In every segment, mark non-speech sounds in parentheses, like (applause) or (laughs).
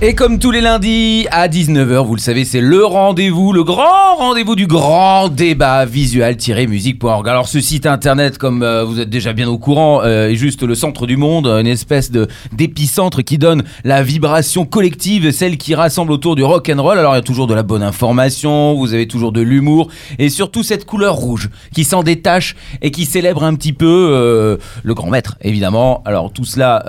Et comme tous les lundis à 19h, vous le savez, c'est le rendez-vous, le grand rendez-vous du grand débat visual-musique.org. Alors ce site internet, comme euh, vous êtes déjà bien au courant, euh, est juste le centre du monde, une espèce de d'épicentre qui donne la vibration collective, celle qui rassemble autour du rock and roll. Alors il y a toujours de la bonne information, vous avez toujours de l'humour et surtout cette couleur rouge qui s'en détache et qui célèbre un petit peu euh, le grand maître, évidemment. Alors tout cela,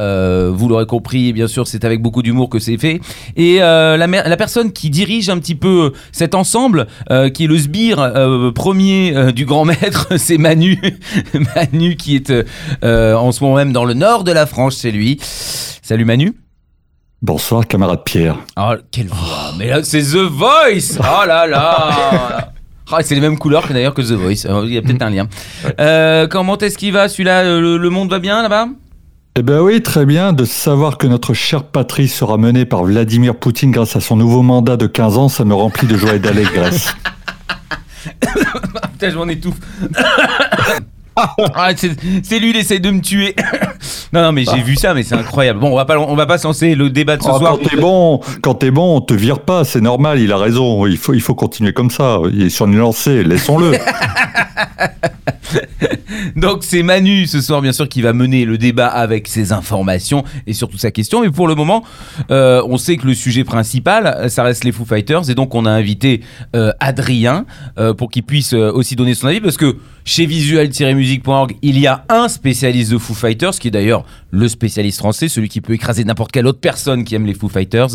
vous l'aurez compris, bien sûr, c'est avec beaucoup d'humour que c'est fait. Et euh, la, personne qui dirige un petit peu cet ensemble, euh, qui est le sbire euh, premier euh, du grand (laughs) maître, c'est Manu. (laughs) Manu qui est euh, euh, en ce moment même dans le nord de la France, c'est lui. Salut Manu. Bonsoir, camarade Pierre. Oh, quelle voix Mais là, c'est The Voice Oh là là (laughs) Ah, c'est les mêmes couleurs que d'ailleurs que The Voice. Il y a peut-être un lien. Euh, comment est-ce qu'il va celui-là? Euh, le, le monde va bien là-bas? Eh ben oui, très bien de savoir que notre chère patrie sera menée par Vladimir Poutine grâce à son nouveau mandat de 15 ans, ça me remplit de joie et d'allégresse. (laughs) Putain, je m'en étouffe. (laughs) Ah, c'est lui, il essaie de me tuer. (laughs) non, non, mais j'ai vu ça, mais c'est incroyable. Bon, on va pas, on va pas se lancer le débat de ce Oh, soir. quand t'es bon, quand t'es bon, on te vire pas, c'est normal, il a raison, il faut, il faut continuer comme ça, il est sur une lancée, laissons-le. (laughs) Donc c'est Manu ce soir bien sûr qui va mener le débat avec ses informations et surtout sa question. Mais pour le moment, euh, on sait que le sujet principal, ça reste les Foo Fighters et donc on a invité euh, Adrien euh, pour qu'il puisse aussi donner son avis parce que chez visual-musique.org, il y a un spécialiste de Foo Fighters qui est d'ailleurs le spécialiste français, celui qui peut écraser n'importe quelle autre personne qui aime les Foo Fighters.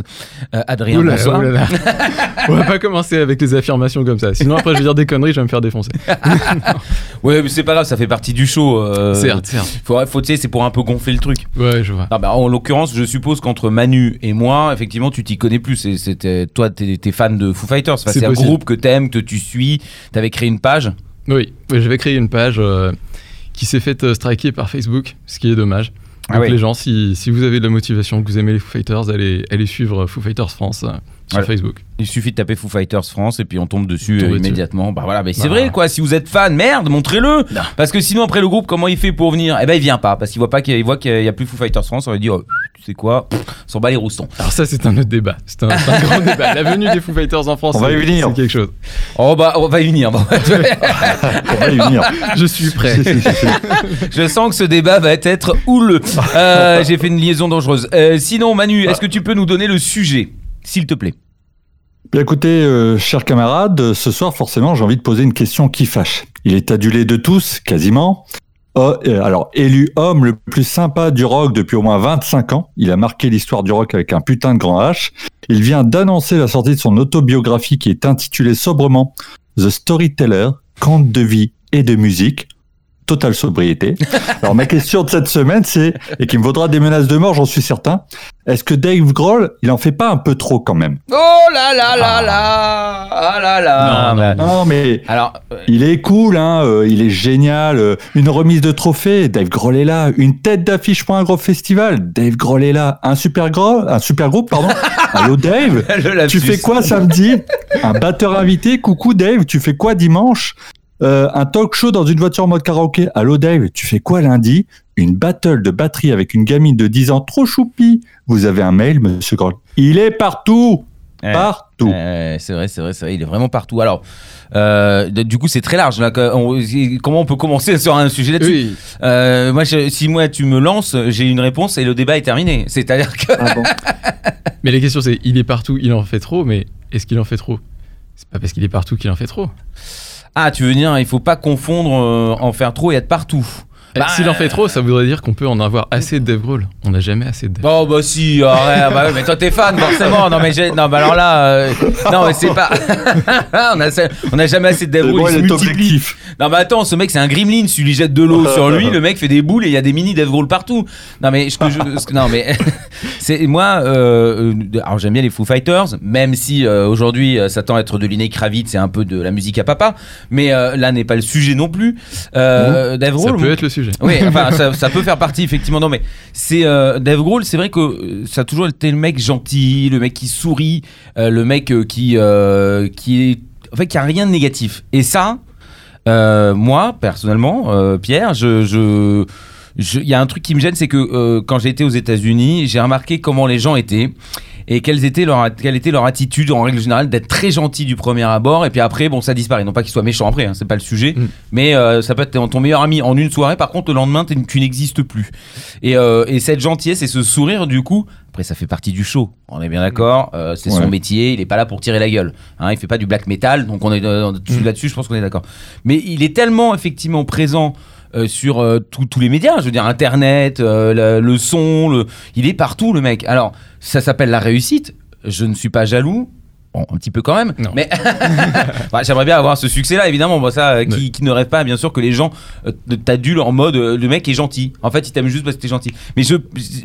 Euh, Adrien, Oula, bonsoir. (laughs) On va pas commencer avec les affirmations comme ça. Sinon après je vais dire des conneries, je vais me faire défoncer. (laughs) Ouais, mais c'est pas grave, ça fait partie du show. euh, certes, certes. Faut, faut c'est pour un peu gonfler le truc. Ouais, je vois. Ah bah, en l'occurrence, je suppose qu'entre Manu et moi, effectivement, tu t'y connais plus. C'est- C'était toi, t'es es fan de Foo Fighters. Enfin, C'est un groupe que t'aimes, que tu suis. T'avais créé une page. Oui, j'avais créé une page euh, qui s'est faite euh, striker par Facebook, ce qui est dommage. Ah Donc les gens, si, si vous avez de la motivation, que vous aimez les Foo Fighters, allez, allez suivre Foo Fighters France euh, sur Voilà. Facebook. Il suffit de taper Foo Fighters France et puis on tombe dessus euh, dessus. immédiatement. Bah voilà, mais c'est Bah. vrai quoi. Si vous êtes fan, merde, montrez-le. Parce que sinon après le groupe, comment il fait pour venir? Eh ben il vient pas parce qu'il voit pas qu'il voit qu'il y a plus Foo Fighters France. On va dire, oh, tu sais quoi, s'en bat les roustons. Alors ça, c'est un autre débat. C'est un, grand (laughs) débat. La venue des Foo Fighters en France, On va y venir. c'est quelque chose. Oh bah on va y venir. Bon, (laughs) On va y venir. Je suis prêt. Si, si, si, si. (laughs) Je sens que ce débat va être houleux. Euh, J'ai fait une liaison dangereuse. Euh, sinon, Manu, est-ce que tu peux nous donner le sujet, s'il te plaît écoutez, euh, chers camarades, ce soir forcément j'ai envie de poser une question qui fâche. Il est adulé de tous, quasiment. Oh, euh, alors, élu homme le plus sympa du rock depuis au moins 25 ans, il a marqué l'histoire du rock avec un putain de grand H. Il vient d'annoncer la sortie de son autobiographie qui est intitulée sobrement The Storyteller, conte de vie et de musique. Totale sobriété. (laughs) Alors ma question de cette semaine, c'est, et qui me vaudra des menaces de mort, j'en suis certain, est-ce que Dave Grohl, il en fait pas un peu trop quand même? Oh là là là là Ah là là Non, Bah, Non, mais Alors, euh, il est cool, hein, euh, il est génial. euh, une remise de trophée, Dave Grohl est là. Une tête d'affiche pour un gros festival, Dave Grohl est là. Un super gros, un super groupe, pardon. (laughs) Allô Dave, tu fais quoi samedi? Un batteur invité, coucou Dave, tu fais quoi dimanche? Euh, Un talk show dans une voiture en mode karaoké. Allô Dave, tu fais quoi lundi? Une battle de batterie avec une gamine de 10 ans trop choupie. Vous avez un mail, monsieur Grohl. Il est partout, Ouais. partout. Euh, c'est vrai, c'est vrai, c'est vrai, il est vraiment partout. Alors, euh, du coup, c'est très large. Là, que- on- comment on peut commencer sur un sujet là-dessus? Oui. Euh, Moi, je- si moi tu me lances, j'ai une réponse et le débat est terminé. C'est-à-dire que Ah bon? (laughs) Mais la question c'est, il est partout, il en fait trop, mais est-ce qu'il en fait trop? C'est pas parce qu'il est partout qu'il en fait trop. Ah, tu veux dire, il faut pas confondre euh, en faire trop et être partout. Eh, Bah, S'il en fait trop, ça voudrait dire qu'on peut en avoir assez de Dave Grohl. On n'a jamais assez de Dave. Oh bah si, arrête, bah, ouais, mais toi t'es fan forcément. Non mais j'ai- non bah alors là, euh, non mais c'est pas. (laughs) on a on a jamais assez de Dave C'est Grohl, bon, il se multiplie. Non mais attends, ce mec c'est un gremlin, tu lui jettes de l'eau sur lui, le mec fait des boules et il y a des mini Dave Grohl partout. Non mais ce que je, ce que- non mais (laughs) c'est moi. euh, euh, alors j'aime bien les Foo Fighters, même si euh, aujourd'hui euh, ça tend à être de Lenny Kravitz, c'est un peu de la musique à papa, mais euh, là n'est pas le sujet non plus. Euh, Dave Ça Grohl, peut être le sujet. Oui, (laughs) enfin, ça, ça peut faire partie, effectivement. Non, mais c'est euh, Dave Grohl, c'est vrai que euh, ça a toujours été le mec gentil, le mec qui sourit, euh, le mec qui, euh, qui est. En fait, qui a rien de négatif. Et ça, moi, personnellement, Pierre, je. il y a un truc qui me gêne, c'est que quand j'ai été aux États-Unis, j'ai remarqué comment les gens étaient et quelles étaient leur, quelle était leur attitude en règle générale d'être très gentil du premier abord et puis après, bon, ça disparaît. Non pas qu'ils soient méchants après, hein, c'est pas le sujet, Mm. mais euh, ça peut être ton meilleur ami en une soirée. Par contre, le lendemain, tu n'existes plus. Et, euh, et cette gentillesse et ce sourire, du coup, après, ça fait partie du show. On est bien d'accord. euh, c'est son métier. Il est pas là pour tirer la gueule. Hein, il fait pas du black metal, donc on est euh, dessus- Mm. là-dessus. Je pense qu'on est d'accord. Mais il est tellement effectivement présent. Euh, sur euh, tous- les médias, je veux dire internet, euh, le, son, il est partout le mec. Alors ça s'appelle la réussite. Je ne suis pas jaloux. Bon, un petit peu quand même. Non. Mais (laughs) Bah, j'aimerais bien avoir ce succès-là, évidemment. Bon, ça, euh, qui, ne rêve pas, bien sûr, que les gens euh, t'adulent en mode euh, le mec est gentil. En fait, il t'aime juste parce que t'es gentil. Mais je,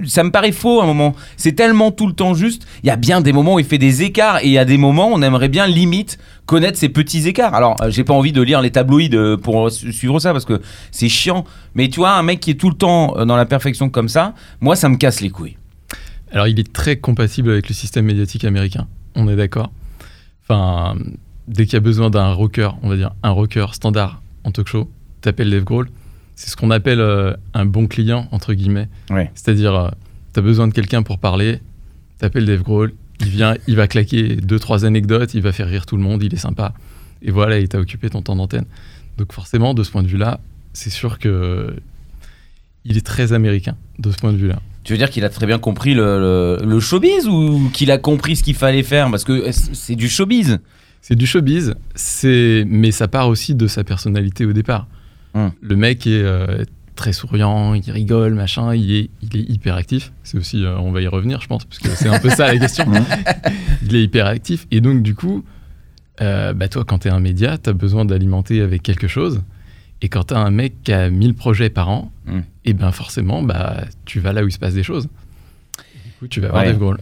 ça me paraît faux à un moment. C'est tellement tout le temps juste. Il y a bien des moments où il fait des écarts et il y a des moments où on aimerait bien limite connaître ces petits écarts. Alors, euh, j'ai pas envie de lire les tabloïds euh, pour su- suivre ça parce que c'est chiant. Mais tu vois, un mec qui est tout le temps dans la perfection comme ça, moi, ça me casse les couilles. Alors, il est très compatible avec le système médiatique américain. On est d'accord. Enfin, dès qu'il y a besoin d'un rocker, on va dire un rocker standard en talk show, t'appelles Dave Grohl. C'est ce qu'on appelle euh, un bon client, entre guillemets. Ouais. C'est-à-dire, euh, t'as besoin de quelqu'un pour parler, t'appelles Dave Grohl, il vient, il va claquer deux, trois anecdotes, il va faire rire tout le monde, il est sympa. Et voilà, il t'a occupé ton temps d'antenne. Donc forcément, de ce point de vue-là, c'est sûr que il est très américain, de ce point de vue-là. Tu veux dire qu'il a très bien compris le, le- le showbiz ou qu'il a compris ce qu'il fallait faire Parce que c'est du showbiz? C'est du showbiz, mais ça part aussi de sa personnalité au départ. Hmm. Le mec est euh, très souriant, il rigole, machin, il est, il est hyper actif. C'est aussi, euh, on va y revenir, je pense, parce que c'est un peu ça la question. Hmm. (laughs) il est hyper actif et donc du coup, euh, bah toi, quand t'es un média, t'as besoin d'alimenter avec quelque chose. Et quand t'as un mec qui a 1000 projets par an, Hmm. et ben forcément, bah tu vas là où il se passe des choses. Du coup, tu vas voir Ouais. Dave Grohl.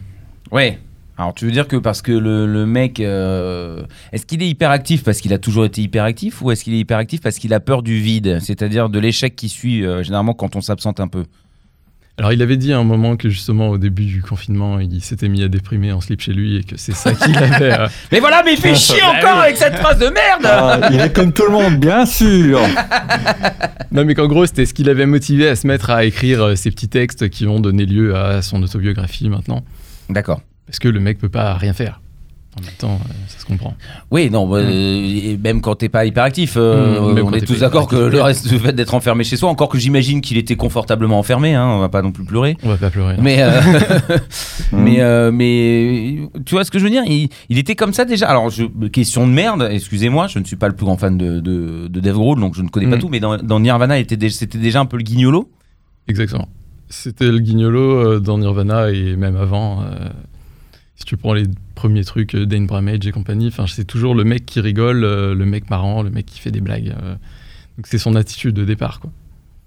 Ouais. Alors tu veux dire que parce que le, le mec, euh, est-ce qu'il est hyperactif parce qu'il a toujours été hyperactif ou est-ce qu'il est hyperactif parce qu'il a peur du vide, c'est-à-dire de l'échec qui suit euh, généralement quand on s'absente un peu? Alors, il avait dit à un moment que justement, au début du confinement, il s'était mis à déprimer en slip chez lui et que c'est ça qu'il (laughs) avait. euh, Mais voilà, mais il fait chier encore avec cette phrase de merde Ah, il est comme tout le monde, bien sûr. (laughs) Non, mais qu'en gros, c'était ce qui l'avait motivé à se mettre à écrire euh, ces petits textes qui vont donner lieu à son autobiographie maintenant. D'accord. Parce que le mec peut pas rien faire. En même temps, euh, ça se comprend. Oui, non, bah, euh, et même quand t'es pas hyperactif, euh, Mmh, même on est tous d'accord que le reste, le fait d'être enfermé chez soi, encore que j'imagine qu'il était confortablement enfermé, hein, on va pas non plus pleurer. On va pas pleurer. Mais, euh, Hmm. (laughs) mais, euh, mais tu vois ce que je veux dire? Il, il était comme ça déjà. Alors, je, question de merde, excusez-moi, je ne suis pas le plus grand fan de, de, de Dave Grohl, donc je ne connais pas Mm. tout, mais dans, dans Nirvana, c'était déjà un peu le guignolo. Exactement. C'était le guignolo euh, dans Nirvana et même avant. Si tu prends les premiers trucs, euh, Dane Bramage et compagnie, enfin, c'est toujours le mec qui rigole, euh, le mec marrant, le mec qui fait des blagues. euh. donc c'est son attitude de départ, quoi.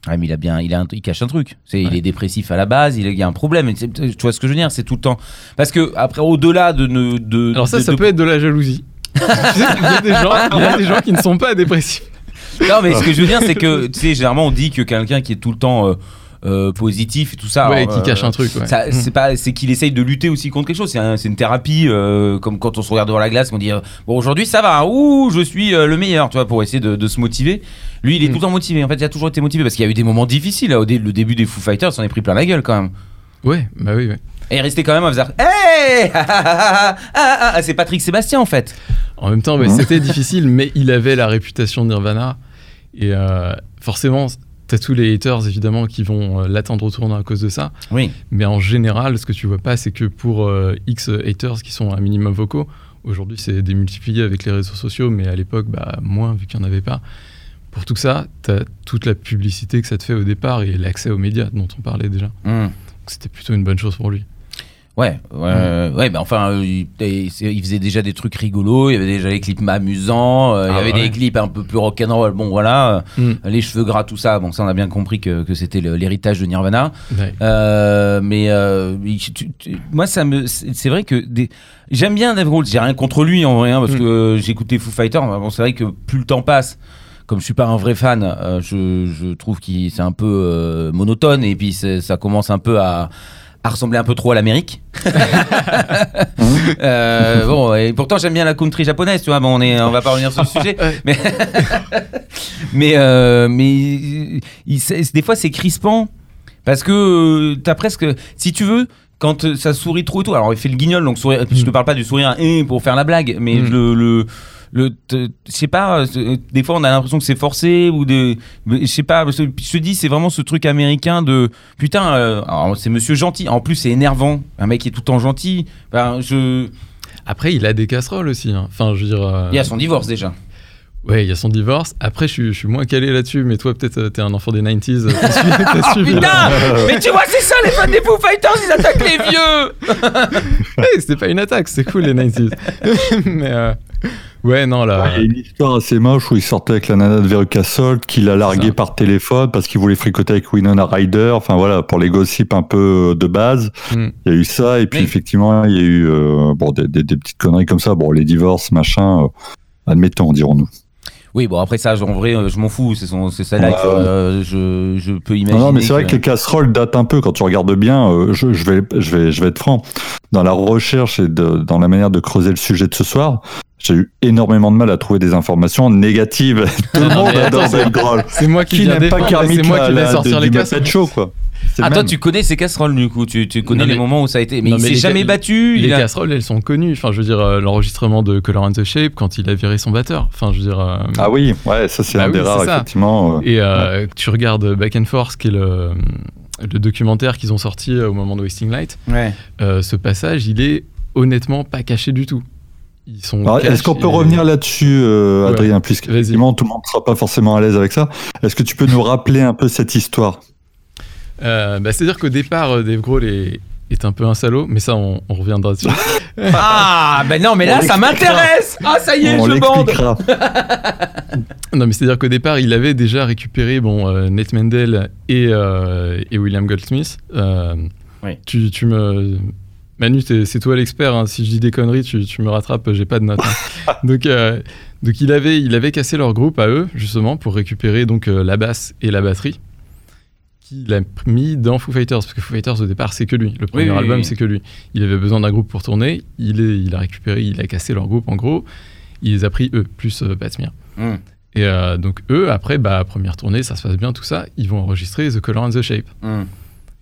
Ah, mais il a bien, il, a un- il cache un truc. C'est, Il est dépressif à la base, il, y a un problème. Tu vois ce que je veux dire C'est tout le temps. Parce que, après, au-delà de. ne- de Alors ça, de- ça de- peut être de la jalousie. Tu sais, (laughs) il, y a des gens, il y a des gens qui ne sont pas dépressifs. Non, mais ce que je veux dire, c'est que, tu sais, généralement, on dit que quelqu'un qui est tout le temps euh, euh, positif et tout ça. ouais, alors, qui euh, cache un truc. Ouais. Ça, Mm. c'est pas, c'est qu'il essaye de lutter aussi contre quelque chose. C'est, un- c'est une thérapie, euh, comme quand on se regarde devant la glace, on dit euh, bon aujourd'hui ça va, ouh je suis euh, le meilleur, tu vois, pour essayer de, de se motiver. Lui, il est Mm. tout le temps motivé. En fait, il a toujours été motivé parce qu'il y a eu des moments difficiles. Là, au dé- le début des Foo Fighters, s'en est pris plein la gueule quand même. Ouais, bah oui, ouais. Et il est resté quand même à faire Hey (laughs) ah, ah, ah, ah, ah, C'est Patrick Sébastien en fait. En même temps, Mhm. c'était difficile, mais il avait la réputation de Nirvana. Et euh, forcément, t'as tous les haters, évidemment, qui vont euh, l'attendre au tournant à cause de ça. Oui. Mais en général, ce que tu vois pas, c'est que pour euh, X haters qui sont un minimum vocaux, aujourd'hui c'est démultiplié avec les réseaux sociaux, mais à l'époque, bah, moins vu qu'il n'y en avait pas. Pour tout ça, tu as toute la publicité que ça te fait au départ et l'accès aux médias dont on parlait déjà. Donc, C'était plutôt une bonne chose pour lui. Ouais, ouais, ouais, bah enfin, euh, il, faisait déjà des trucs rigolos, il y avait déjà les clips amusants, euh, il y Ah avait ouais. des clips un peu plus rock'n'roll, bon voilà, Mm. euh, les cheveux gras, tout ça, bon ça on a bien compris que, que c'était l'héritage de Nirvana, Ouais. Euh, mais euh, il- tu- tu- moi ça me, c'est vrai que des, j'aime bien Dave Grohl, j'ai rien contre lui en vrai, hein, parce Mm. que j'écoutais Foo Fighters, bon c'est vrai que plus le temps passe, comme je suis pas un vrai fan, je, je trouve que c'est un peu monotone et puis ça commence un peu à, à ressembler un peu trop à l'Amérique. (laughs) Euh, bon, et pourtant j'aime bien la country japonaise, tu vois. Bon, on est, on va pas revenir sur le (laughs) sujet, mais (laughs) mais euh, mais il- des fois c'est crispant parce que euh, t'as presque, si tu veux. Quand ça sourit trop et tout, alors il fait le guignol, donc sourire, je te parle pas du sourire hein, pour faire la blague, mais Mm. le, le, le sais pas, euh, des fois on a l'impression que c'est forcé ou de, je sais pas, je te dis, c'est vraiment ce truc américain de putain, euh, c'est monsieur gentil, en plus c'est énervant, un mec qui est tout le temps gentil, ben, je, Après, il a des casseroles aussi. hein. Enfin, je veux dire. euh, il y a son divorce déjà. Ouais, il y a son divorce. Après, je suis, je suis moins calé là-dessus, mais toi, peut-être, euh, t'es un enfant des 90s. euh, t'as suivi- Putain, (laughs) mais tu vois, c'est ça les fans des Foo Fighters, ils attaquent les vieux. (laughs) Ouais, c'était pas une attaque, c'est cool les 90s. (laughs) mais euh, ouais, non, là. Il y a une histoire assez moche où il sortait avec la nana de Veruca Salt, qu'il a largué par téléphone parce qu'il voulait fricoter avec Winona Ryder. Enfin voilà, pour les gossips un peu de base, Hmm. il y a eu ça. Et puis effectivement, il y a eu euh, bon, des, des- des petites conneries comme ça. Bon, les divorces, machin, euh, admettons, dirons-nous. Oui, bon après ça, en vrai, euh, je m'en fous, c'est son, c'est ouais. euh, je, je peux imaginer. non, mais c'est vrai que- que les casseroles datent un peu. Quand tu regardes bien, euh, je, je vais, je vais, je vais être franc. Dans la recherche et de, dans la manière de creuser le sujet de ce soir, j'ai eu énormément de mal à trouver des informations négatives. (laughs) Tout le monde adore Dave Grohl. C'est moi qui, Qui n'aime pas Kermit c'est moi qui vais sortir les casseroles. Show, quoi. Ah, toi, tu connais ces casseroles du coup, tu, tu connais Non, les mais- moments où ça a été? Mais Non, il mais s'est jamais ca- battu. Les il a- casseroles, elles sont connues. Enfin, je veux dire, euh, l'enregistrement de Color and the Shape quand il a viré son batteur. Enfin, je veux dire. euh, Ah oui, ouais, ça c'est Bah un oui, des rares, effectivement. euh. Et euh, tu regardes Back and Forth, qui est le, le documentaire qu'ils ont sorti au moment de Wasting Light. Ouais. euh, ce passage, il est honnêtement pas caché du tout. Ils sont. Alors, Est-ce qu'on peut revenir là-dessus, euh, Ouais. Adrien, puisque tout le monde ne sera pas forcément à l'aise avec ça. Est-ce que tu peux nous rappeler un peu cette histoire? Euh, bah, C'est-à-dire qu'au départ, euh, Dave Grohl est, est un peu un salaud, mais ça, on, on reviendra dessus. (laughs) Ah, ben non, mais là, On ça m'intéresse. Ah, ça y est, On je bande. l'expliquera. (laughs) non, mais c'est-à-dire qu'au départ, il avait déjà récupéré bon, euh, Nate Mendel et, euh, et William Goldsmith. Euh, Oui. tu, tu me. Manu, c'est toi l'expert. hein. Si je dis des conneries, tu, tu me rattrapes. J'ai pas de notes. hein. (laughs) donc, euh, donc il avait, il avait cassé leur groupe à eux justement pour récupérer donc euh, la basse et la batterie. Qu'il a mis dans Foo Fighters parce que Foo Fighters au départ c'est que lui. Le premier oui, album oui. c'est que lui. Il avait besoin d'un groupe pour tourner. Il est, il a récupéré, il a cassé leur groupe en gros. Il les a pris eux plus euh, Pat Smear. Hum. Et euh, donc eux, après, bah, première tournée, ça se passe bien, tout ça, ils vont enregistrer The Color and the Shape. Hum.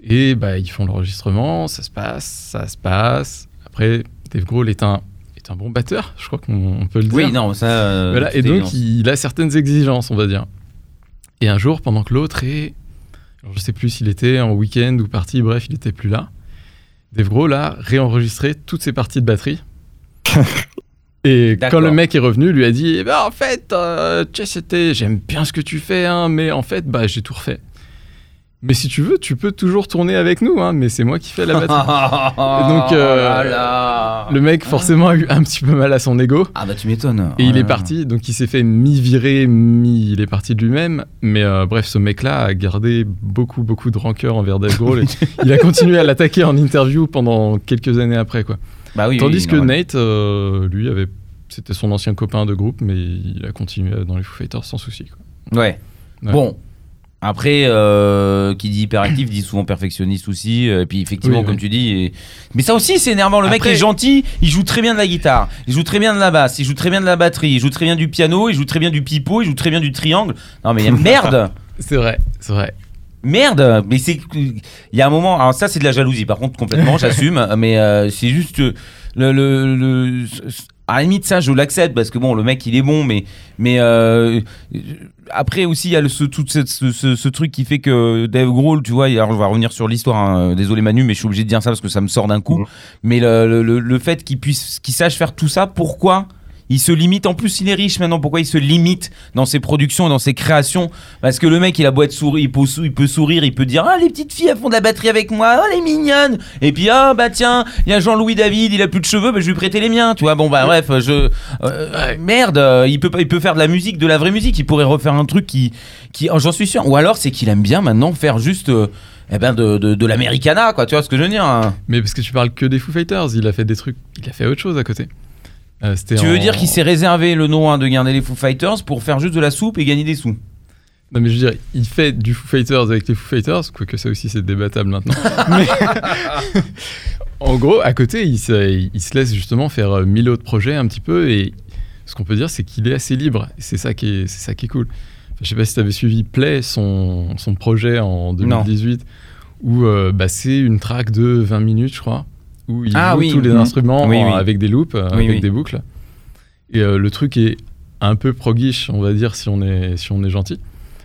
Et bah, ils font l'enregistrement, ça se passe, ça se passe. Après, Dave Grohl est un, est un bon batteur, je crois qu'on on peut le dire. Oui, non, ça. euh, Voilà, et donc il a certaines exigences, on va dire. Et un jour, pendant que l'autre est... alors, je sais plus s'il était en week-end ou parti, bref, il était plus là. Dave Grohl a réenregistré toutes ses parties de batterie. (laughs) Et quand le mec est revenu, lui a dit eh ben, En fait, euh, j'aime bien ce que tu fais, hein, mais en fait, bah, j'ai tout refait. Mais si tu veux, tu peux toujours tourner avec nous, hein, mais c'est moi qui fais la batterie. (laughs) donc, euh, Oh là là. le mec, forcément, a eu un petit peu mal à son ego. Ah, bah, tu m'étonnes. Et Oh il là est parti, donc il s'est fait mi-virer, mi... Il est parti de lui-même. Mais euh, bref, ce mec-là a gardé beaucoup, beaucoup de rancœur envers Dave Grohl. et (laughs) il a continué à l'attaquer en interview pendant quelques années après, quoi. Bah oui, Tandis oui, que. Nate, euh, lui, avait... c'était son ancien copain de groupe, mais il a continué dans les Foo Fighters sans souci. quoi. Ouais. Ouais. Bon. Après, euh, qui dit hyperactif dit souvent perfectionniste aussi. euh, Et puis effectivement, Oui, comme oui. tu dis. et- Mais ça aussi, c'est énervant. Le mec est gentil, il joue très bien de la guitare, il joue très bien de la basse, il joue très bien de la batterie, il joue très bien du piano, il joue très bien du pipeau, il joue très bien du triangle. Non mais (laughs) merde C'est vrai, c'est vrai. Merde, mais c'est il y a un moment. Alors ça c'est de la jalousie. Par contre complètement, (laughs) j'assume. Mais euh, c'est juste le, le, le- à la limite ça je l'accepte parce que bon le mec il est bon, mais mais euh, après aussi il y a le, ce, tout ce, ce- ce truc qui fait que Dave Grohl, tu vois. Alors je vais revenir sur l'histoire. hein, désolé Manu, mais je suis obligé de dire ça parce que ça me sort d'un coup. Mhm. Mais le, le, le- le fait qu'il puisse, qu'il sache faire tout ça, pourquoi? Il se limite, en plus il est riche maintenant, pourquoi il se limite dans ses productions et dans ses créations? Parce que le mec il a beau être souri, il peut, sou- il peut sourire, il peut dire Ah les petites filles elles font de la batterie avec moi, oh elle est mignonne Et puis ah bah tiens, il y a Jean-Louis David, il a plus de cheveux, bah, je vais lui prêter les miens, tu vois Bon bah bref, je... euh, merde, euh, il peut, il peut faire de la musique, de la vraie musique, il pourrait refaire un truc qui... qui oh, J'en suis sûr, ou alors c'est qu'il aime bien maintenant faire juste... euh, eh ben de, de, de l'americana quoi, tu vois ce que je veux dire hein? Mais parce que tu parles que des Foo Fighters, il a fait des trucs, il a fait autre chose à côté. Euh, Tu veux en- dire qu'il s'est réservé le nom hein, de garder les Foo Fighters pour faire juste de la soupe et gagner des sous? Non, mais je veux dire, il fait du Foo Fighters avec les Foo Fighters, quoique ça aussi c'est débattable maintenant. (laughs) Mais (laughs) en gros, à côté, il se, il se laisse justement faire euh, mille autres projets un petit peu et ce qu'on peut dire, c'est qu'il est assez libre. C'est ça qui est, c'est ça qui est cool. Enfin, je sais pas si tu avais suivi Play, son, son projet en 2018, où euh, bah, c'est une track de 20 minutes, je crois, où il Ah joue oui, tous les mhm. instruments Oui, en- oui. avec des loops, avec des boucles. Et euh, le truc est un peu progish, on va dire, si on est, si on est gentil.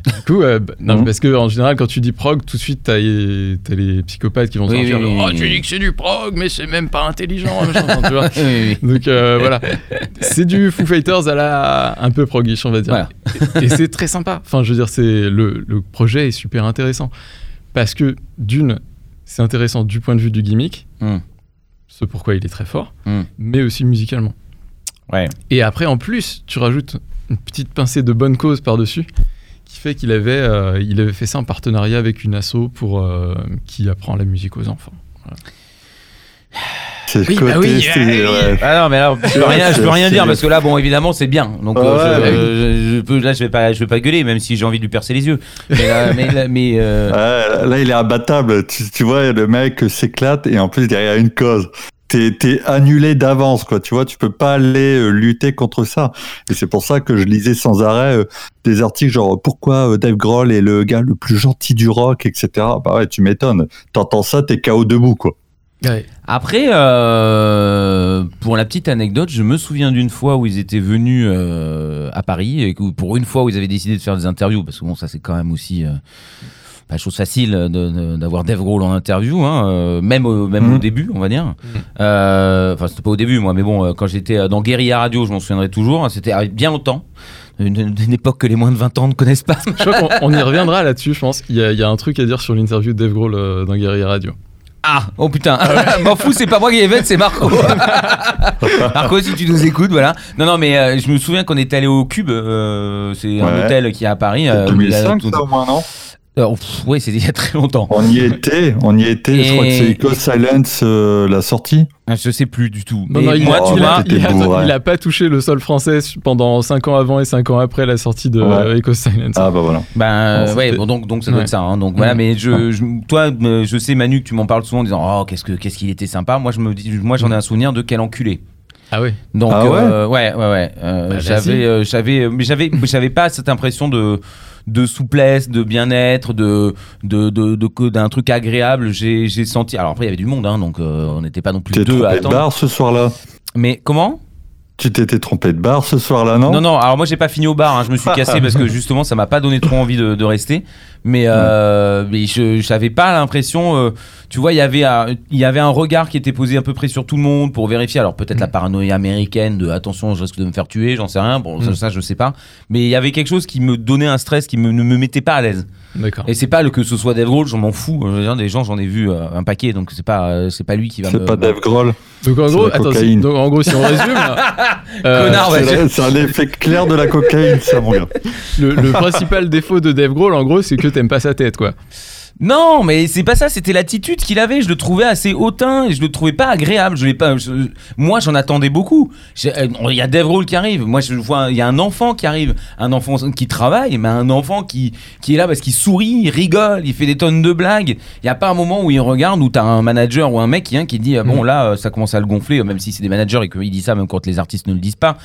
Du coup, euh, non, (laughs) Mhm. parce que en général, quand tu dis prog, tout de suite, t'as les, t'as les psychopathes qui vont Oui, sortir. oui, oui, oh, tu dis que c'est du prog, mais c'est même pas intelligent. (laughs) tu vois. Donc euh, voilà, c'est du Foo Fighters à la un peu progish, on va dire. Voilà. Et, et c'est très sympa. Enfin, je veux dire, c'est le, le projet est super intéressant parce que d'une, c'est intéressant du point de vue du gimmick, Mm. Ce pourquoi il est très fort, Mm. mais aussi musicalement. Ouais. Et après, en plus, tu rajoutes une petite pincée de bonne cause par-dessus, qui fait qu'il avait, euh, il avait fait ça en partenariat avec une asso pour euh, qui apprend la musique aux enfants. C'est le Oui, côté. bah oui, bah oui. ouais. Ah non, mais là, je peux rien, je peux rien dire parce que là, bon, évidemment, c'est bien. Donc, Ouais, euh, je, ouais. je- je peux, là, je vais pas, je vais pas gueuler, même si j'ai envie de lui percer les yeux. Mais, là, (laughs) mais, là- mais, euh, Ouais, là, il est imbattable. Tu, tu vois, le mec s'éclate et en plus, derrière une cause. T'es, t'es annulé d'avance, quoi. Tu vois, tu peux pas aller euh, lutter contre ça. Et c'est pour ça que je lisais sans arrêt euh, des articles genre pourquoi euh, Dave Grohl est le gars le plus gentil du rock, etc. Bah ouais, tu m'étonnes. T'entends ça, t'es KO debout, quoi. Après, euh, pour la petite anecdote, je me souviens d'une fois où ils étaient venus euh, à Paris et que pour une fois où ils avaient décidé de faire des interviews, parce que bon, ça c'est quand même aussi euh, pas chose facile de- de- d'avoir Dave Grohl en interview, hein, euh, même, au, même Mhm. au début, on va dire. Euh, Enfin, c'était pas au début, moi, mais bon, quand j'étais dans Guérilla Radio, je m'en souviendrai toujours. hein, C'était bien longtemps. Une, une époque que les moins de 20 ans ne connaissent pas. Je crois qu'on on y (laughs) reviendra là-dessus, je pense. Il y, y a un truc à dire sur l'interview de Dave Grohl dans Guerrier Radio. Ah, oh putain, (laughs) m'en fous, c'est pas moi qui ai fait, c'est Marco. (laughs) Marco, si tu nous écoutes, voilà. Non, non, mais euh, je me souviens qu'on était allé au Cube, euh, c'est un hôtel qui est à Paris. euh, où il a 2005, tout- ça, au moins, non? Euh, pff, oui, c'était il y a très longtemps. On y était, on y était. Je crois que c'est Echo Silence, euh, la sortie. Ah, Je sais plus du tout. Non, Mais non, il, moi, a, Oh, tu il, là, il a- bourré. il a pas touché le sol français pendant 5 ans avant et 5 ans après la sortie de Ouais. euh, Echo Silence. Ah bah voilà. Ben ouais, bon, donc donc ça doit Ouais. être ça. hein. Donc voilà, mais je, je- toi, euh, je sais Manu que tu m'en parles souvent en disant oh qu'est-ce que qu'est-ce qu'il était sympa. Moi je me dis, moi j'en ai un souvenir de quel enculé. Ah ouais Donc Ah ouais euh, ouais ouais ouais. Euh, Bah, j'avais euh, j'avais mais j'avais j'avais pas cette impression de de souplesse, de bien-être, de de de de- que- d'un truc agréable. J'ai j'ai senti. Alors après il y avait du monde, hein, donc euh, on n'était pas non plus t'es deux à trompé de attendre. bar ce soir-là Mais comment? Tu t'étais trompé de bar ce soir-là, non? Non, non, alors moi j'ai pas fini au bar, hein, je me suis (laughs) cassé parce que justement ça m'a pas donné trop envie de, de rester. Mais, euh, mais je j'avais pas l'impression, euh, tu vois, il y avait un- il y avait un regard qui était posé à peu près sur tout le monde pour vérifier. Alors peut-être la paranoïa américaine de attention, je risque de me faire tuer, j'en sais rien, bon ça, Mm. ça, je sais pas. Mais il y avait quelque chose qui me donnait un stress qui me, ne me mettait pas à l'aise. D'accord. Et c'est pas le que ce soit Dave Grohl, j'en m'en fous. Je veux dire, des gens j'en ai vu euh, un paquet, donc c'est pas euh, c'est pas lui qui va me. C'est pas Dave Grohl. Donc en C'est gros, attends, donc, en gros, si on (laughs) résume, euh, Connard, ouais. C'est un effet clair de la cocaïne, ça, mon gars. le, le principal défaut de Dave Grohl, en gros, c'est que t'aimes pas sa tête, quoi. Non, mais c'est pas ça, c'était l'attitude qu'il avait. Je le trouvais assez hautain et je le trouvais pas agréable. Je l'ai pas. je- moi, j'en attendais beaucoup. Euh, Il y a Dave Grohl qui arrive. Moi, je vois, il y a un enfant qui arrive, un enfant qui travaille, mais un enfant qui qui est là parce qu'il sourit, il rigole, il fait des tonnes de blagues. Il y a pas un moment où il regarde où t'as un manager ou un mec qui vient qui dit ah, bon Mhm. là, euh, ça commence à le gonfler, même si c'est des managers et qu'il dit ça même quand les artistes ne le disent pas.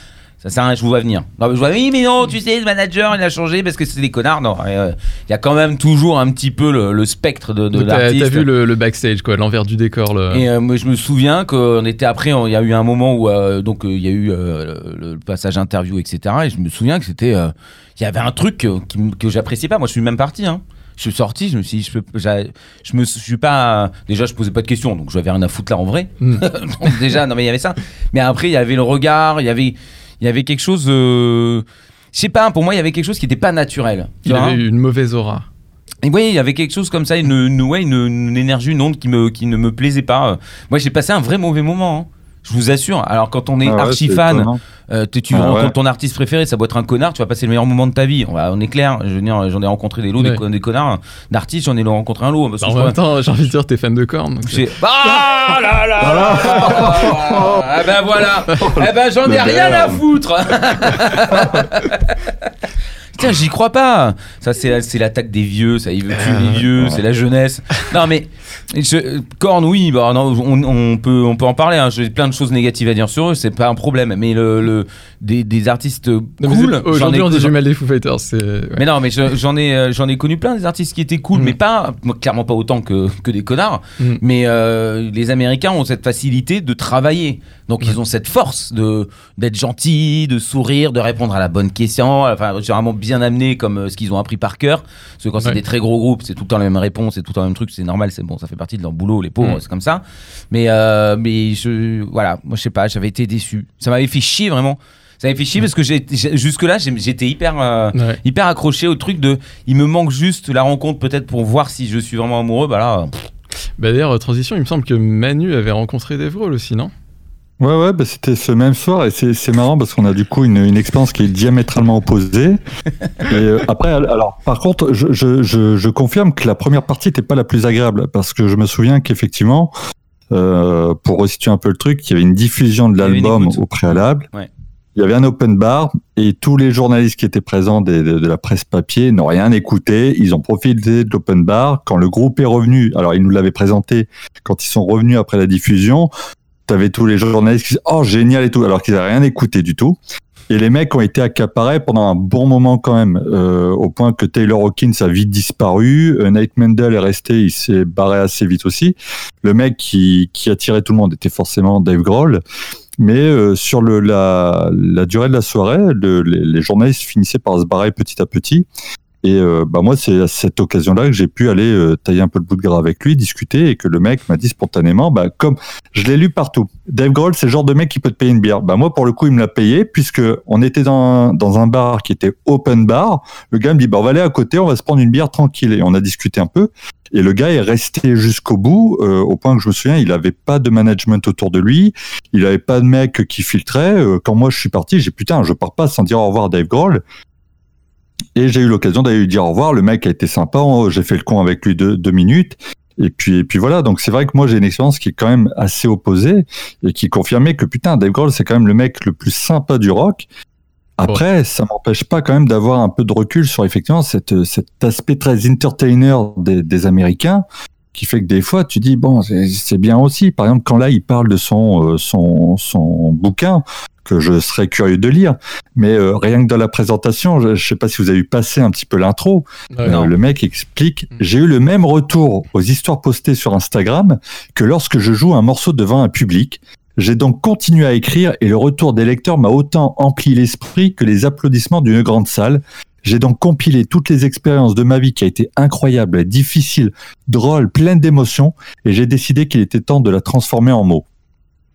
Ça sert à rien, je vous vois venir. Non, je vois, oui, mais non, tu sais, le manager, il a changé parce que c'est des connards. Non, euh, il y a quand même toujours un petit peu le, le spectre de, de l'artiste. t'as vu le, le backstage, quoi, l'envers du décor. Le... Et euh, moi, je me souviens qu'on était après, il y a eu un moment où euh, donc il y a eu le, le passage interview, etc. Et je me souviens que c'était, il y avait un truc que, que j'appréciais pas. Moi, je suis même parti. Hein. Je suis sorti, je me suis dit, je, peux, je me suis pas. Déjà, je posais pas de questions, donc j'avais rien à foutre là en vrai. Mm. (laughs) donc déjà, non mais il y avait ça. Mais après, il y avait le regard, il y avait, il y avait quelque chose. euh, je sais pas, pour moi, il y avait quelque chose qui était pas naturel. Tu Il vois avait eu une mauvaise aura. et oui, il y avait quelque chose comme ça, une, une, ouais, une, une énergie, une onde qui, me, qui ne me plaisait pas. Moi, j'ai passé un vrai mauvais moment. hein. Je vous assure. Alors quand on est Ah ouais, archi fan, euh, tu, tu Ah rencontres ouais. ton artiste préféré, ça doit être un connard, tu vas passer le meilleur moment de ta vie. On, va- on est clair. Je veux dire, j'en ai rencontré des lots, des Ouais. con- des, connards d'artistes, j'en ai rencontré un lot. Parce que Bah, en même temps, j'ai envie de dire, t'es fan de j'ai- Ah là là là Ah ben voilà Eh ben j'en ai rien à foutre Tiens, j'y crois pas. Ça, c'est c'est l'attaque des vieux. Ça, il veut tuer les vieux. C'est la jeunesse. Non, mais je, Korn, oui. Bah, non, on, on peut, on peut en parler. hein. J'ai plein de choses négatives à dire sur eux. C'est pas un problème. Mais le, le- des, des artistes cool. Aujourd'hui, on dit mal des Foo Fighters. ouais. mais non, mais je- j'en ai, euh, j'en ai connu plein des artistes qui étaient cool, Mm. mais pas, clairement pas autant que, que des connards. Mm. Mais euh, les Américains ont cette facilité de travailler, donc ils ont cette force de d'être gentils, de sourire, de répondre à la bonne question. Enfin, généralement bien amené comme euh, ce qu'ils ont appris par cœur. Parce que quand c'est des très gros groupes, c'est tout le temps la même réponse, c'est tout le temps le même truc, c'est normal, c'est bon, ça fait partie de leur boulot, les pauvres, Mm. c'est comme ça. Mais euh, mais je, voilà, moi je sais pas, j'avais été déçu. Ça m'avait fait chier vraiment. Ça m'avait fait chier parce que j'ai- jusque-là, j'étais hyper. euh, Ouais. hyper accroché au truc de il me manque juste la rencontre peut-être pour voir si je suis vraiment amoureux bah là pff, Bah, D'ailleurs, euh, transition, il me semble que Manu avait rencontré Dave Grohl aussi, non? Ouais, ouais, bah, c'était ce même soir et c'est marrant parce qu'on a du coup une, une expérience qui est diamétralement opposée. (laughs) Et euh, après, alors, par contre, je, je, je, je confirme que la première partie n'était pas la plus agréable parce que je me souviens qu'effectivement, euh, pour resituer un peu le truc, il y avait une diffusion de l'album au préalable. Ouais. Il y avait un open bar et tous les journalistes qui étaient présents des- de, de la presse papier n'ont rien écouté. Ils ont profité de l'open bar. Quand le groupe est revenu, alors ils nous l'avaient présenté quand ils sont revenus après la diffusion, t'avais tous les journalistes qui disaient oh génial et tout, alors qu'ils n'avaient rien écouté du tout. Et les mecs ont été accaparés pendant un bon moment quand même, euh, au point que Taylor Hawkins a vite disparu, euh, Nate Mendel est resté, il s'est barré assez vite aussi. Le mec qui, qui attirait tout le monde était forcément Dave Grohl. Mais euh, sur la, durée de la soirée, le- les, les journalistes finissaient par se barrer petit à petit. Et euh, bah moi, c'est à cette occasion-là que j'ai pu aller euh, tailler un peu le bout de gras avec lui, discuter, et que le mec m'a dit spontanément, bah, comme je l'ai lu partout, Dave Grohl, c'est le genre de mec qui peut te payer une bière. Bah moi, pour le coup, il me l'a payé, puisque on était dans, dans un bar qui était open bar. Le gars me dit, bah, on va aller à côté, on va se prendre une bière tranquille. Et on a discuté un peu. Et le gars est resté jusqu'au bout, euh, au point que je me souviens, il avait pas de management autour de lui, il avait pas de mec qui filtrait. Euh, quand moi je suis parti, j'ai putain, je pars pas sans dire au revoir à Dave Grohl. Et j'ai eu l'occasion d'aller lui dire au revoir. Le mec a été sympa, on- j'ai fait le con avec lui deux, deux minutes. Et puis, et puis voilà, donc c'est vrai que moi j'ai une expérience qui est quand même assez opposée et qui confirmait que putain, Dave Grohl c'est quand même le mec le plus sympa du rock. Après, ça m'empêche pas quand même d'avoir un peu de recul sur effectivement cette, cet aspect très entertainer des, des Américains qui fait que des fois tu dis bon c'est bien aussi. Par exemple quand là il parle de son euh, son son bouquin que je serais curieux de lire, mais euh, rien que dans la présentation, je, je sais pas si vous avez vu passer un petit peu l'intro, Ouais. euh, le mec explique Mm. J'ai eu le même retour aux histoires postées sur Instagram que lorsque je joue un morceau devant un public. J'ai donc continué à écrire et le retour des lecteurs m'a autant empli l'esprit que les applaudissements d'une grande salle. J'ai donc compilé toutes les expériences de ma vie qui a été incroyable, difficile, drôle, pleine d'émotions et j'ai décidé qu'il était temps de la transformer en mots.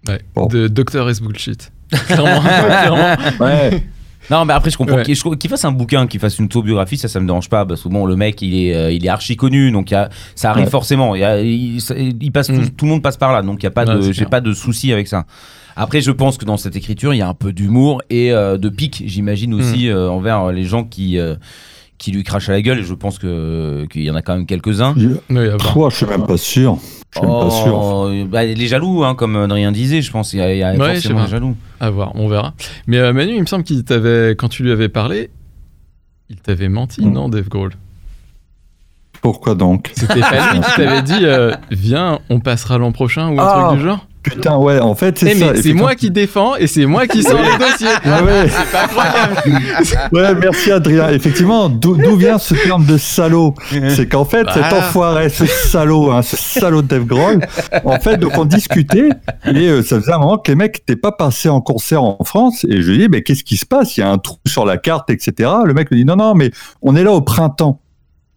Ouais. Bon. De Doctor is bullshit. (laughs) (laughs) Clairement, clairement. Ouais. non mais après je comprends Ouais. qu'il fasse un bouquin qu'il fasse une autobiographie ça ça me dérange pas parce que bon le mec il est euh, il est archi connu donc il y a, ça arrive Ouais. forcément il, y a- il, ça- il passe tout, tout le monde passe par là donc il y a pas Ouais, de j'ai pas de souci avec ça après je pense que dans cette écriture il y a un peu d'humour et euh, de pique j'imagine Mm. aussi euh, envers les gens qui euh, qui lui crachent à la gueule et je pense que qu'il y en a quand même quelques uns Oui. Pouah, je suis même pas sûr. Je suis même pas sûr. Oh, bah, les jaloux, hein, comme Adrien disait, je pense. Il y a, y a Ouais, forcément pas. des jaloux. À voir, on verra. Mais euh, Manu, il me semble qu'il t'avait, quand tu lui avais parlé, il t'avait menti, Mm. non, Dave Grohl? Pourquoi donc? C'était pas lui qui t'avait dit, euh, viens, on passera l'an prochain ou un Ah. truc du genre? Putain, ouais, en fait, c'est c'est moi qui défends et c'est moi qui sors les dossiers. (laughs) Ouais, ouais. C'est pas incroyable. (laughs) Ouais, merci Adrien. Effectivement, d'où vient ce terme de salaud? C'est qu'en fait, cet Voilà. enfoiré, ce salaud, hein, ce salaud de Dave Grohl, en fait, donc on discutait et euh, ça faisait un moment que les mecs n'étaient pas passés en concert en France et je lui dis, mais qu'est-ce qui se passe? Il y a un trou sur la carte, etc. Le mec me dit, non, non, mais on est là au printemps.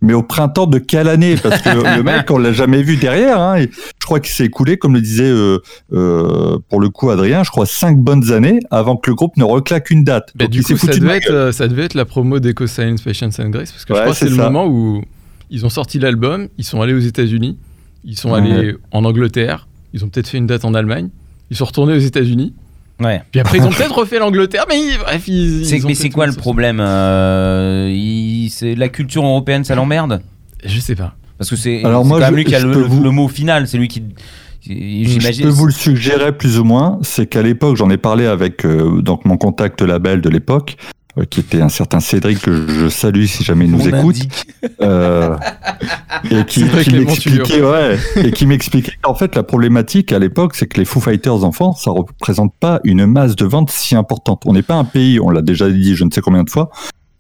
Mais au printemps de quelle année? Parce que (laughs) le, mec, on l'a jamais vu derrière. Hein, et je crois qu'il s'est écoulé, comme le disait euh, euh, pour le coup Adrien, je crois cinq bonnes années avant que le groupe ne reclaque une date. Bah, Donc, du coup, ça devait, être, ça devait être la promo d'Eco Science, Patience and Grace, parce que je crois que c'est le moment où ils ont sorti l'album, ils sont allés aux États-Unis, ils sont Ouais. allés en Angleterre, ils ont peut-être fait une date en Allemagne, Ils sont retournés aux États-Unis. Ouais. Puis après, ils ont (laughs) peut-être refait l'Angleterre, mais ils- bref, ils. C'est- ils ont mais c'est quoi le problème euh, il- c'est La culture européenne, ça l'emmerde? Je sais pas. Parce que c'est Alors c'est moi, quand même je- lui qui a je le, vous- mot final, c'est lui qui. Je J'imagine. peux vous le suggérer plus ou moins, c'est qu'à l'époque, j'en ai parlé avec euh, donc mon contact label de l'époque, qui était un certain Cédric que je salue si jamais il nous On écoute, euh, et qui, m'expliquait, ouais, et qui m'expliquait qu'en fait la problématique à l'époque, c'est que les Foo Fighters enfants, ça représente pas une masse de ventes si importante. On n'est pas un pays, on l'a déjà dit je ne sais combien de fois,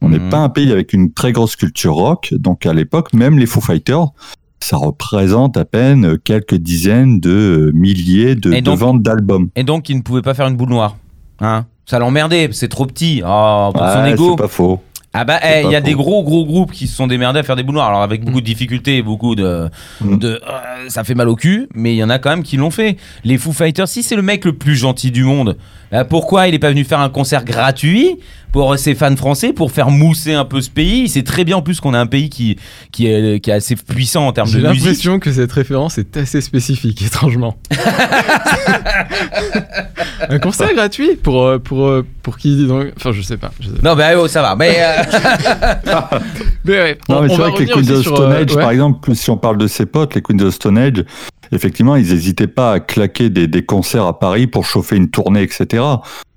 on n'est Mhm. pas un pays avec une très grosse culture rock, donc à l'époque, même les Foo Fighters, ça représente à peine quelques dizaines de milliers de, de ventes d'albums. Et donc, il ne pouvait pas faire une boule noire. Hein? Ça l'emmerdait, c'est trop petit. Oh, pour son ego. c'est pas faux. Ah bah, eh, il y a des gros gros groupes qui se sont démerdés à faire des boules noires. Alors avec beaucoup de difficultés, beaucoup de, Mm. de euh, ça fait mal au cul, mais il y en a quand même qui l'ont fait. Les Foo Fighters, si c'est le mec le plus gentil du monde, pourquoi il est pas venu faire un concert gratuit pour ses fans français pour faire mousser un peu ce pays? C'est très bien en plus qu'on a un pays qui qui est, qui est assez puissant en termes J'ai de musique. l'impression que cette référence est assez spécifique, étrangement. (laughs) un concert gratuit pour, euh, pour, euh, pour qui dis donc Enfin, je sais pas. je sais pas. Non bah oh, ça va. Mais euh, (laughs) Mais ouais, Non, on- c'est vrai que les Queens of Stone euh, Age, ouais. par exemple, si on parle de ses potes, les Queens of Stone Age, effectivement, ils n'hésitaient pas à claquer des, des concerts à Paris pour chauffer une tournée, etc.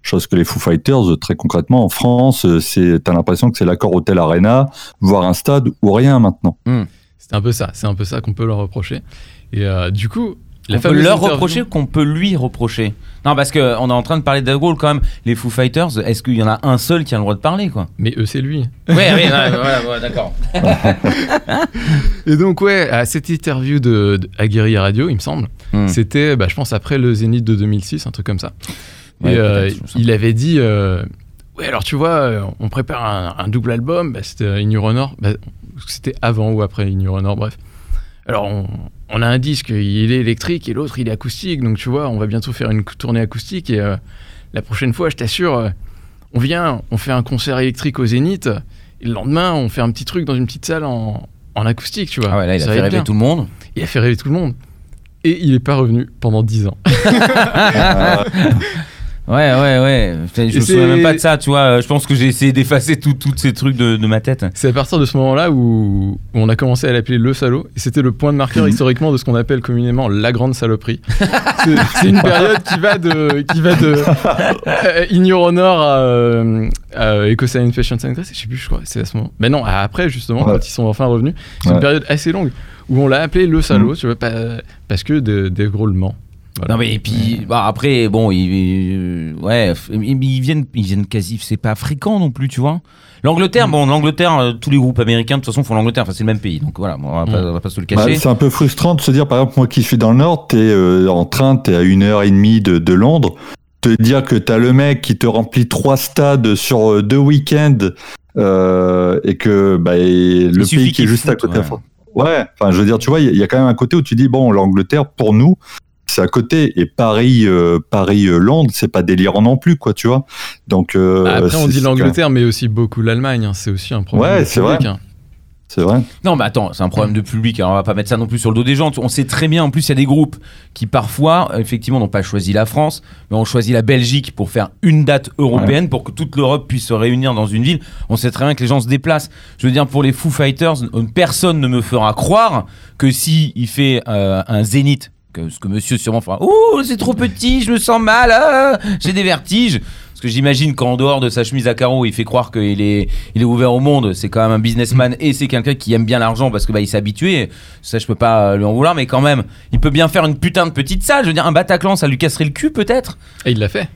Chose que les Foo Fighters, très concrètement, en France, euh, c'est, t'as l'impression que c'est l'accord Hotel Arena, voire un stade ou rien maintenant. C'est un peu ça, c'est un peu ça qu'on peut leur reprocher. Et euh, du coup, la on peut leur interview- reprocher qu'on peut lui reprocher. Non parce que on est en train de parler de Grohl quand même. Les Foo Fighters, est-ce qu'il y en a un seul qui a le droit de parler quoi Mais eux, c'est lui. Oui, voilà, voilà, d'accord. (laughs) Et donc, ouais, à cette interview de, de à Guérilla Radio, il me semble, Hmm. c'était, bah, je pense, après le Zénith de 2006, un truc comme ça. Ouais, et euh, il avait dit euh, Ouais, alors tu vois, euh, on prépare un, un double album, bah, c'était In Your Honor. Bah, c'était avant ou après In Your Honor, bref. Alors, on, on a un disque, il est électrique et l'autre, il est acoustique. Donc, tu vois, on va bientôt faire une tournée acoustique. Et euh, la prochaine fois, je t'assure, euh, on vient, on fait un concert électrique au Zénith. Et le lendemain, on fait un petit truc dans une petite salle en, en acoustique, tu vois. Ah ouais, là il a Ça va fait rêver bien. tout le monde. Il a fait rêver tout le monde. Et il n'est pas revenu pendant 10 ans. (laughs) (laughs) Ouais, ouais, ouais. Je me souviens même pas de ça, tu vois. Je pense que j'ai essayé d'effacer tout- tous ces trucs de, de ma tête. C'est à partir de ce moment-là où, où on a commencé à l'appeler le salaud. Et c'était le point de marqueur Mhm. historiquement de ce qu'on appelle communément la grande saloperie. (laughs) c'est une période qui va de, qui va de euh, In Your Honor à, euh, à Ecocide Fashion Congress. Je sais plus, je crois. C'est à ce moment. Mais non, après, justement, Ouais. quand ils sont enfin revenus. C'est Ouais. une période assez longue où on l'a appelé le salaud, tu vois, pas- parce que de- Dave Grohl ment. Voilà. Non mais et puis bah, après bon ils, ouais ils, viennent ils viennent quasi c'est pas fréquent non plus tu vois. L'Angleterre bon l'Angleterre euh, tous les groupes américains de toute façon font l'Angleterre enfin c'est le même pays donc voilà on va, pas, Mm. on va pas se le Bah, cacher. c'est un peu frustrant de se dire, par exemple, moi qui suis dans le Nord, t'es euh, en train, t'es à une heure et demie de, de Londres, te dire que t'as le mec qui te remplit trois stades sur euh, deux week-ends euh, et que bah, et le pays qui est juste à côté. ouais. enfin, Ouais, enfin, je veux dire, tu vois, il y, a- il y a quand même un côté où tu dis, bon, l'Angleterre, pour nous, c'est à côté. Et Paris, euh, Paris, euh, Londres, c'est pas délirant non plus, quoi, tu vois. Donc, euh, Bah, Après, on dit l'Angleterre, mais aussi beaucoup l'Allemagne. hein. C'est aussi un problème. Ouais, de c'est public, vrai. hein. C'est vrai. Non, mais attends, c'est un problème de public. Alors, on va pas mettre ça non plus sur le dos des gens. On sait très bien, en plus, il y a des groupes qui parfois, effectivement, n'ont pas choisi la France, mais ont choisi la Belgique pour faire une date européenne pour que toute l'Europe puisse se réunir dans une ville. On sait très bien que les gens se déplacent. Je veux dire, pour les Foo Fighters, euh, personne ne me fera croire que si il fait euh, un zénith, que ce que monsieur sûrement fera, ouh, c'est trop petit, je me sens mal, ah, j'ai des vertiges. Parce que j'imagine qu'en dehors de sa chemise à carreaux, il fait croire qu'il est, il est ouvert au monde. C'est quand même un businessman et c'est quelqu'un qui aime bien l'argent parce que bah, il s'est habitué. Ça, je peux pas lui en vouloir, mais quand même, il peut bien faire une putain de petite salle. Je veux dire, un Bataclan, ça lui casserait le cul peut-être? Et il l'a fait.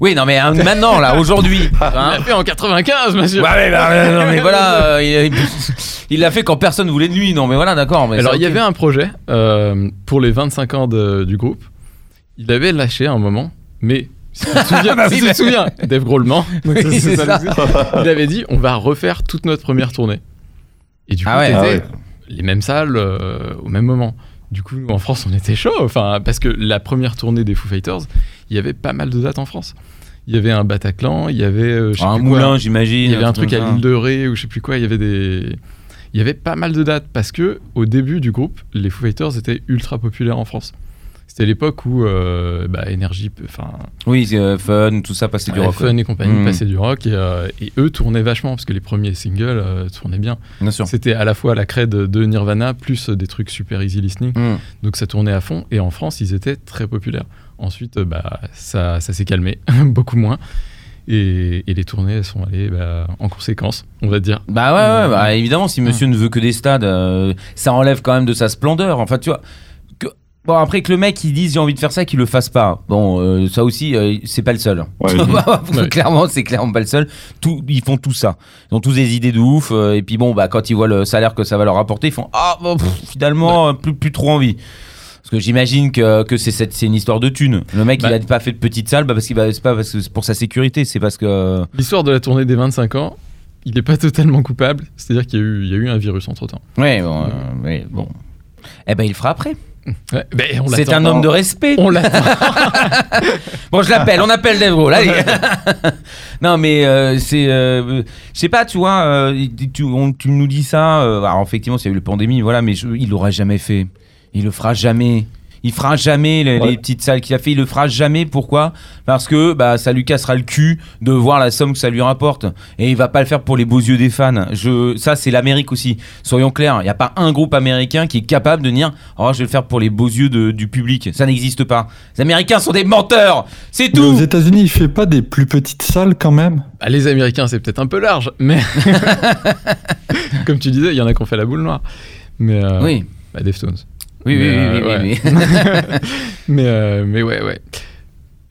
Oui, non, mais hein, maintenant, là, aujourd'hui. (laughs) Il hein. l'a fait en 95, monsieur. Ouais, ouais, bah, non, mais voilà, (laughs) euh, il- il l'a fait quand personne voulait de lui. Non, mais voilà, d'accord. mais Alors, il y ok. avait un projet euh, pour les 25 ans de- du groupe. Il avait lâché un moment, mais si tu te souviens, (laughs) Bah si oui, tu te mais- souviens, Dave Grohl ment. Donc ça, Oui, c'est c'est ça ça. le truc. Il avait dit on va refaire toute notre première tournée. Et du coup, Ah ouais, t'étais ah ouais. les mêmes salles euh, au même moment. Du coup, nous, en France, on était chaud. Enfin, parce que la première tournée des Foo Fighters, il y avait pas mal de dates en France. Il y avait un Bataclan, il y avait euh, je sais un plus moulin, j'imagine. Il y avait un truc à l'île de Ré ou je sais plus quoi. Il y avait des, il y avait pas mal de dates parce que au début du groupe, les Foo Fighters étaient ultra populaires en France. C'était l'époque où euh, bah, Energy, enfin, Oui, c'est, euh, Fun, tout ça, passait du rock. Fun et compagnie Mm. passaient du rock et, euh, et eux tournaient vachement parce que les premiers singles euh, tournaient bien. Bien sûr. C'était à la fois la crède de Nirvana plus des trucs super easy listening. Mm. Donc ça tournait à fond et en France ils étaient très populaires. Ensuite euh, bah, ça, ça s'est calmé, (laughs) beaucoup moins. Et, et les tournées sont allées bah, en conséquence, on va dire. Bah ouais, ouais, bah, évidemment, si monsieur ne veut que des stades, ça enlève quand même de sa splendeur. Enfin, tu vois. Bon, après que le mec il dise j'ai envie de faire ça, qu'il le fasse pas. Bon, euh, ça aussi, euh, c'est pas le seul. Ouais, (laughs) Ouais. clairement, c'est clairement pas le seul. Tout, ils font tout ça. Ils ont tous des idées de ouf. euh, et puis bon, bah, quand ils voient le salaire que ça va leur apporter, ils font Ah, bon, pff, finalement, plus, plus trop envie. Parce que j'imagine que, que c'est, cette- c'est une histoire de thunes. Le mec, il Bah. a pas fait de petite salle bah, parce qu'il va, c'est pas parce que c'est pour sa sécurité, c'est parce que. L'histoire de la tournée des 25 ans, il n'est pas totalement coupable. C'est-à-dire qu'il y, a eu- il y a eu un virus entre temps. Ouais, bon. euh, ouais, bon. Eh ben, il le fera après. Ben, C'est un homme de respect. On l'attend. (laughs) Bon, je l'appelle, on appelle allez. (laughs) non, mais euh, c'est. euh, je sais pas, tu vois, euh, tu, on- tu nous dis ça. euh, alors, effectivement, a eu la pandémie, voilà, mais je- il l'aurait jamais fait. Il le fera jamais. Il fera jamais les, Ouais. les petites salles qu'il a fait. Il le fera jamais. Pourquoi? Parce que bah, ça lui cassera le cul de voir la somme que ça lui rapporte. Et il va pas le faire pour les beaux yeux des fans. Je, ça, c'est l'Amérique aussi. Soyons clairs. Il n'y a pas un groupe américain qui est capable de dire Oh, je vais le faire pour les beaux yeux de- du public. Ça n'existe pas. Les Américains sont des menteurs. C'est Mais aux tout. États-Unis, il fait pas des plus petites salles quand même? Bah, les Américains, c'est peut-être un peu large, mais (laughs) (laughs) comme tu disais, il y en a qui ont fait la boule noire. Mais euh, Oui. bah, Deftones. Oui, oui, Mais, oui, euh, oui, ouais. oui, oui. (laughs) Mais, euh, mais ouais, ouais.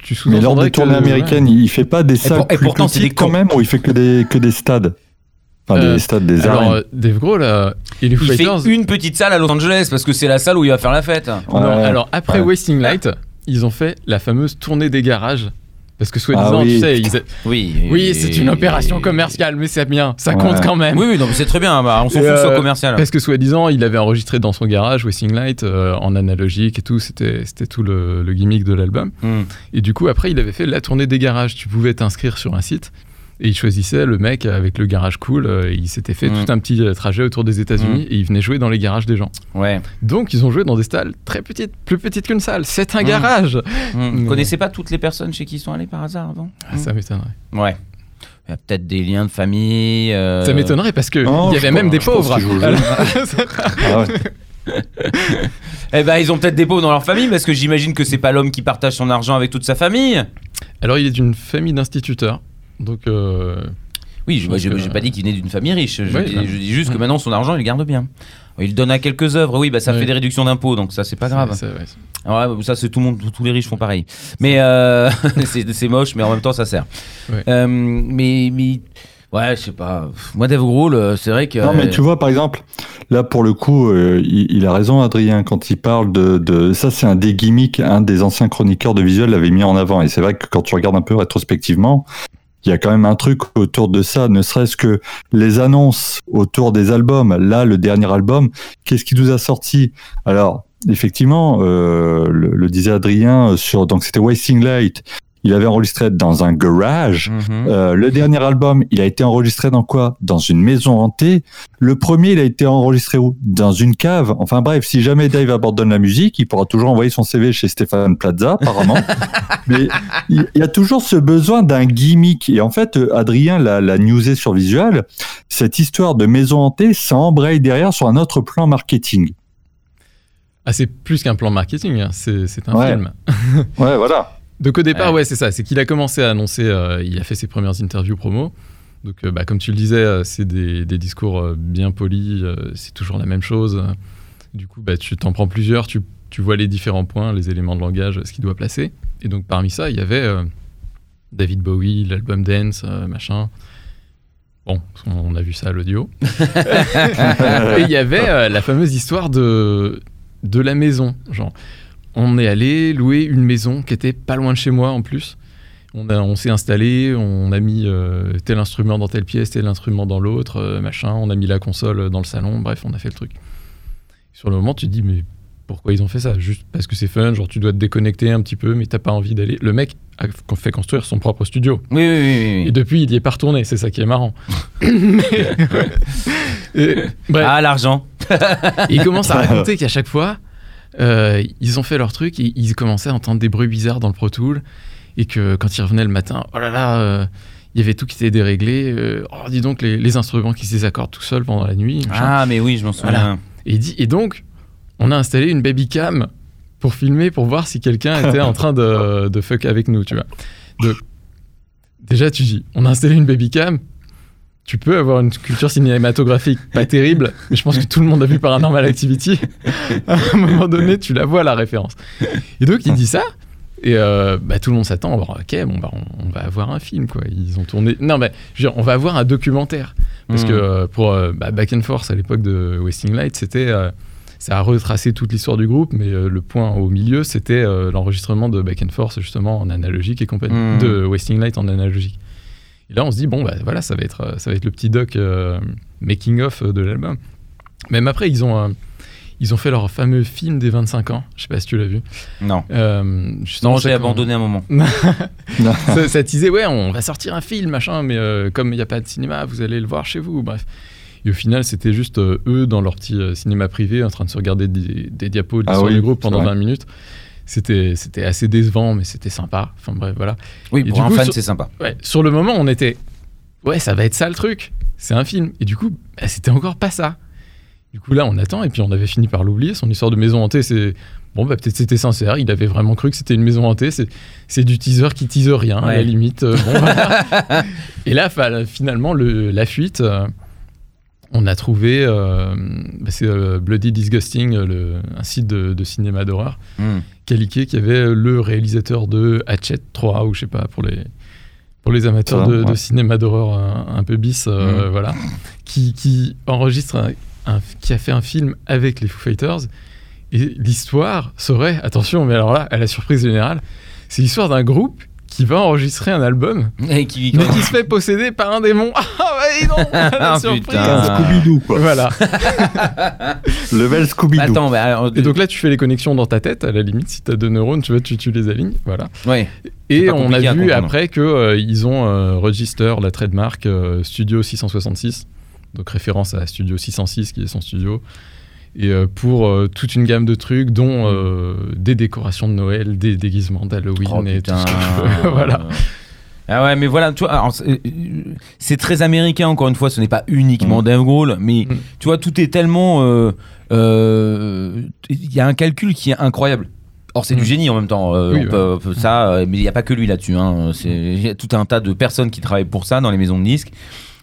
Tu Mais lors des tournées américaines, il fait pas des salles pour- et plus pourtant, c'est petites quand même, ou il fait que des, que des stades? Enfin, Euh, des stades, des Alors, arènes. euh, Dave Grohl euh, et les Foo Il fait une petite salle à Los Angeles parce que c'est la salle où il va faire la fête. Ouais, Non, alors après ouais. Wasting Light, ils ont fait la fameuse tournée des garages. Parce que soi-disant, Ah oui. tu sais, ils a- Oui. oui, c'est une opération commerciale, mais c'est bien, ça compte Ouais. quand même. Oui, oui, non, c'est très bien. bah, on s'en fout euh, commercial. Parce que soi-disant, il avait enregistré dans son garage Wasting Light euh, en analogique et tout, c'était c'était tout le, le gimmick de l'album. Hmm. Et du coup, après, il avait fait la tournée des garages. Tu pouvais t'inscrire sur un site et il choisissait le mec avec le garage cool. euh, et il s'était fait Mm. tout un petit euh, trajet autour des États-Unis et il venait jouer dans les garages des gens. Ouais. Donc, ils ont joué dans des salles très petites, plus petites qu'une salle. C'est un Mm. garage. Vous connaissez pas toutes les personnes chez qui ils sont allés par hasard avant Ah, ça m'étonnerait. Ouais. Il y a peut-être des liens de famille. euh, Ça m'étonnerait parce que Non, il y avait même des pauvres. (laughs) Ah. Eh ben, ils ont peut-être des pauvres dans leur famille parce que j'imagine que c'est pas l'homme qui partage son argent avec toute sa famille. Alors, il est d'une famille d'instituteurs. Donc, euh, Oui, je que- j'ai pas dit qu'il venait d'une famille riche. Je, Oui, dis, non. je dis juste que maintenant son argent il le garde bien. Il le donne à quelques œuvres. Oui, bah ça Oui. fait des réductions d'impôts, donc ça c'est pas grave. c'est- c'est- ouais, c'est- Ouais, bah, ça c'est tout le monde, tous les riches font pareil. Mais euh, (laughs) c'est c'est moche, mais en même temps ça sert. Euh, mais, mais ouais, je sais pas. Moi, Dave Grohl, euh, c'est vrai que. Non, mais tu vois, par exemple, là, pour le coup, euh, il, il a raison, Adrien, quand il parle de. de ça, c'est un des gimmicks, un des anciens chroniqueurs de visuel l'avait mis en avant. Et c'est vrai que quand tu regardes un peu rétrospectivement, il y a quand même un truc autour de ça, ne serait-ce que les annonces autour des albums. Là, le dernier album, qu'est-ce qui nous a sorti? Alors, effectivement, euh, le, le disait Adrien, sur, donc c'était Wasting Light. Il avait enregistré dans un garage. Mhm. Euh, le dernier album, il a été enregistré dans quoi? Dans une maison hantée. Le premier, il a été enregistré où? Dans une cave. Enfin bref, si jamais Dave abandonne la musique, il pourra toujours envoyer son CV chez Stéphane Plaza, apparemment. (laughs) Mais il y a toujours ce besoin d'un gimmick. Et en fait, Adrien l'a l'a newsé sur Visual. Cette histoire de maison hantée, ça embraye derrière sur un autre plan marketing. Ah, c'est plus qu'un plan marketing, hein, c'est c'est un Ouais. film. Ouais, voilà. Donc au départ, Ouais. ouais, c'est ça. C'est qu'il a commencé à annoncer, euh, il a fait ses premières interviews promo. Donc, euh, bah, comme tu le disais, euh, c'est des, des discours bien polis, c'est toujours la même chose. Du coup, bah, tu t'en prends plusieurs, tu, tu vois les différents points, les éléments de langage, ce qu'il doit placer. Et donc parmi ça, il y avait David Bowie, l'album Dance, machin. Bon, on a vu ça à l'audio. (laughs) Et il y avait la fameuse histoire de, de la maison. Genre, on est allé louer une maison qui était pas loin de chez moi en plus. On, s'est installé, on a mis euh, tel instrument dans telle pièce, tel instrument dans l'autre, euh, machin. On a mis la console dans le salon. Bref, on a fait le truc. Sur le moment, tu te dis, mais pourquoi ils ont fait ça? Juste parce que c'est fun, genre tu dois te déconnecter un petit peu, mais t'as pas envie d'aller. Le mec a fait construire son propre studio. Oui, oui, oui. oui, Et depuis, il y est pas retourné, c'est ça qui est marrant. (laughs) Mais- Et- bref. Ah, l'argent. Il commence à (laughs) raconter qu'à chaque fois, Euh, ils ont fait leur truc et ils commençaient à entendre des bruits bizarres dans le Pro Tool. Et que quand ils revenaient le matin, oh là là, euh, il y avait tout qui était déréglé. euh, oh, dis donc, les, les instruments qui se désaccordent tout seuls pendant la nuit. Ah, mais oui, je m'en souviens. Voilà. Et, il dit, et donc, on a installé une baby cam pour filmer, pour voir si quelqu'un était en train de, de fuck avec nous, tu vois. Donc, déjà, tu dis, on a installé une baby cam. Tu peux avoir une culture cinématographique pas terrible, mais je pense que tout le monde a vu Paranormal Activity. à un moment donné, tu la vois la référence. Et donc, il dit ça. Et euh, bah, tout le monde s'attend. Bon, ok, bon, bah, on, on va avoir un film, quoi. Ils ont tourné. Non, mais je veux dire, on va avoir un documentaire. Parce Mm. que euh, pour euh, bah, Back and Forth à l'époque de Wasting Light, c'était. euh, ça a retracé toute l'histoire du groupe, mais euh, le point au milieu, c'était l'enregistrement de Back and Forth, justement, en analogique et compagnie. Mm. De Wasting Light en analogique. Et là, on se dit, bon, bah voilà, ça va être, euh, ça va être le petit doc euh, making-of de l'album. Même après, ils ont, euh, ils ont fait leur fameux film des 25 ans. Je sais pas si tu l'as vu. Non. Euh, Non, j'ai abandonné un moment. (laughs) ça, ça disait ouais on va sortir un film machin mais euh, comme il n'y a pas de cinéma vous allez le voir chez vous bref et au final c'était juste euh, eux dans leur petit euh, cinéma privé en train de se regarder des, des diapos de Ah l'histoire oui, du groupe pendant vrai. 20 minutes c'était c'était assez décevant mais c'était sympa. Enfin bref voilà. Oui, Et pour un coup, fan, sur- c'est sympa. ouais sur le moment on était ouais ça va être ça le truc. C'est un film. Et du coup bah, c'était encore pas ça. Du coup là on attend et puis on avait fini par l'oublier son histoire de maison hantée c'est bon bah peut-être c'était sincère il avait vraiment cru que c'était une maison hantée c'est c'est du teaser qui tease rien à la limite euh, bon, voilà. (laughs) et là finalement le, la fuite euh, on a trouvé euh, bah, c'est Bloody Disgusting le, un site de, de cinéma d'horreur. Hmm. Caliqué qui avait le réalisateur de Hatchet 3 ou je sais pas pour les pour les amateurs de, cinéma d'horreur un, un peu bis euh, Mhm. voilà. Qui, qui enregistre un, un- qui a fait un film avec les Foo Fighters. Et l'histoire serait attention mais alors là à la surprise générale c'est l'histoire d'un groupe qui va enregistrer un album (laughs) Et qui. mais qui se fait posséder par un démon (laughs) ah ouais non (laughs) la Ah, surprise putain. Scooby-Doo, quoi. voilà Level Scooby-Doo. Attends, bah, alors, et donc là tu fais les connexions dans ta tête à la limite si t'as deux neurones tu vois tu, tu les alignes voilà ouais. Et on a vu après que euh, ils ont euh, register la trademark euh, Studio 666, donc référence à Studio 606 qui est son studio, et euh, pour euh, toute une gamme de trucs, dont euh, des décorations de Noël, des déguisements d'Halloween Oh, et tout ce que (laughs) voilà. Ah ouais, mais voilà, tu vois, c'est très américain, encore une fois, ce n'est pas uniquement Mm. Dave Grohl, mais Mm. tu vois, tout est tellement. euh, euh, Il y a un calcul qui est incroyable. Or, c'est Mm. du génie en même temps. euh, Oui, on peut- peut- ça, mais il n'y a pas que lui là-dessus. hein. Il y a tout un tas de personnes qui travaillent pour ça dans les maisons de disques.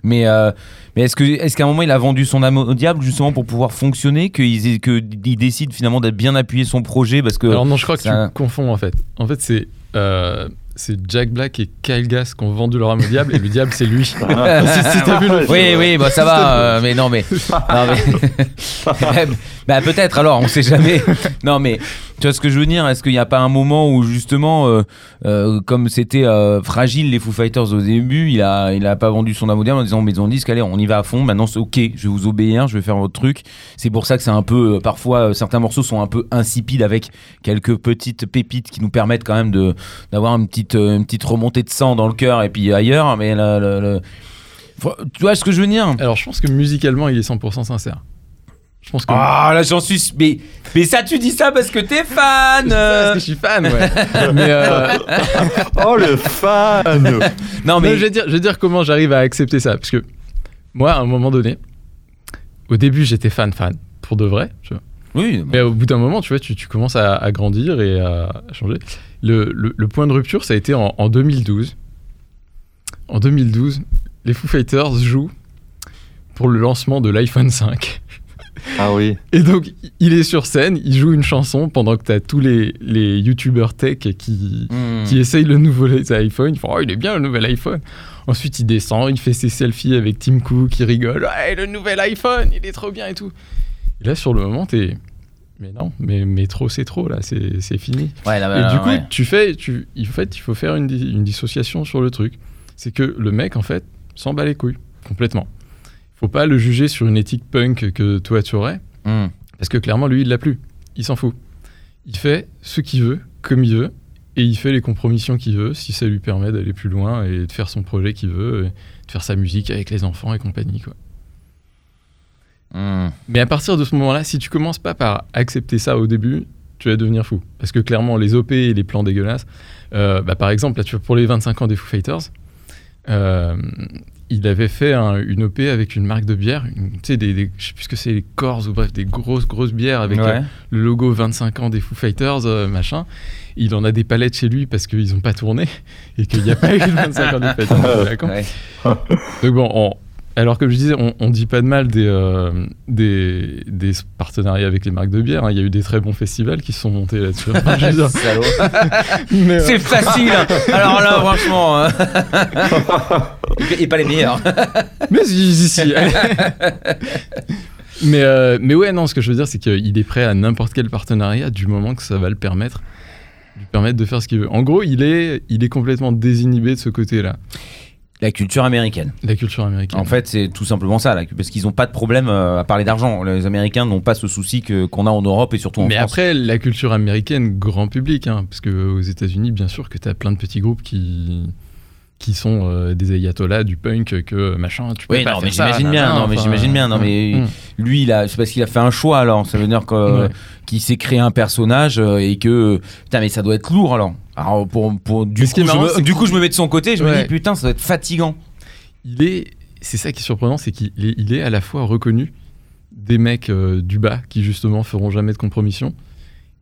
Mais, euh, mais est-ce qu'à un moment il a vendu son âme au diable justement pour pouvoir fonctionner, qu'il aient- que il décide finalement d'être bien appuyé son projet parce que Alors non, je crois que ça- tu confonds en fait. En fait, c'est euh, c'est Jack Black et Kyle Gass qui ont vendu leur âme au diable, et le diable, c'est lui. (laughs) si, si t'as vu le Oui, oui, bah ça va, (laughs) euh, mais non, mais. non, mais- (laughs) bah peut-être alors, on sait jamais. Non, mais tu vois ce que je veux dire Est-ce qu'il n'y a pas un moment où justement, euh, euh, comme c'était fragile les Foo Fighters au début, il a, il a pas vendu son âme au diable en disant maison disque, allez, on y va à fond. Maintenant, c'est ok, je vais vous obéir, je vais faire votre truc. C'est pour ça que c'est un peu, parfois, certains morceaux sont un peu insipides avec quelques petites pépites qui nous permettent quand même de d'avoir une petite, euh, une petite remontée de sang dans le cœur et puis ailleurs. Mais le- le- le- Faut- tu vois ce que je veux dire? Alors, je pense que musicalement, il est 100% sincère. Je pense que. Ah là j'en suis mais mais ça tu dis ça parce que t'es fan. (laughs) Parce que je suis fan, ouais. (laughs) Mais euh, (laughs) Oh, le fan Non Non, mais je, vais dire, je vais dire comment j'arrive à accepter ça. Parce que moi, à un moment donné, au début, j'étais fan, fan, pour de vrai. tu vois. Oui. Mais au bout d'un moment, tu vois, tu, tu commences à, à grandir et à, changer. Le, le- le point de rupture, ça a été en, en 2012. En 2012, les Foo Fighters jouent pour le lancement de l'iPhone 5. Ah oui. Et donc, il est sur scène, il joue une chanson pendant que tu as tous les, les YouTubers tech qui, Hmm. qui essayent le nouveau iPhone. Ils font Oh, il est bien le nouvel iPhone. Ensuite, il descend, il fait ses selfies avec Tim Cook, il rigole Ouais, le nouvel iPhone, il est trop bien et tout. Et là, sur le moment, t'es. Mais non, mais, mais trop, c'est trop, là, c'est c'est fini. Ouais, là, et là, du coup, ouais. tu fais. Tu, en fait, il faut faire une, une dissociation sur le truc. C'est que le mec, en fait, s'en bat les couilles, complètement. Faut pas le juger sur une éthique punk que toi, tu aurais. Hmm. Parce que clairement, lui, il l'a plus. Il s'en fout. Il fait ce qu'il veut, comme il veut, et il fait les compromissions qu'il veut, si ça lui permet d'aller plus loin et de faire son projet qu'il veut, et de faire sa musique avec les enfants et compagnie. Quoi. Hmm. Mais à partir de ce moment-là, si tu commences pas par accepter ça au début, tu vas devenir fou. Parce que clairement, les OP et les plans dégueulasses, euh, bah, par exemple, là, tu vois, pour les 25 ans des Foo Fighters, euh, il avait fait un- une OP avec une marque de bière, tu sais, des, des- je sais plus ce que c'est, les Corrs ou bref, des grosses, grosses bières avec Ouais. euh, le logo 25 ans des Foo Fighters, machin. Il en a des palettes chez lui parce qu'ils n'ont pas tourné et qu'il n'y a pas eu le 25 ans des Foo Fighters. (laughs) Donc bon, on- alors comme je disais, on, on dit pas de mal des, euh, des, des partenariats avec les marques de bière. hein. Il y a eu des très bons festivals qui se sont montés là-dessus. (laughs) (laughs) Mais, euh, C'est facile. Alors là, franchement. hein. (laughs) Et pas les meilleurs. mais si, si, si. mais, euh, mais ouais, non, ce que je veux dire, c'est qu'il est prêt à n'importe quel partenariat du moment que ça va le permettre, lui permettre de faire ce qu'il veut. En gros, il est, il est complètement désinhibé de ce côté-là, La culture américaine. la culture américaine. En fait, c'est tout simplement ça, là, parce qu'ils n'ont pas de problème euh, à parler d'argent. Les Américains n'ont pas ce souci que- qu'on a en Europe et surtout en Mais France. après, la culture américaine, grand public, hein, parce qu'aux États-Unis, bien sûr que tu as plein de petits groupes qui, qui sont euh, des ayatollahs du punk, que machin, tu peux Oui, pas non, faire mais j'imagine bien, non, mais enfin, j'imagine bien, non, mais hum. lui, il a, c'est parce qu'il a fait un choix alors. Ça veut dire que, Ouais. qu'il s'est créé un personnage euh, et que putain, mais ça doit être lourd alors. Alors pour, pour du coup, je me, c'est du que- coup, je me mets de son côté. Je me dis putain, ça doit être fatigant. il est, c'est ça qui est surprenant, c'est qu'il est, il est à la fois reconnu des mecs euh, du bas qui justement feront jamais de compromission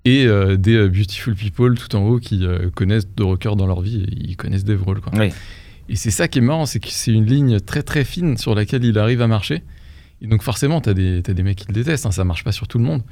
et euh, des euh, beautiful people tout en haut qui connaissent de rockers dans leur vie et ils connaissent Dave Grohl, quoi. Oui. Et c'est ça qui est marrant, c'est que c'est une ligne très très fine sur laquelle il arrive à marcher. Et donc forcément, t'as des, t'as des mecs qui le détestent, hein, ça marche pas sur tout le monde,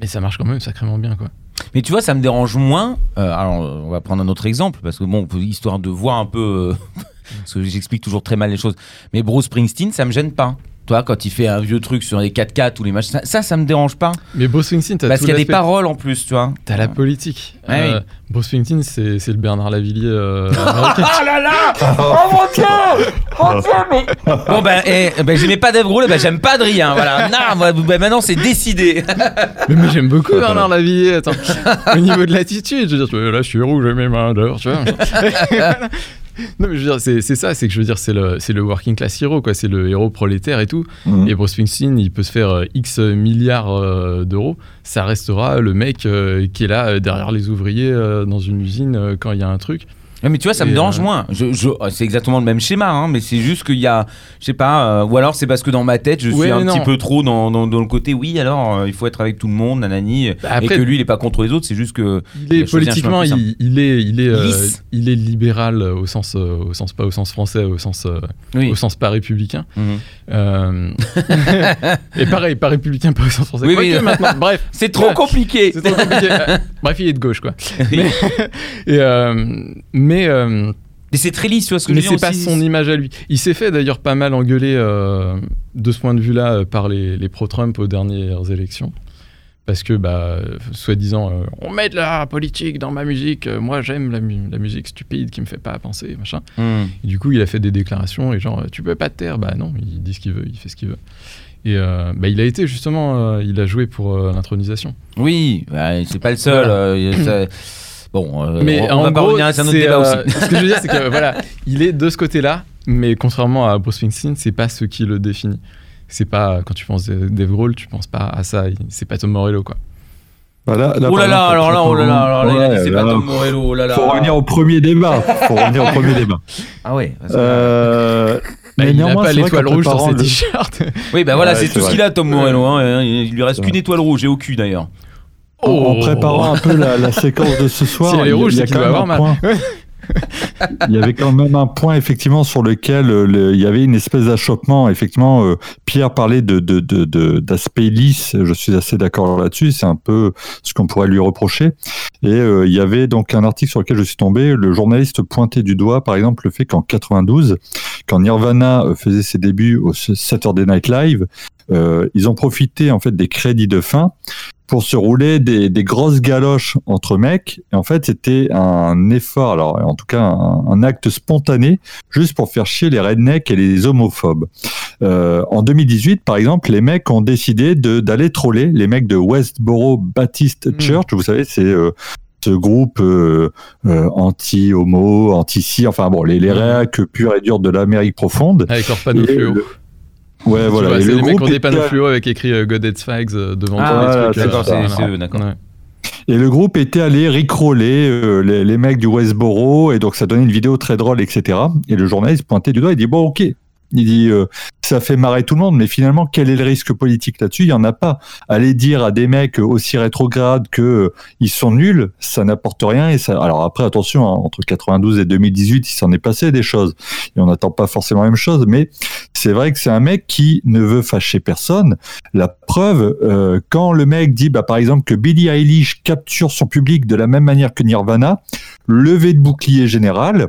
mais ça marche quand même sacrément bien, quoi. Mais tu vois, ça me dérange moins. euh, alors, on va prendre un autre exemple parce que bon, histoire de voir un peu, euh, parce que j'explique toujours très mal les choses. Mais Bruce Springsteen, ça me gêne pas. Toi, quand il fait un vieux truc sur les 4x4 ou les machins, ça, ça, me dérange pas. Mais Bruce Springsteen, t'as Parce qu'il y a des paroles en plus, tu vois. T'as la politique. Ouais, Euh, Bruce Springsteen, c'est c'est le Bernard Lavillier euh. (laughs) Ah là là (laughs) Oh mon dieu Oh dieu, mais... Bon ben, eh, ben j'aimais pas Dave Grohl, ben j'aime pas Adrien, voilà. Non, ben, maintenant c'est décidé. (laughs) mais moi j'aime beaucoup Bernard Lavillier. Attends, au niveau de l'attitude, je veux dire, là je suis rouge, j'ai mes mains dehors, tu vois. Non mais je veux dire, c'est c'est ça, c'est que je veux dire, c'est le, c'est le working class hero, quoi. C'est le héros prolétaire et tout. Mhm. Et Bruce Springsteen, il peut se faire euh, X milliards euh, d'euros. Ça restera le mec euh, qui est là euh, derrière les ouvriers dans une usine quand il y a un truc. Mais tu vois, ça me dérange euh, moins. Je, je- c'est exactement le même schéma, hein, mais c'est juste qu'il y a, je sais pas, euh, ou alors c'est parce que dans ma tête, je suis un petit peu trop dans, dans, dans le côté, oui, alors euh, il faut être avec tout le monde, nanani, Bah, après- et que lui, il est pas contre les autres, c'est juste que. Il est politiquement, il, il est, il est, il est libéral au sens, au sens pas au sens français, au sens, Oui. au sens pas républicain. Mhm. (laughs) Et pareil, pas républicain, pas au sens français. Oui, maintenant, bref, (laughs) C'est trop compliqué. c'est trop compliqué. (laughs) Bref, il est de gauche, quoi. Mais, et, mais, euh, Et c'est très lisse, tu vois ce que mais je veux c'est dire pas aussi. son image à lui. Il s'est fait d'ailleurs pas mal engueuler euh, de ce point de vue-là euh, par les, les pro-Trump aux dernières élections. Parce que, bah, soi-disant, euh, on met de la politique dans ma musique, euh, moi j'aime la, mu- la musique stupide qui me fait pas penser, machin. Hmm. Et du coup, il a fait des déclarations et genre, tu peux pas te taire. Bah non, il dit ce qu'il veut, il fait ce qu'il veut. Et euh, bah, il a été justement, il a joué pour l'intronisation. Oui, bah, c'est pas le seul. Voilà. (clears throat) ça- Bon, euh, Mais on, on en va pas gros, revenir, c'est un autre débat euh, aussi. Ce que je veux dire, c'est que (laughs) voilà, il est de ce côté-là, mais contrairement à Bruce Springsteen, c'est pas ce qui le définit. C'est pas quand tu penses à Dave Grohl, tu penses pas à ça. C'est pas Tom Morello, quoi. Voilà, Oh là par là, exemple, alors là, oh là là, alors là, il a dit, Ouais, c'est là, pas Tom Morello, oh là là. Faut revenir au premier débat. Faut revenir au premier débat. (laughs) Ah ouais. que- Euh, Bah, mais il a néanmoins, pas l'étoile rouge sur ses le- t-shirts. Oui, bah voilà, Ouais, c'est tout ce qu'il a, Tom Morello. Hein, il lui reste qu'une étoile rouge et au cul d'ailleurs. En, en Oh. préparant un peu la, la (laughs) séquence de ce soir, Si il y a- rouge, il y a c'est qu'il quand même avoir un point. (laughs) il y avait quand même un point effectivement sur lequel euh, le- il y avait une espèce d'achoppement. Effectivement, euh, Pierre parlait de de- de- de- d'aspect lisse. Je suis assez d'accord là-dessus. C'est un peu ce qu'on pourrait lui reprocher. Et euh, il y avait donc un article sur lequel je suis tombé. Le journaliste pointait du doigt, par exemple, le fait qu'en 92, quand Nirvana faisait ses débuts au Saturday Night Live, ils ont profité en fait des crédits de fin pour se rouler des, des grosses galoches entre mecs. Et en fait, c'était un effort, alors en tout cas un, un acte spontané, juste pour faire chier les rednecks et les homophobes. Euh, en 2018, par exemple, les mecs ont décidé d'aller troller les mecs de Westboro Baptist Mm. Church. Vous savez, c'est euh, ce groupe euh, euh, anti-homo, anti-ci, enfin bon, les, les Mm. réacs purs et durs de l'Amérique profonde. Avec leur panneau Et fluo. le- Ouais, Tu voilà. vois, Et c'est le les mecs qui groupe ont des panneaux était- fluo avec écrit euh, God Hates Fags euh, devant Ah, d'accord, c'est- eux, d'accord. Ouais. Et le groupe était allé rickroller euh, les, les mecs du Westboro, et donc ça donnait une vidéo très drôle, etc. Et le journaliste pointait du doigt, il dit bon, ok. Il dit euh, ça fait marrer tout le monde, mais finalement quel est le risque politique là-dessus? Il y en a pas. Aller dire à des mecs aussi rétrogrades que euh, ils sont nuls, ça n'apporte rien. Et ça. Alors après attention, hein, entre 92 et 2018, il s'en est passé des choses. Et on n'attend pas forcément la même chose, mais c'est vrai que c'est un mec qui ne veut fâcher personne. La preuve, euh, quand le mec dit, bah, par exemple, que Billie Eilish capture son public de la même manière que Nirvana, levé de bouclier général,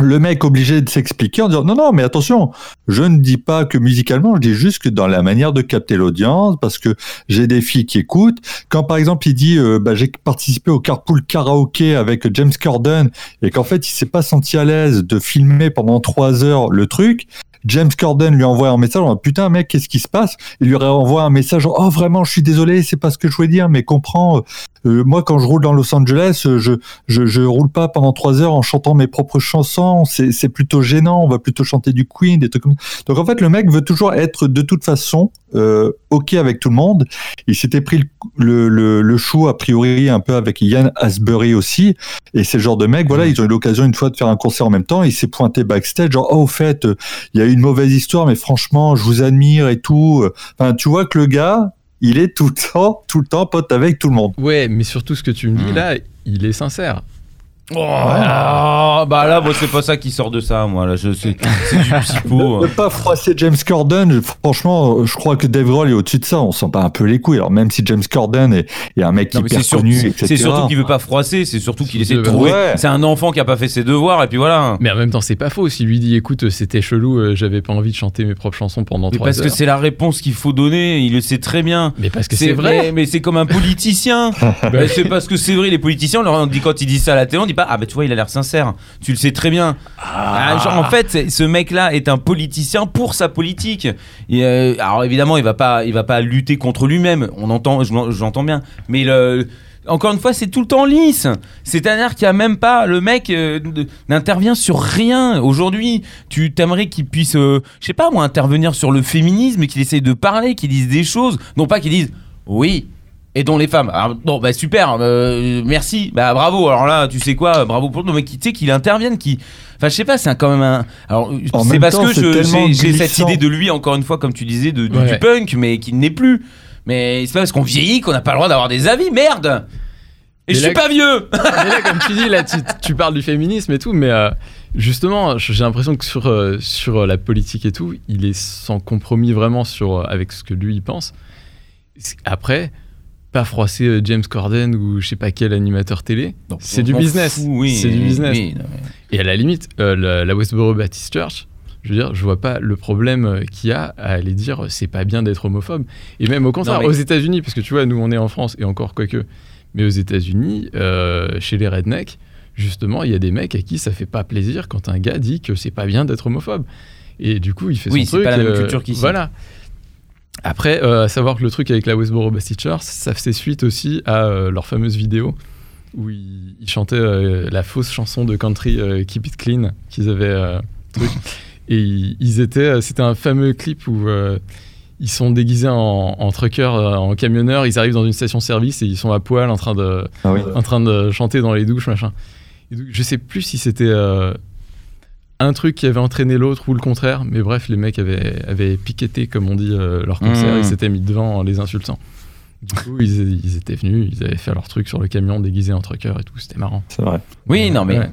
le mec obligé de s'expliquer en disant non non mais attention je ne dis pas que musicalement je dis juste que dans la manière de capter l'audience parce que j'ai des filles qui écoutent. Quand par exemple il dit euh, bah, j'ai participé au carpool karaoké avec James Corden et qu'en fait il s'est pas senti à l'aise de filmer pendant trois heures le truc James Corden lui envoie un message, putain mec, qu'est-ce qui se passe? Il lui renvoie un message, oh vraiment, je suis désolé, c'est pas ce que je voulais dire, mais comprends, euh, moi quand je roule dans Los Angeles, euh, je, je je roule pas pendant trois heures en chantant mes propres chansons, c'est c'est plutôt gênant, on va plutôt chanter du Queen, des trucs comme ça. Donc en fait, le mec veut toujours être de toute façon euh, ok avec tout le monde. Il s'était pris le, le, le, chou a priori un peu avec Ian Asbury aussi, et c'est le genre de mec, voilà, ils ont eu l'occasion une fois de faire un concert en même temps, il s'est pointé backstage, genre oh au fait, euh, il y a eu une mauvaise histoire, mais franchement, je vous admire et tout. Enfin, tu vois que le gars, il est tout le temps, tout le temps pote avec tout le monde. Ouais, mais surtout ce que tu me dis Mm. là, il est sincère. Oh, bah là, moi, c'est pas ça qui sort de ça, moi. Là, je c'est c'est du psycho. Ne pas froisser James Corden, franchement, je crois que Dave Grohl est au-dessus de ça. On sent pas un peu les couilles. Alors même si James Corden est, est un mec Non, mais hyper c'est sur- connu, c'est- etc. c'est surtout qu'il veut pas froisser, c'est surtout qu'il essaie de trouver. Ouais. C'est un enfant qui a pas fait ses devoirs, et puis voilà. Mais en même temps, c'est pas faux. S'il lui dit, écoute, c'était chelou, euh, j'avais pas envie de chanter mes propres chansons pendant Mais trois parce heures. que c'est la réponse qu'il faut donner, il le sait très bien. Mais parce que c'est vrai. Mais, mais c'est comme un politicien. (laughs) Mais c'est parce que c'est vrai, les politiciens, on leur dit quand ils disent ça à la télé, on dit pas ah bah tu vois, il a l'air sincère. Tu le sais très bien. Ah, genre, en fait, ce mec-là est un politicien pour sa politique. Et, euh, alors évidemment, il va pas, il va pas lutter contre lui-même. On entend, j'entends bien. Mais le encore une fois, c'est tout le temps lisse. C'est-à-dire qu'il y a même pas le mec euh, n'intervient sur rien. Aujourd'hui, tu t'aimerais qu'il puisse, euh, je sais pas moi, intervenir sur le féminisme, qu'il essaye de parler, qu'il dise des choses, non pas qu'il dise oui. Aidons les femmes. Alors, bon, bah super, euh, merci, bah bravo. Alors là, tu sais quoi, bravo pour le mais qui tu sais qu'il intervienne, qui, enfin, je sais pas, c'est un- quand même un. Alors, c'est parce temps, que j'ai cette idée de lui, encore une fois, comme tu disais, de, de- Ouais. du punk, mais qui n'est plus. Mais c'est pas parce qu'on vieillit qu'on n'a pas le droit d'avoir des avis, merde. Et Mais je là- suis pas vieux. (laughs) mais là, comme tu dis, là, tu, tu parles du féminisme et tout, mais euh, justement, j'ai l'impression que sur, euh, sur la politique et tout, il est sans compromis vraiment sur, avec ce que lui il pense. Après, pas froisser euh, James Corden ou je sais pas quel animateur télé, c'est du business. fout, oui, c'est du business. oui, non, mais- Et à la limite, euh, la, la Westboro Baptist Church, je veux dire, je vois pas le problème euh, qu'il y a à aller dire c'est pas bien d'être homophobe. Et même au contraire, mais- aux États-Unis, parce que tu vois, nous on est en France et encore quoique, mais aux États-Unis, euh, chez les rednecks, justement, il y a des mecs à qui ça fait pas plaisir quand un gars dit que c'est pas bien d'être homophobe. Et du coup, il fait Oui, son c'est truc. pas la même culture qu'ici. Voilà. Après, euh, à savoir que le truc avec la Westboro Church, ça fait suite aussi à euh, leur fameuse vidéo où ils, ils chantaient euh, la fausse chanson de country Keep It Clean qu'ils avaient truc. (laughs) et ils, ils étaient c'était un fameux clip où ils sont déguisés en, en truckers en camionneurs ils arrivent dans une station service et ils sont à poil en train de Ah oui. en train de chanter dans les douches machin et donc, je sais plus si c'était un truc qui avait entraîné l'autre ou le contraire mais bref les mecs avaient, avaient piqueté comme on dit euh, leur concert Mmh. ils s'étaient mis devant en les insultant du coup ils, ils étaient venus ils avaient fait leur truc sur le camion déguisés en trucker et tout c'était marrant C'est vrai. Oui, non, mais. Ouais.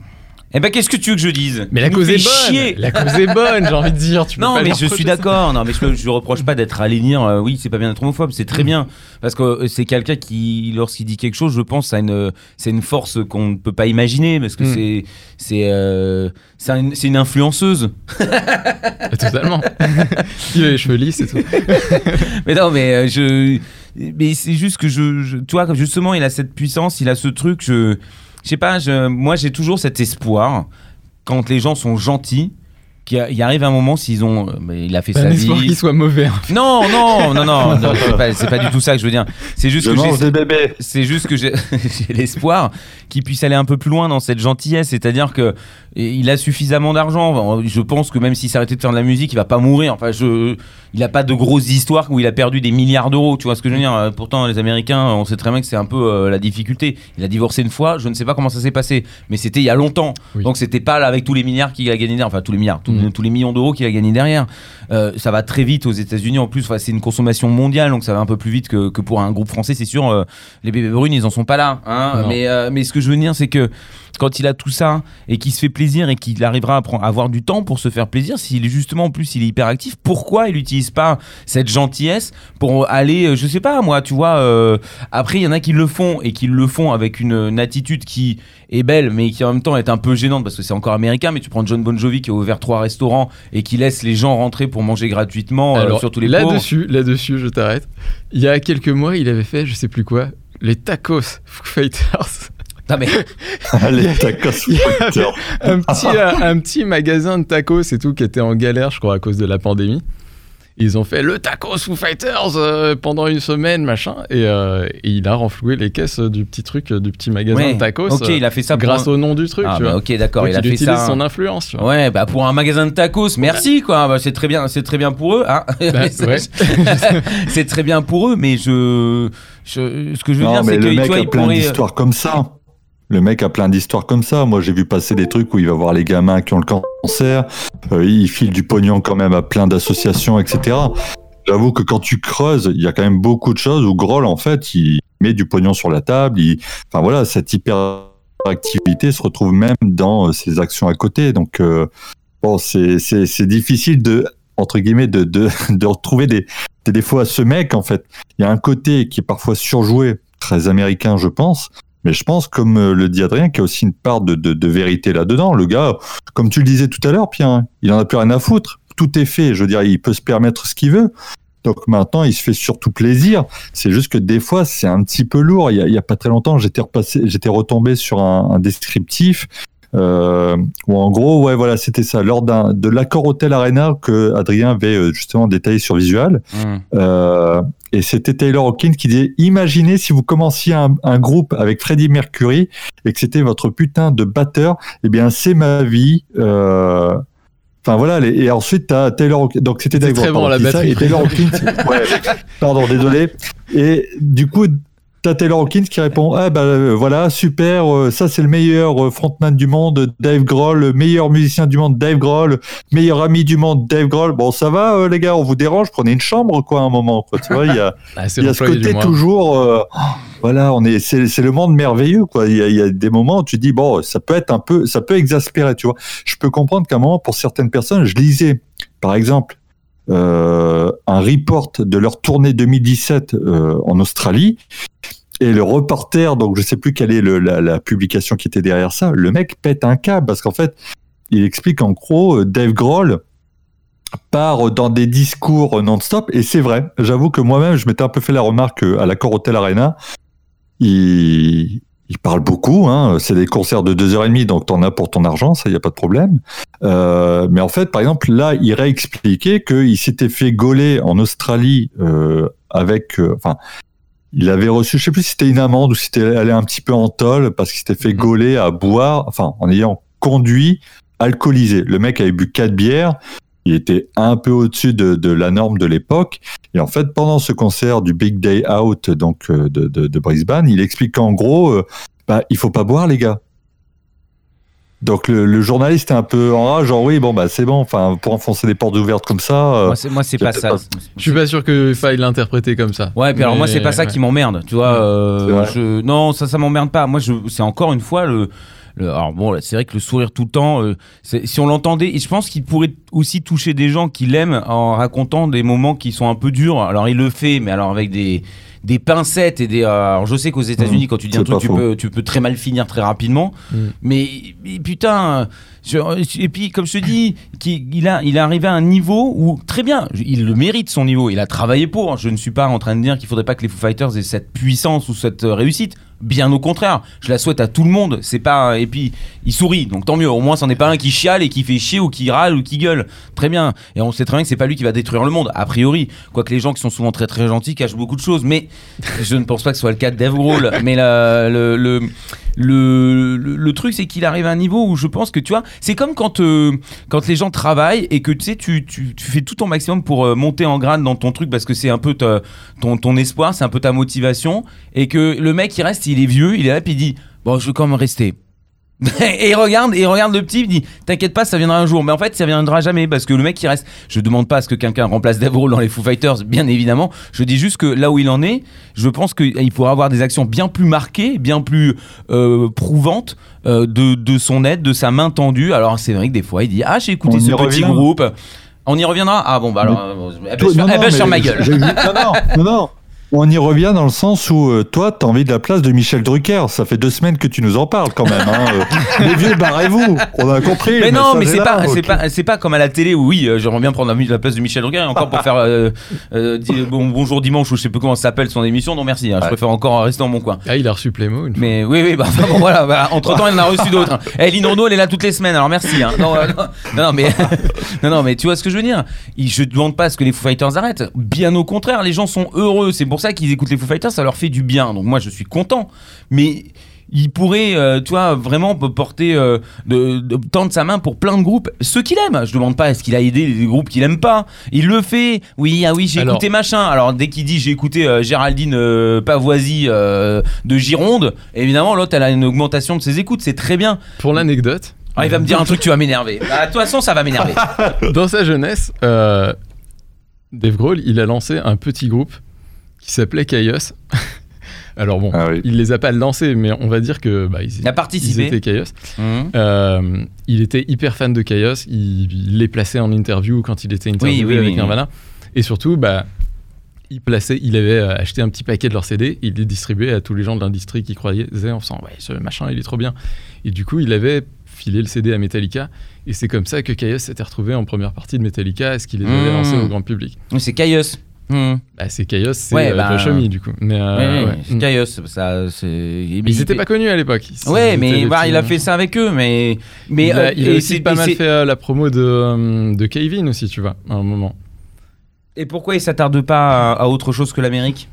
Eh ben, qu'est-ce que tu veux que je dise? Mais la cause est bonne chier. la cause est bonne j'ai envie de dire tu peux Non, pas mais je suis d'accord. Non, mais je, je reproche pas d'être allé dire euh, oui, c'est pas bien d'être homophobe, c'est très bien parce que euh, c'est quelqu'un qui, lorsqu'il dit quelque chose, je pense, a une, c'est une force qu'on ne peut pas imaginer parce que Mm. c'est, c'est, euh, c'est une, influenceuse. (laughs) Totalement. (laughs) Il a les cheveux lisses et tout. (laughs) Mais non, mais euh, je, mais c'est juste que je, je, tu vois, justement, il a cette puissance, il a ce truc. Je, je sais pas. Je, moi, j'ai toujours cet espoir quand les gens sont gentils qu'il y arrive un moment s'ils ont, euh, mais il a fait Pas sa un espoir vie. qu'il soit mauvais. hein. Non, non, non, non, (laughs) non, c'est pas, c'est pas du tout ça que je veux dire. C'est juste Je que mange j'ai- des bébés. c'est juste que j'ai (laughs) j'ai l'espoir qu'il puisse aller un peu plus loin dans cette gentillesse. C'est-à-dire que il a suffisamment d'argent. Je pense que même s'il s'arrêtait de faire de la musique, il va pas mourir. Enfin, je, il a pas de grosses histoires où il a perdu des milliards d'euros. Tu vois ce que je veux dire Euh, Pourtant, les Américains, on sait très bien que c'est un peu euh, la difficulté. Il a divorcé une fois. Je ne sais pas comment ça s'est passé, mais c'était il y a longtemps. Oui. Donc c'était pas là avec tous les milliards qu'il a gagné derrière. Enfin, tous les milliards, tous, tous les millions d'euros qu'il a gagné derrière. Euh, ça va très vite aux États-Unis. En plus, Enfin, c'est une consommation mondiale, donc ça va un peu plus vite que, que pour un groupe français. C'est sûr, euh, les bébés brunes, ils en sont pas là. Hein mais ce que je veux dire, c'est que quand il a tout ça et qu'il se fait plaisir et qu'il arrivera à, prendre- à avoir du temps pour se faire plaisir, s'il est justement en plus il est hyper actif, pourquoi il n'utilise pas cette gentillesse pour aller, euh, je sais pas moi, tu vois. euh, après, il y en a qui le font et qui le font avec une, une attitude qui est belle, mais qui en même temps est un peu gênante parce que c'est encore américain. Mais tu prends John Bon Jovi qui a ouvert trois restaurants et qui laisse les gens rentrer pour manger gratuitement, euh, Alors, surtout les là-dessus, là-dessus, je t'arrête. Il y a quelques mois, il avait fait, je sais plus quoi, les tacos Foo Fighters. Non, mais (laughs) tacos. Fighter. un petit, euh, un petit magasin de tacos et tout qui était en galère, je crois, à cause de la pandémie. Ils ont fait le tacos Foo Fighters euh, pendant une semaine, machin, et, euh, et il a renfloué les caisses du petit truc, du petit magasin ouais. de tacos. Ok, il a fait ça pour grâce un- au nom du truc, Ah, tu bah, vois. ok, d'accord, Donc, il a fait ça. son influence, tu vois. Ouais, bah pour un magasin de tacos, merci quoi. Bah, c'est très bien, c'est très bien pour eux. Hein Bah, (laughs) (laughs) C'est- très bien pour eux, mais je, je- ce que je veux Non, dire, c'est que le mec a il plein pourrait. d'histoires comme ça. Le mec a plein d'histoires comme ça. Moi, j'ai vu passer des trucs où il va voir les gamins qui ont le cancer. Euh, il file du pognon quand même à plein d'associations, etc. J'avoue que quand tu creuses, il y a quand même beaucoup de choses où Groll, en fait, il met du pognon sur la table. Enfin voilà, cette hyperactivité se retrouve même dans euh, ses actions à côté. Donc, euh, bon, c'est difficile de entre guillemets de, de, (laughs) de retrouver des, des défauts à ce mec en fait. Il y a un côté qui est parfois surjoué, très américain je pense, mais je pense comme euh, le dit Adrien qu'il y a aussi une part de, de, vérité là-dedans. Le gars, comme tu le disais tout à l'heure Pierre, hein, il en a plus rien à foutre. Tout est fait, je veux dire, il peut se permettre ce qu'il veut. Donc maintenant, il se fait surtout plaisir. C'est juste que des fois, c'est un petit peu lourd. Il y a, pas très longtemps, j'étais j'étais retombé sur un descriptif euh, où en gros, ouais, voilà, c'était ça. Lors d'un de l'accord Hotel Arena que Adrien avait euh, justement détaillé sur Visual, Hmm. euh, et c'était Taylor Hawkins qui disait Imaginez si vous commenciez un, un groupe avec Freddie Mercury et que c'était votre putain de batteur, eh bien, c'est ma vie. Euh, Enfin voilà, les- et ensuite t'as Taylor Hawkins. Donc c'était très bon, la dit ça, batterie. Et Taylor Hawkins. (laughs) ouais, pardon, désolé. Et du coup, t'as Taylor Hawkins qui répond Ah bah euh, voilà, super, euh, ça c'est le meilleur euh, frontman du monde, Dave Grohl, le meilleur musicien du monde, Dave Grohl, meilleur ami du monde, Dave Grohl. Bon, ça va, les gars, on vous dérange, prenez une chambre, quoi, un moment. Quoi. Tu vois, il y a, (laughs) Ah, y a ce côté toujours. euh, voilà, on est, c'est, c'est le monde merveilleux, quoi. Il y, a, il y a des moments où tu dis bon, ça peut être un peu, ça peut exaspérer, tu vois. Je peux comprendre qu'à un moment, pour certaines personnes, je lisais, par exemple, un report de leur tournée 2017 euh, en Australie. Et le reporter, donc je sais plus quelle est la, publication qui était derrière ça, le mec pète un câble parce qu'en fait, il explique en gros, euh, Dave Grohl part dans des discours non-stop et c'est vrai. J'avoue que moi-même, je m'étais un peu fait la remarque euh, à l'accord Hotel Arena, il, il parle beaucoup. Hein. C'est des concerts de deux heures et demie, donc t'en as pour ton argent, ça y a pas de problème. Euh, mais en fait, par exemple, là, il réexpliquait qu'il s'était fait gauler en Australie euh, avec, euh, enfin, il avait reçu, je sais plus si c'était une amende ou si c'était allé un petit peu en tôle parce qu'il s'était fait Mhm. gauler à boire, enfin, en ayant conduit alcoolisé. Le mec avait bu quatre bières. Il était un peu au-dessus de, de la norme de l'époque. Et en fait, pendant ce concert du Big Day Out, donc euh, de, de, de Brisbane, il explique qu'en gros, euh, bah, il faut pas boire, les gars. Donc le, le journaliste est un peu en rage, genre oui, bon bah c'est bon, enfin pour enfoncer des portes ouvertes comme ça. euh, Moi, c'est, pas ça. pas. Je suis pas sûr que faille l'interpréter comme ça. Ouais, puis alors moi, c'est pas ça Mais, qui m'emmerde, tu vois. euh, je... Non, ça, ça m'emmerde pas. Moi, je... c'est encore une fois le. Le- Alors bon, c'est vrai que le sourire tout le temps, euh, si on l'entendait, et je pense qu'il pourrait aussi toucher des gens qui l'aiment en racontant des moments qui sont un peu durs. Alors il le fait, mais alors avec des des pincettes et des. euh, alors je sais qu'aux États-Unis, Mmh, quand tu dis un truc, tu faux. peux, tu peux très mal finir très rapidement. Mmh. Mais, mais putain, je- et puis comme je te dis, il a, il est arrivé à un niveau où très bien, il le mérite son niveau. Il a travaillé pour. Je ne suis pas en train de dire qu'il faudrait pas que les Foo Fighters aient cette puissance ou cette euh, réussite. Bien au contraire, je la souhaite à tout le monde. C'est pas et puis il sourit, donc tant mieux. Au moins, c'en est pas un qui chiale et qui fait chier ou qui râle ou qui gueule. Très bien. Et on sait très bien que c'est pas lui qui va détruire le monde. A priori, quoique les gens qui sont souvent très très gentils cachent beaucoup de choses, mais je ne pense pas que ce soit le cas de Dave. Mais le, le, le- truc, c'est qu'il arrive à un niveau où je pense que tu vois, c'est comme quand, euh, quand les gens travaillent et que tu sais, tu, fais tout ton maximum pour euh, monter en grade dans ton truc parce que c'est un peu ton espoir, c'est un peu ta motivation et que le mec il reste, il est vieux, il est là puis il dit bon, je veux quand même rester. Et il regarde, et il regarde le petit, il dit T'inquiète pas, ça viendra un jour. Mais en fait, ça viendra jamais parce que le mec qui reste. Je demande pas à ce que quelqu'un remplace Dave Grohl dans les Foo Fighters, bien évidemment. Je dis juste que là où il en est, je pense qu'il pourra avoir des actions bien plus marquées, bien plus euh, prouvantes euh, de, de son aide, de sa main tendue. Alors, c'est vrai que des fois, il dit Ah, j'ai écouté On ce petit revient. groupe. On y reviendra? Ah bon, bah alors. euh, eh ben, Toi- sur, non, eh ben, sur mais ma gueule. non, non, non. On y revient dans le sens où euh, toi, t'as envie de la place de Michel Drucker. Ça fait deux semaines que tu nous en parles quand même. Hein. Euh, (laughs) Les vieux, barrez-vous. On a compris. Mais non, mais c'est est pas, pas, c'est pas comme à la télé où oui, euh, j'aimerais bien prendre la, la place de Michel Drucker et encore pour faire euh, euh, bon, bonjour dimanche ou je sais plus comment ça s'appelle son émission. Non merci, hein, je préfère encore rester dans mon coin. Ah, il a reçu Playmo une fois. Mais oui, oui, bah, enfin, bon, voilà. entre temps, il en a reçu d'autres. Eh, Lynn Renault, elle est là toutes les semaines. Alors merci. Hein. Non, euh, non, mais (laughs) non, non, mais tu vois ce que je veux dire. Il- Je ne demande pas à ce que les Foo Fighters arrêtent. Bien au contraire, les gens sont heureux. C'est pour ça qu'ils écoutent les Foo Fighters. Ça leur fait du bien. Donc moi, je suis content. Mais il pourrait, euh, tu vois, vraiment porter, euh, de, de- tendre sa main pour plein de groupes. Ceux qu'il aime. Je demande pas est-ce qu'il a aidé les groupes qu'il aime pas. Il le fait. Oui, ah oui, j'ai Alors- écouté machin. Alors dès qu'il dit j'ai écouté euh, Géraldine euh, Pavoisi de Gironde, évidemment l'autre elle a une augmentation de ses écoutes. C'est très bien. Pour l'anecdote, Ah, il va me dire un truc, tu vas m'énerver. Bah, de toute façon, ça va m'énerver. (laughs) dans sa jeunesse, Dave Grohl, il a lancé un petit groupe qui s'appelait Chaos. (laughs) Alors bon, Ah oui. il les a pas lancés, mais on va dire que bah, ils, Il a participé. ils étaient Chaos. Mhm. Euh, il était hyper fan de Chaos. Il, il les plaçait en interview quand il était interviewé Oui, oui, avec oui, Nirvana. oui. Et surtout, bah, il plaçait, il avait euh, acheté un petit paquet de leurs CD. Il les distribuait à tous les gens de l'industrie qui croyaient en faisant ouais, ce machin, il est trop bien. Et du coup, il avait filé le CD à Metallica. Et c'est comme ça que Chaos s'était retrouvé en première partie de Metallica. Est-ce qu'il les avait Mmh. lancés au grand public C'est Caius. Mhm. bah, C'est Chaos, c'est Ouais, euh, bah, du coup. Mais euh, Ouais, ouais, Caius. Ça, c'est. Ils n'étaient pas connus à l'époque. Ouais, mais bah, il a fait ça avec eux, mais mais il a, euh, il a aussi pas mal fait euh, la promo de, euh, de Kevin aussi, tu vois, à un moment. Et pourquoi il s'attarde pas à, à autre chose que l'Amérique?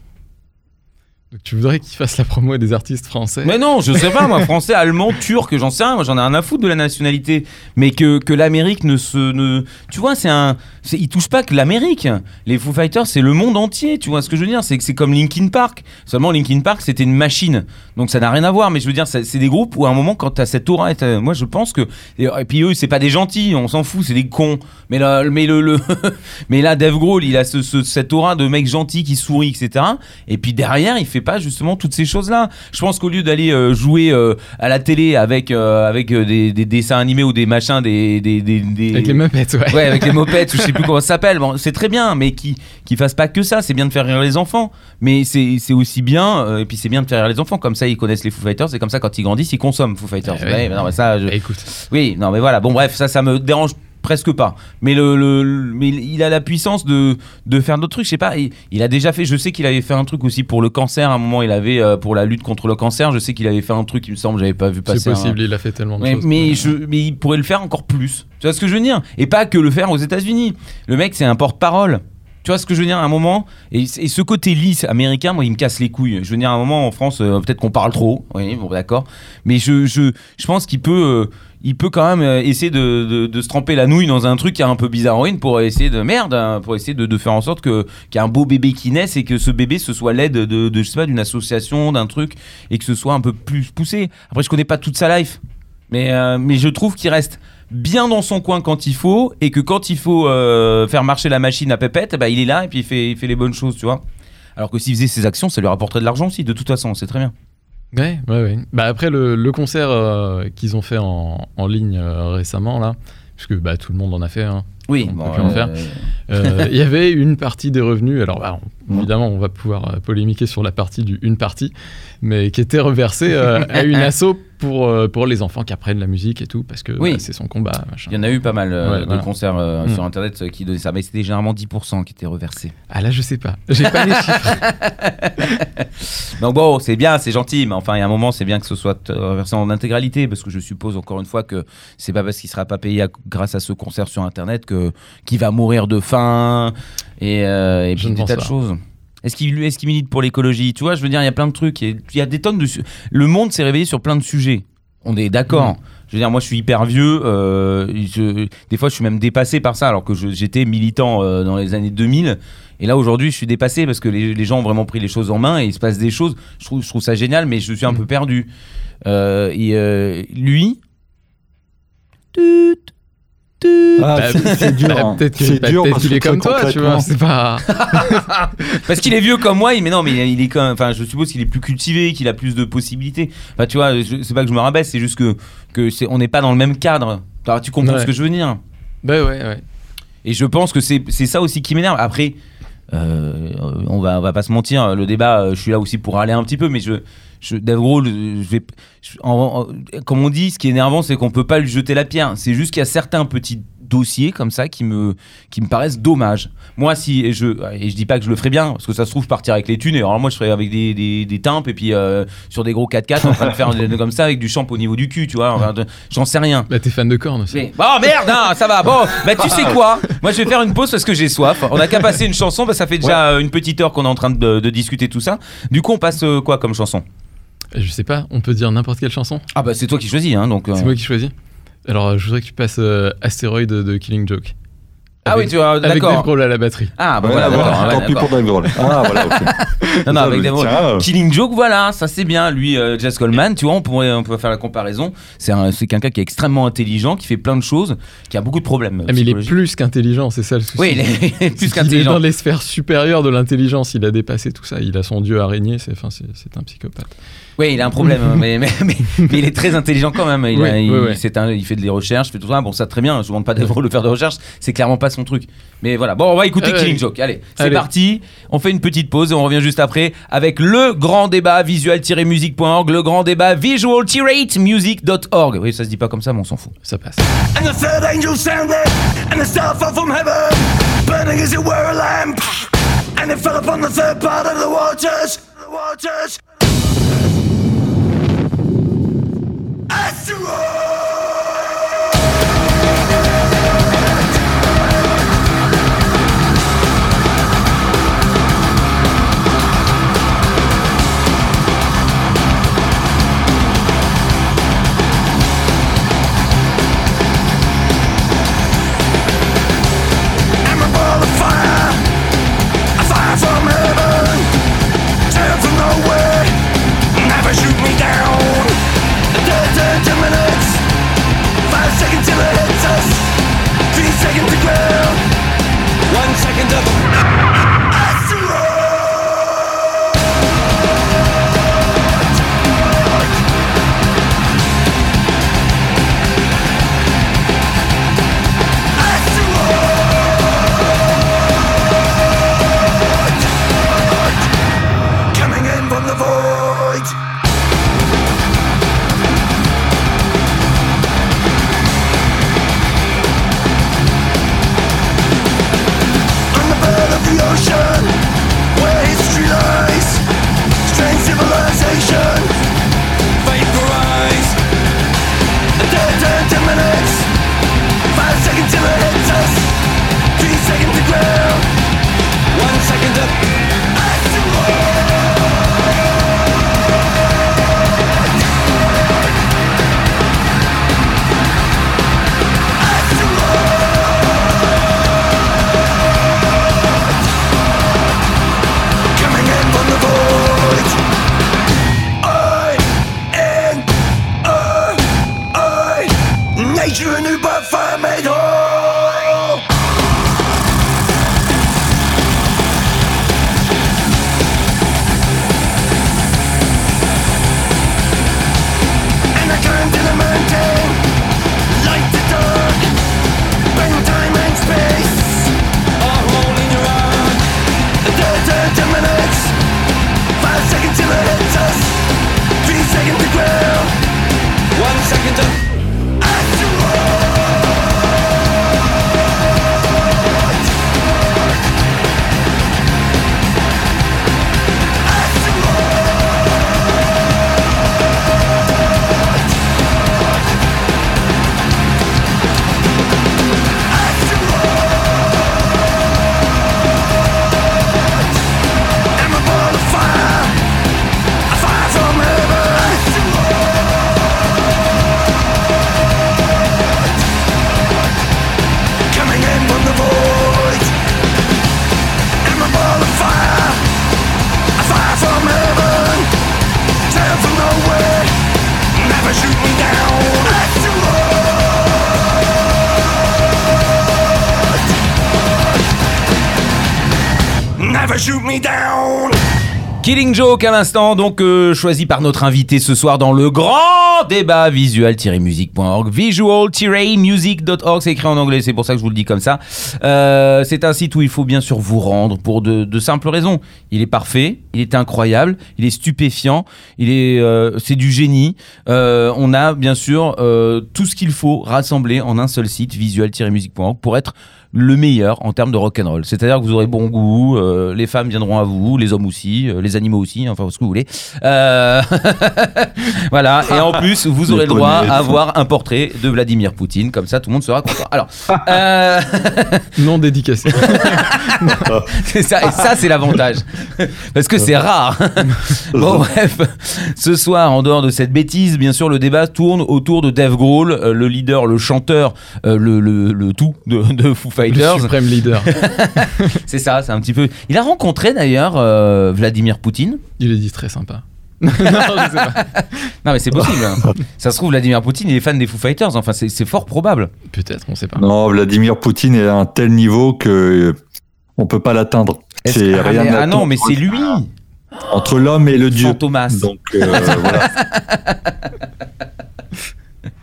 Tu voudrais qu'il fasse la promo des artistes français Mais non, je sais pas, moi, français, allemand, turc, j'en sais rien, moi j'en ai rien à foutre de la nationalité. Mais que, que l'Amérique ne se. Ne... Tu vois, c'est un. Il touche pas que l'Amérique. Les Foo Fighters, c'est le monde entier, tu vois ce que je veux dire? C'est que c'est comme Linkin Park. Seulement, Linkin Park, c'était une machine. Donc ça n'a rien à voir, mais je veux dire, c'est des groupes où à un moment, quand t'as cette aura, moi je pense que. Et puis eux, c'est pas des gentils, on s'en fout, c'est des cons. Mais là, mais le, le (laughs) mais là, Dave Grohl, il a ce, ce- cette aura de mec gentil qui sourit, etc. Et puis derrière, il fait pas justement toutes ces choses-là. Je pense qu'au lieu d'aller euh, jouer euh, à la télé avec, euh, avec des, des dessins animés ou des machins, des. des, des, Avec les Muppets, ouais. Ouais, avec les mopettes, ou je sais plus (laughs) comment ça s'appelle. Bon, c'est très bien, mais qui qui fasse pas que ça. C'est bien de faire rire les enfants, mais c'est c'est aussi bien. et puis c'est bien de faire rire les enfants. Comme ça, ils connaissent les Foo Fighters. Et comme ça, quand ils grandissent, ils consomment Foo Fighters. Eh Ouais, ouais. mais non, mais ça, je- Bah, écoute, oui, non, mais voilà. Bon, bref, ça, ça me dérange presque pas. Mais le, le- le- mais il a la puissance de, de faire d'autres trucs. Je sais pas. Il, il a déjà fait. Je sais qu'il avait fait un truc aussi pour le cancer. À un moment, il avait euh, pour la lutte contre le cancer. Je sais qu'il avait fait un truc. Il me semble. J'avais pas vu passer. c'est un- possible, il a fait tellement de mais, choses. mais, je, mais il pourrait le faire encore plus. Tu vois ce que je veux dire? Et pas que le faire aux États-Unis. Le mec, c'est un porte-parole. Tu vois ce que je veux dire? À un moment et, et ce côté lisse américain, moi, il me casse les couilles. Je veux dire à un moment en France, euh, peut-être qu'on parle trop. Oui, bon, d'accord. Mais je, je, je pense qu'il peut, euh, il peut quand même euh, essayer de, se tremper la nouille dans un truc qui est un peu bizarroïne pour essayer de merde, hein, pour essayer de, faire en sorte que qu'il y a un beau bébé qui naisse et que ce bébé ce soit l'aide de, je sais pas, d'une association, d'un truc et que ce soit un peu plus poussé. Après, je connais pas toute sa life. Mais, euh, mais je trouve qu'il reste bien dans son coin quand il faut et que quand il faut euh, faire marcher la machine à pépette, bah, il est là et puis il fait, il fait les bonnes choses, tu vois. Alors que s'il faisait ses actions, ça lui rapporterait de l'argent aussi, de toute façon, c'est très bien. Ouais, ouais, ouais. Bah après le, le concert euh, qu'ils ont fait en, en ligne euh, récemment là, puisque bah tout le monde en a fait. hein. Oui, On bon, peut plus en faire. Euh, Il y avait une partie des revenus. Alors bah, évidemment, on va pouvoir euh, polémiquer sur la partie du une partie, mais qui était reversée euh, à une (laughs) asso pour, euh, pour les enfants qui apprennent la musique et tout, parce que Oui. bah, c'est son combat. machin. Il y en a eu pas mal euh, Ouais, de voilà. concerts Mm. sur internet qui donnaient ça, mais c'était généralement 10% qui étaient reversés. Ah là, je sais pas. J'ai pas les chiffres. (laughs) Donc bon, c'est bien, c'est gentil, mais enfin, il y a un moment, c'est bien que ce soit reversé en intégralité, parce que je suppose encore une fois que c'est pas parce qu'il sera pas payé à- grâce à ce concert sur internet que qu'il va mourir de faim et, euh, et puis des tas de choses. Est-ce qu'il est qu'il milite pour l'écologie? Tu vois, je veux dire, il y a plein de trucs. Il y a des tonnes de. Le monde s'est réveillé sur plein de sujets. On est d'accord. Mm. Je veux dire, moi, je suis hyper vieux. euh, je- des fois, je suis même dépassé par ça, alors que j'étais militant euh, dans les années 2000. Et là, aujourd'hui, je suis dépassé parce que les, les gens ont vraiment pris les choses en main et il se passe des choses. Je trouve, je trouve ça génial, mais je suis un Mm. peu perdu. Euh, et lui. Ah, Bah, c'est- c'est dur. Bah, hein. peut-être bah, est comme toi, tu vois. C'est pas. (laughs) Parce qu'il est vieux comme moi, mais non, mais il est- est quand même. Enfin, je suppose qu'il est plus cultivé, qu'il a plus de possibilités. Enfin, tu vois, c'est pas que je me rabaisse, c'est juste que, que c'est, on n'est pas dans le même cadre. Alors, tu comprends Ouais. ce que je veux dire? Bah ouais, ouais. Et je pense que c'est, c'est ça aussi qui m'énerve. Après, euh, on, va, on va pas se mentir, le débat, euh, je suis là aussi pour aller un petit peu, mais je. Je, Dave Grohl, je vais, je- en- en- comme on dit, ce qui est énervant, c'est qu'on peut pas lui jeter la pierre. C'est juste qu'il y a certains petits dossiers comme ça qui me, qui me paraissent dommages. Moi, si et je, et je dis pas que je le ferais bien, parce que ça se trouve, je partirais avec les thunes, et alors moi, je ferais avec des, des, et puis euh, sur des gros 4x4, en train de faire des- comme ça, avec du champ au niveau du cul, tu vois. Enfin, J'en sais rien. Bah t'es fan de cornes aussi. Mais- Oh merde, hein, ça va. Bon, bah tu sais quoi? Moi je vais faire une pause parce que j'ai soif. On a qu'à passer une chanson, bah, ça fait déjà euh, une petite heure qu'on est en train de, de discuter tout ça. Du coup, on passe euh, quoi comme chanson? Je sais pas, on peut dire n'importe quelle chanson. Ah bah c'est toi qui choisis, hein, donc. euh. C'est moi qui choisis. Alors, euh, je voudrais que tu passes euh, Astéroïde de Killing Joke. Ah oui, tu vois, Avec Dave d'accord. Grohl à la batterie. Ah bah voilà, voilà, d'accord. ouais, tant pis d'accord. pour Dave Grohl. Ah, (laughs) voilà, ok. Non, non, avec Dave Grohl. euh, Killing Joke, voilà, ça c'est bien. Lui, euh, Jazz Coleman, tu vois, on pourrait, on pourrait faire la comparaison. C'est un- c'est quelqu'un qui est extrêmement intelligent, qui fait plein de choses, qui a beaucoup de problèmes. Ah, mais il est plus qu'intelligent, c'est ça le souci. Oui, il est, il (laughs) plus qu'il est dans qu'intelligent. les sphères supérieures de l'intelligence. Il a dépassé tout ça. Il a son dieu araignée. C'est enfin, c'est- c'est un psychopathe. Oui, il a un problème, hein, mais, mais, mais, mais il est très intelligent quand même. Il, Oui, a- il, oui, oui. c'est un- il fait des recherches, il fait tout ça. Bon, ça très bien. Je ne demande pas de (laughs) faire des recherches. C'est clairement pas son truc. Mais voilà. Bon, on va écouter ouais. Killing Joke. Allez, c'est parti. On fait une petite pause et on revient juste après avec le grand débat visual-music.org, le grand débat visual-music.org. Oui, ça se dit pas comme ça, mais on s'en fout. Ça passe. And the third angel sounded, and the star fell from heaven, burning as it were a lamp. And it fell upon the third part of the waters. The waters. Joshua! Joke à l'instant, donc euh, choisi par notre invité ce soir dans le grand débat visual-music.org, visual-music.org, c'est écrit en anglais, c'est pour ça que je vous le dis comme ça. Euh, c'est un site où il faut bien sûr vous rendre pour de, simples raisons. Il est parfait, il est incroyable, il est stupéfiant, il est, euh, c'est du génie. On a bien sûr tout ce qu'il faut rassembler en un seul site, visual-music.org, pour être le meilleur en termes de rock'n'roll. C'est-à-dire que vous aurez bon goût, euh, les femmes viendront à vous, les hommes aussi, euh, les animaux aussi, enfin ce que vous voulez. Euh, (laughs) voilà, et en plus, vous (laughs) aurez le droit à avoir un portrait de Vladimir Poutine, comme ça tout le monde sera content. Alors, (laughs) euh, Non dédicacé. c'est ça, et ça c'est l'avantage, parce que c'est rare. bon bref, ce soir, en dehors de cette bêtise, bien sûr, le débat tourne autour de Dave Grohl, euh, le leader, le chanteur, euh, le, le, le tout de, de Foo Le Fighters. suprême leader. (laughs) C'est ça, c'est un petit peu. Il a rencontré d'ailleurs euh, Vladimir Poutine. Il est dit très sympa. (laughs) non, je sais pas. Non, mais c'est possible. hein. ça se trouve, Vladimir Poutine, il est fan des Foo Fighters. Enfin, c'est c'est fort probable. Peut-être, on sait pas. Non, Vladimir Poutine est à un tel niveau que euh, on peut pas l'atteindre. Est-ce C'est que- ah, rien mais- à ah non, mais c'est lui, entre l'homme et le dieu. Thomas. Donc euh, voilà. (laughs)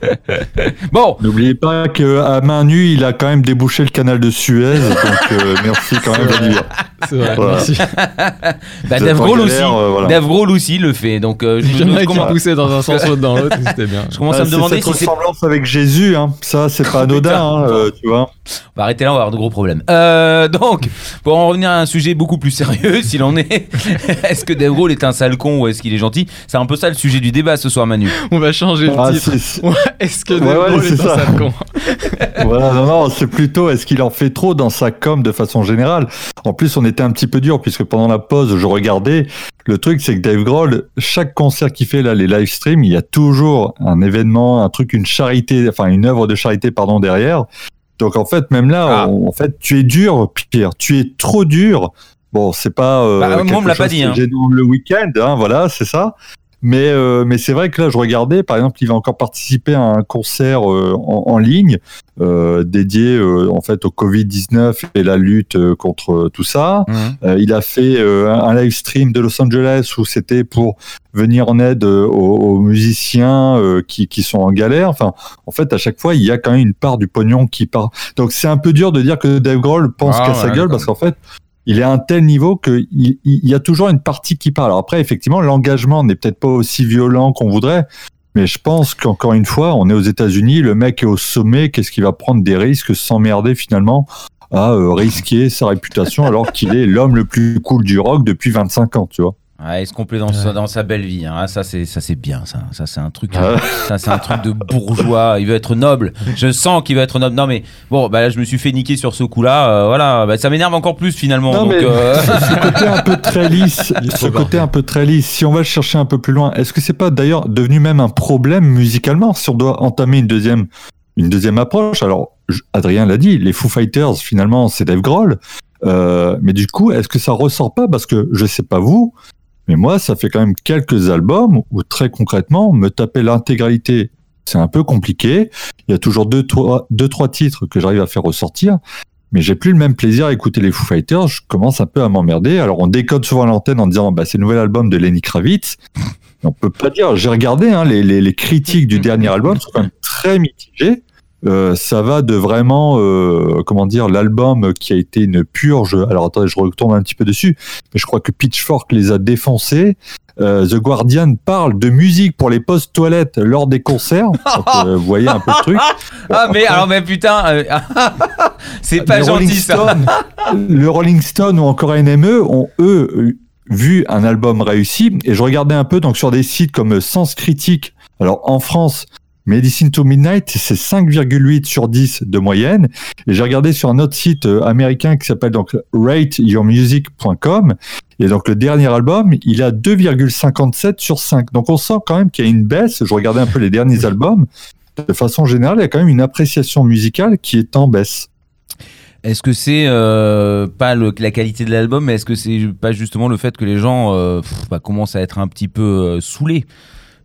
(laughs) Bon, N'oubliez pas qu'à main nue, il a quand même débouché le canal de Suez. donc euh, merci quand même (laughs) Vladimir. C'est vrai, Voilà. merci. (laughs) bah, Dave Grohl aussi. euh, voilà. Dave Grohl aussi le fait. Donc, euh, je, (laughs) poussaient dans un sens ou dans l'autre, c'était bien. je commence Ah, à me demander cette si c'est. ressemblance avec Jésus, hein. ça c'est pas (laughs) anodin, hein, euh, tu vois. On va arrêter là, on va avoir de gros problèmes. Euh, donc, pour en revenir à un sujet beaucoup plus sérieux, s'il en est, est-ce que Dave Grohl est un sale con ou est-ce qu'il est gentil? C'est un peu ça le sujet du débat ce soir, Manu. On va changer le Ah, titre. c'est- Ouais, Est-ce que Ouais, Dave ouais, Grohl est un ça. sale con? Voilà, non, non, c'est plutôt est-ce qu'il en fait trop dans sa com de façon générale? En plus, on un petit peu dur puisque pendant la pause, je regardais. Le truc, c'est que Dave Grohl, chaque concert qu'il fait là, les live streams, il y a toujours un événement, un truc, une charité, enfin une œuvre de charité, pardon, derrière. Donc en fait, même là, Ah. on- en fait, tu es dur, Pierre, tu es trop dur. Bon, c'est pas. Euh, Bah, moi, on me quelque l'a pas dit, hein. le week-end, hein, voilà, c'est ça. Mais, euh, mais c'est vrai que là, je regardais, par exemple, il va encore participer à un concert euh, en, en ligne euh, dédié euh, en fait au Covid-19 et la lutte contre tout ça. Euh, il a fait euh, un un live stream de Los Angeles où c'était pour venir en aide aux, aux musiciens euh, qui, qui sont en galère. Enfin, en fait, à chaque fois, il y a quand même une part du pognon qui part. Donc, c'est un peu dur de dire que Dave Grohl pense Ah, qu'à sa gueule parce qu'en fait, il est à un tel niveau qu'il il, y a toujours une partie qui part. Alors après, effectivement, l'engagement n'est peut-être pas aussi violent qu'on voudrait. Mais je pense qu'encore une fois, on est aux États-Unis, le mec est au sommet, qu'est-ce qu'il va prendre des risques, s'emmerder finalement à euh, risquer sa réputation alors qu'il est l'homme le plus cool du rock depuis 25 ans, tu vois. Ouais, il se complaît dans, sa, dans sa belle vie. hein. Ah, ça, c'est ça, c'est bien. Ça, ça c'est un truc. Ouais. Ça, c'est un truc de bourgeois. Il veut être noble. Je sens qu'il veut être noble. Non, mais bon, bah là, je me suis fait niquer sur ce coup-là. euh, voilà, Bah, ça m'énerve encore plus finalement. Non, donc, mais- euh, (laughs) ce côté un peu très lisse, (laughs) ce côté un peu très lisse, si on va le chercher un peu plus loin, est-ce que c'est pas d'ailleurs devenu même un problème musicalement si on doit entamer une deuxième, une deuxième approche? Alors, je- Adrien l'a dit, les Foo Fighters, finalement, c'est Dave Grohl. Euh, mais du coup, est-ce que ça ressort pas? Parce que je sais pas vous, mais moi, ça fait quand même quelques albums où très concrètement, me taper l'intégralité, c'est un peu compliqué. Il y a toujours deux, trois, deux, trois titres que j'arrive à faire ressortir. Mais j'ai plus le même plaisir à écouter les Foo Fighters. Je commence un peu à m'emmerder. Alors on décode souvent l'antenne en disant bah, c'est le nouvel album de Lenny Kravitz. On peut pas dire. J'ai regardé hein, les, les, les critiques du dernier album sont quand même très mitigées. Euh, ça va de vraiment euh, comment dire l'album qui a été une purge. Alors attendez, je retourne un petit peu dessus, mais je crois que Pitchfork les a défoncés. Euh, The Guardian parle de musique pour les postes toilettes lors des concerts. Donc, euh, (laughs) vous voyez un peu le truc. Ah, mais alors, mais putain, euh, (laughs) c'est pas gentil Rolling ça. Le Rolling Stone ou encore NME ont eux vu un album réussi et je regardais un peu donc sur des sites comme Sens Critique. Alors en France, Medicine to Midnight, c'est 5,8 sur 10 de moyenne. Et j'ai regardé sur un autre site euh, américain qui s'appelle donc rateyourmusic.com. Et donc le dernier album, il a 2,57 sur 5. Donc on sent quand même qu'il y a une baisse. Je regardais un peu les derniers (laughs) albums. De façon générale, il y a quand même une appréciation musicale qui est en baisse. Est-ce que c'est euh, pas le- la qualité de l'album, mais est-ce que c'est pas justement le fait que les gens euh, pff, bah, commencent à être un petit peu euh, saoulés?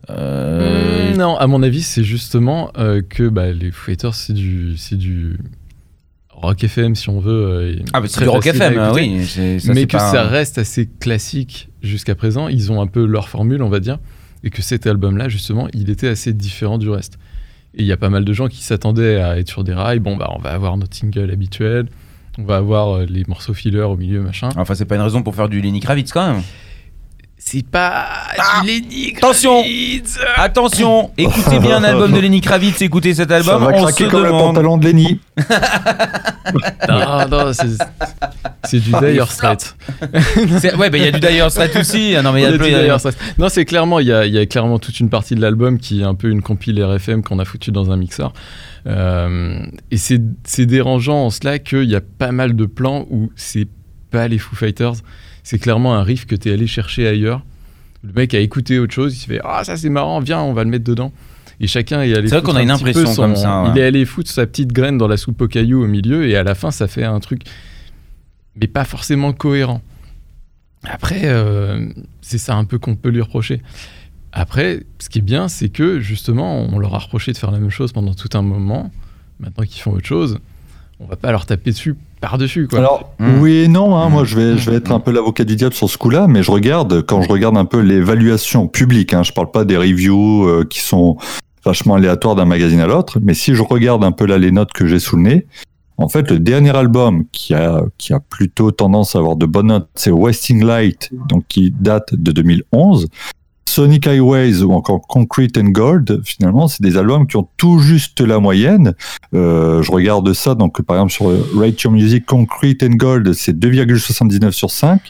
Euh, Hmm, Non, à mon avis, c'est justement euh, que bah, les Foo Fighters, c'est du, c'est du rock FM si on veut. euh, Ah, bah c'est du rock FM, hein, écouter. oui. c'est- ça, mais c'est que pas ça reste assez classique jusqu'à présent. Ils ont un peu leur formule, on va dire, et que cet album-là, justement, il était assez différent du reste. Et il y a pas mal de gens qui s'attendaient à être sur des rails. Bon, bah, on va avoir notre single habituel, on va avoir les morceaux filler au milieu, machin. Enfin, c'est pas une raison pour faire du Lenny Kravitz quand même. C'est pas Ah, Lenny attention. Kravitz. Attention, écoutez bien (laughs) un album de Lenny Kravitz, écoutez cet Ça album. va on craquer se comme le pantalon de Lenny. (laughs) Non, non, c'est du Ah, Dire Straits. (laughs) Ouais, bah il y a du Dire Straits aussi. Ah non, mais il y a du Dire Straits. Non, c'est clairement, il y, a, il y a clairement toute une partie de l'album qui est un peu une compile RFM qu'on a foutu dans un mixeur. Euh, et c'est c'est dérangeant en cela qu'il y a pas mal de plans où c'est pas les Foo Fighters, c'est clairement un riff que tu es allé chercher ailleurs. Le mec a écouté autre chose, il se fait Ah, ça c'est marrant, viens, on va le mettre dedans. Et chacun est allé. C'est vrai qu'on foutre a un une impression son- comme ça, ouais. Il est allé foutre sa petite graine dans la soupe aux cailloux au milieu, et à la fin, ça fait un truc, mais pas forcément cohérent. Après, euh, c'est ça un peu qu'on peut lui reprocher. Après, ce qui est bien, c'est que justement, on leur a reproché de faire la même chose pendant tout un moment. Maintenant qu'ils font autre chose, on va pas leur taper dessus par-dessus. Quoi. Alors, Mm. oui et non, hein, moi je vais, je vais être un peu l'avocat du diable sur ce coup-là, mais je regarde, quand je regarde un peu l'évaluation publique, hein, je parle pas des reviews euh, qui sont vachement aléatoires d'un magazine à l'autre, mais si je regarde un peu là les notes que j'ai sous le nez, en fait, le dernier album qui a, qui a plutôt tendance à avoir de bonnes notes, c'est Wasting Light, donc qui date de 2011. Sonic Highways ou encore Concrete and Gold, finalement, c'est des albums qui ont tout juste la moyenne. Euh, je regarde ça, donc par exemple sur Rate Your Music, Concrete and Gold, c'est 2,79 sur 5.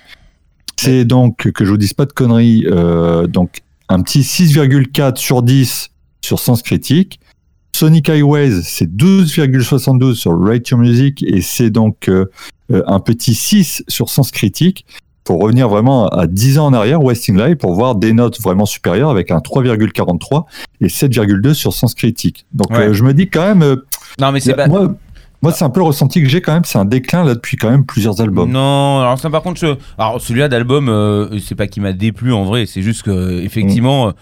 C'est donc, que je vous dise pas de conneries, euh, donc un petit 6,4 sur 10 sur Sens Critique. Sonic Highways, c'est 12,72 sur Rate Your Music et c'est donc euh, un petit 6 sur Sens Critique. Pour revenir vraiment à 10 ans en arrière, Wasting Life, pour voir des notes vraiment supérieures avec un 3,43 et 7,2 sur Sens Critique. Donc Ouais. euh, je me dis quand même, euh, Non, mais c'est pas. moi, moi c'est un peu le ressenti que j'ai quand même, c'est un déclin là depuis quand même plusieurs albums. Non, alors ça par contre, je... alors celui-là d'album, euh, c'est pas qu'il m'a déplu en vrai, c'est juste que effectivement, euh,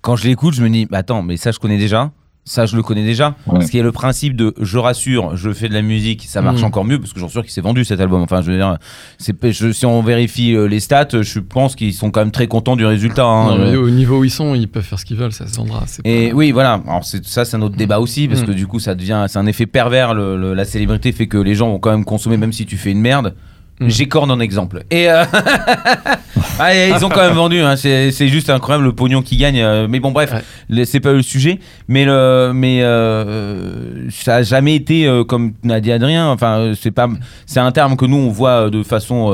quand je l'écoute, je me dis, bah, attends, mais ça je connais déjà. Ça, je le connais déjà. Ouais. Ce qui est le principe de je rassure, je fais de la musique, ça marche Mm. encore mieux parce que j'en suis sûr qu'il s'est vendu cet album. Enfin, je veux dire, je- si on vérifie euh, les stats, je pense qu'ils sont quand même très contents du résultat. hein. Non, mais Euh, au niveau où ils sont, ils peuvent faire ce qu'ils veulent, ça se vendra. et pas- oui, voilà. Alors c'est, ça, c'est un autre débat aussi parce Mm. que du coup, ça devient, c'est un effet pervers. Le, le- la célébrité fait que les gens vont quand même consommer même si tu fais une merde. Mm. J'écorne en exemple. Et euh, (laughs) ah, et ils ont quand même vendu. hein. C'est, juste incroyable le pognon qu'ils gagnent. euh, Mais bon, bref, Ouais. c'est pas le sujet. Mais le, mais euh, ça a jamais été euh, comme n'a dit Adrien. Enfin, c'est pas, c'est un terme que nous on voit de façon,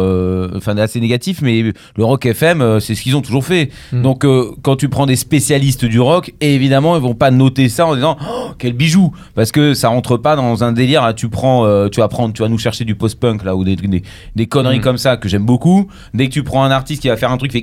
enfin assez négatif. Mais le rock FM, c'est ce qu'ils ont toujours fait. Mm. Donc quand tu prends des spécialistes du rock, évidemment ils vont pas noter ça en disant oh, quel bijou parce que ça rentre pas dans un délire. là, tu prends, tu vas prendre, tu vas nous chercher du post-punk là ou des des, des conneries Mm. comme ça que j'aime beaucoup. Dès que tu prends un artiste qui va faire un truc qui fait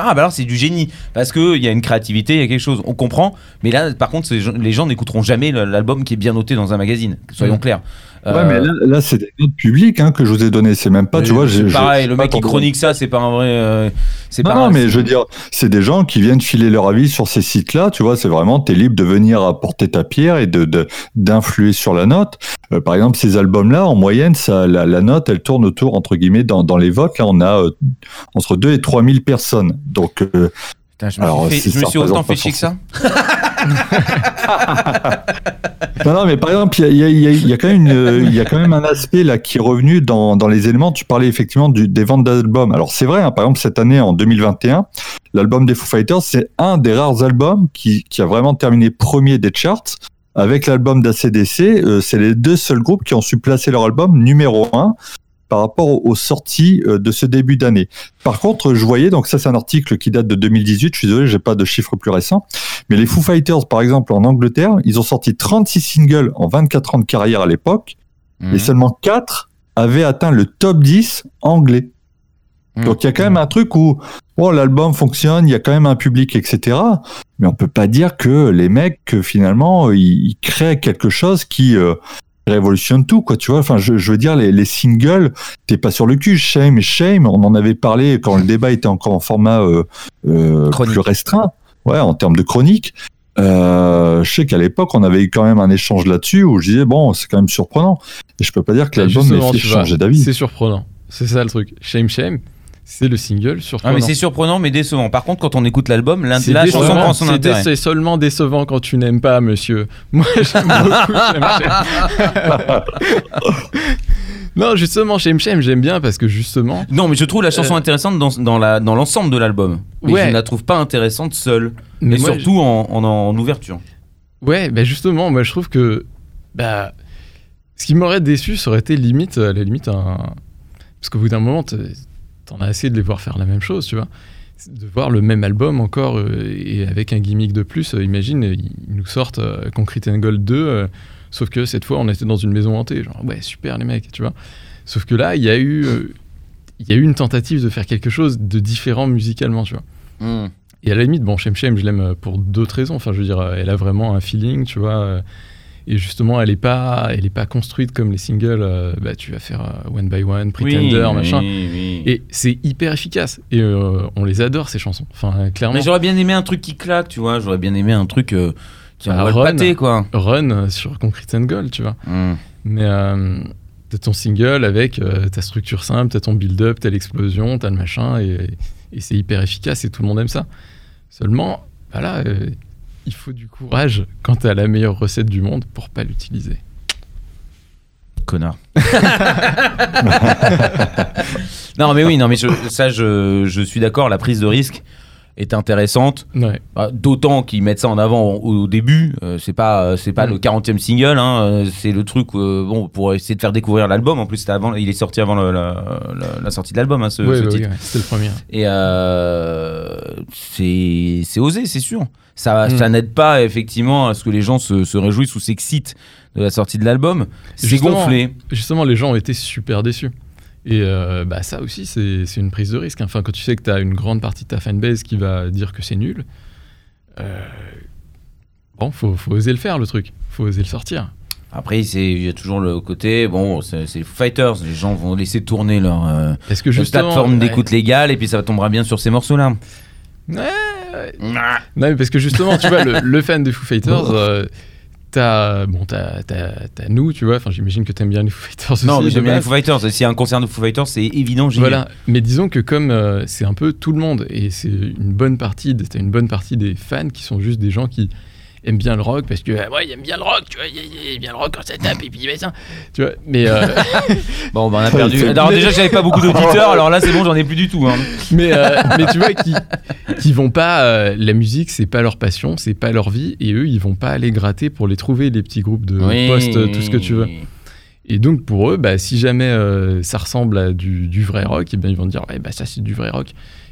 ah bah alors c'est du génie parce que il y a une créativité, il y a quelque chose. On comprend. Mais là par contre les gens n'écouteront jamais l'album qui est bien noté dans un magazine. Soyons Mm. clairs. Ouais, Euh, mais là, là, c'est des notes publiques hein, que je vous ai données. C'est même pas, tu vois, pareil, le mec qui chronique ça, c'est pas un vrai. euh, c'est Non, pas non, un- mais je veux dire, c'est des gens qui viennent filer leur avis sur ces sites-là. Tu vois, c'est vraiment, t'es libre de venir apporter ta pierre et de de- d'influer sur la note. Euh, par exemple, ces albums-là, en moyenne, ça, la, la note, elle tourne autour entre guillemets dans, dans les votes. Là, on a euh, entre 2 et 3 000 personnes. Donc, euh, Putain, je me Alors, suis, fait- si je me ça suis autant fait chier que ça. (laughs) non, non, mais par exemple, il y a, il y a- il y a- il y a quand même une- il y a quand même un aspect là qui est revenu dans, dans les éléments. Tu parlais effectivement du, des ventes d'albums. Alors c'est vrai, hein, par exemple cette année en 2021, l'album des Foo Fighters, c'est un des rares albums qui, qui a vraiment terminé premier des charts. Avec l'album d'ACDC, euh, c'est les deux seuls groupes qui ont su placer leur album numéro un par rapport aux, sorties euh, de ce début d'année. Par contre, je voyais, donc ça c'est un article qui date de 2018, je suis désolé, j'ai pas de chiffres plus récents, mais les Foo Fighters, par exemple, en Angleterre, ils ont sorti 36 singles en 24 ans de carrière à l'époque, Mhm. et seulement 4 avaient atteint le top 10 anglais. Mhm. Donc il y a quand même un truc où bon, l'album fonctionne, il y a quand même un public, etc. Mais on peut pas dire que les mecs, finalement, ils, ils créent quelque chose qui euh, révolutionne tout, quoi. Tu vois, enfin, je, je veux dire, les, les singles, t'es pas sur le cul. Shame, Shame, on en avait parlé quand le débat était encore en format euh, euh, plus restreint, ouais, en termes de chronique. Euh, je sais qu'à l'époque, on avait eu quand même un échange là-dessus où je disais, bon, c'est quand même surprenant. Et je peux pas dire que Bah, l'album m'ait fait changer d'avis. C'est surprenant. C'est ça le truc. Shame Shame, c'est le single Ah, surprenant. mais c'est surprenant, mais décevant. Par contre, quand on écoute l'album, la, la chanson prend son intérêt. C'est seulement décevant quand tu n'aimes pas, monsieur. (laughs) Moi, j'aime beaucoup non, justement, Shame Shame, j'aime bien parce que justement. Non, mais je trouve la chanson Euh. intéressante dans, dans la- dans l'ensemble de l'album. Mais Ouais. je ne la trouve pas intéressante seule. Mais moi, surtout en, en- en ouverture. Ouais, bah justement, moi je trouve que. Bah. Ce qui m'aurait déçu, ça aurait été limite, à la limite, un. Parce qu'au bout d'un moment, t'en as assez de les voir faire la même chose, tu vois. De voir le même album encore euh, et avec un gimmick de plus. euh, imagine, ils nous sortent euh, Concrete and Gold 2, euh, sauf que cette fois on était dans une maison hantée. Genre, ouais, super les mecs, tu vois. Sauf que là, il y a eu. Il y a eu une tentative de faire quelque chose de différent musicalement, tu vois. Hmm. Et à la limite, bon, Shem Shem, je l'aime pour d'autres raisons. Enfin, je veux dire, elle a vraiment un feeling, tu vois. Et justement, elle est pas, elle est pas construite comme les singles. euh, bah, tu vas faire euh, One by One, Pretender, Oui, machin. oui, oui. Et c'est hyper efficace. Et euh, on les adore ces chansons. Enfin, clairement. Mais j'aurais bien aimé un truc qui claque, tu vois. J'aurais bien aimé un truc qui Bah, le Run. pâté, quoi. Run sur Concrete and Gold, tu vois. Hmm. Mais t'as ton single avec euh, ta structure simple, t'as ton build-up, t'as l'explosion, t'as le machin, et, et c'est hyper efficace et tout le monde aime ça. Seulement, voilà, euh, il faut du courage quand t'as la meilleure recette du monde pour pas l'utiliser. Connard. (laughs) non, mais oui, non, mais je- ça, je, je suis d'accord. La prise de risque est intéressante. Ouais. Bah, D'autant qu'ils mettent ça en avant au, au début. Euh, c'est pas, euh, c'est pas Mm. le 40e single. hein, euh, c'est le truc euh, bon, pour essayer de faire découvrir l'album. En plus, avant, il est sorti avant le- la, la- la sortie de l'album, hein, ce, Ouais, ce bah oui, ouais, c'était le premier. Et euh, c'est osé, c'est sûr. Ça, Mm. ça n'aide pas effectivement à ce que les gens se, se réjouissent ou s'excitent de la sortie de l'album. C'est gonflé. Justement, les gens ont été super déçus. Et euh, bah, ça aussi, c'est une prise de risque. Enfin, quand tu sais que tu as une grande partie de ta fanbase qui va dire que c'est nul, euh, bon, faut, faut oser le faire, le truc. Faut oser le sortir. Après, il y a toujours le côté, bon, c'est les Foo Fighters. Les gens vont laisser tourner leur, euh, Est-ce que leur justement. plateforme ouais. d'écoute légale et puis ça tombera bien sur ces morceaux-là. Ouais, ouais. Non, mais parce que justement, tu vois, le, le fan des Foo Fighters, (laughs) euh, t'as bon, t'as nous, tu vois. Enfin, j'imagine que t'aimes bien les Foo Fighters aussi. Non, mais j'aime bien les. Foo Fighters. S'il y a un concert de Foo Fighters, c'est évident, vais. Voilà. Mais disons que comme euh, c'est un peu tout le monde et c'est une bonne partie, de- une bonne partie des fans qui sont juste des gens qui aiment bien le rock parce que euh, ouais, ils aiment bien le rock, tu vois, ils aiment bien le rock quand ça tape et puis machin, tu vois. Mais euh, (laughs) Bon, on a (laughs) perdu. Alors, déjà, j'avais pas beaucoup d'auditeurs, (laughs) alors là, c'est bon, j'en ai plus du tout. hein. mais, euh, mais tu vois, qui, qui vont pas. euh, la musique, c'est pas leur passion, c'est pas leur vie, et eux, ils vont pas aller gratter pour les trouver, les petits groupes de Oui. post, tout ce que tu veux. Et donc, pour eux, bah, si jamais euh, ça ressemble à du, du vrai rock, et ben, ils vont dire, ouais, bah, ça, c'est du vrai rock.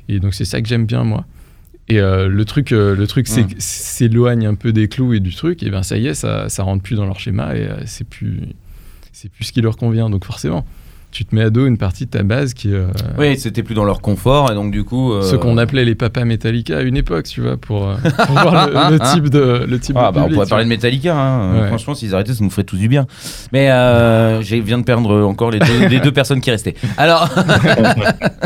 Et donc, c'est ça que j'aime bien, moi. Et euh, le truc, euh, le truc c'est que s'éloigne un peu des clous et du truc, et ben ça y est, ça, ça rentre plus dans leur schéma et euh, c'est plus, c'est plus ce qui leur convient. Donc forcément, tu te mets à dos une partie de ta base qui, euh, Oui, c'était plus dans leur confort, et donc, du coup. euh, ce qu'on appelait les papas Metallica à une époque, tu vois, pour, euh, (laughs) pour voir le, le type de, le type Ah, de bah, on pourrait parler de. Metallica. hein. Ouais. Franchement, s'ils arrêtaient, ça nous ferait tous du bien. Mais euh, je viens de perdre encore les deux, les deux personnes qui restaient. Alors, (laughs)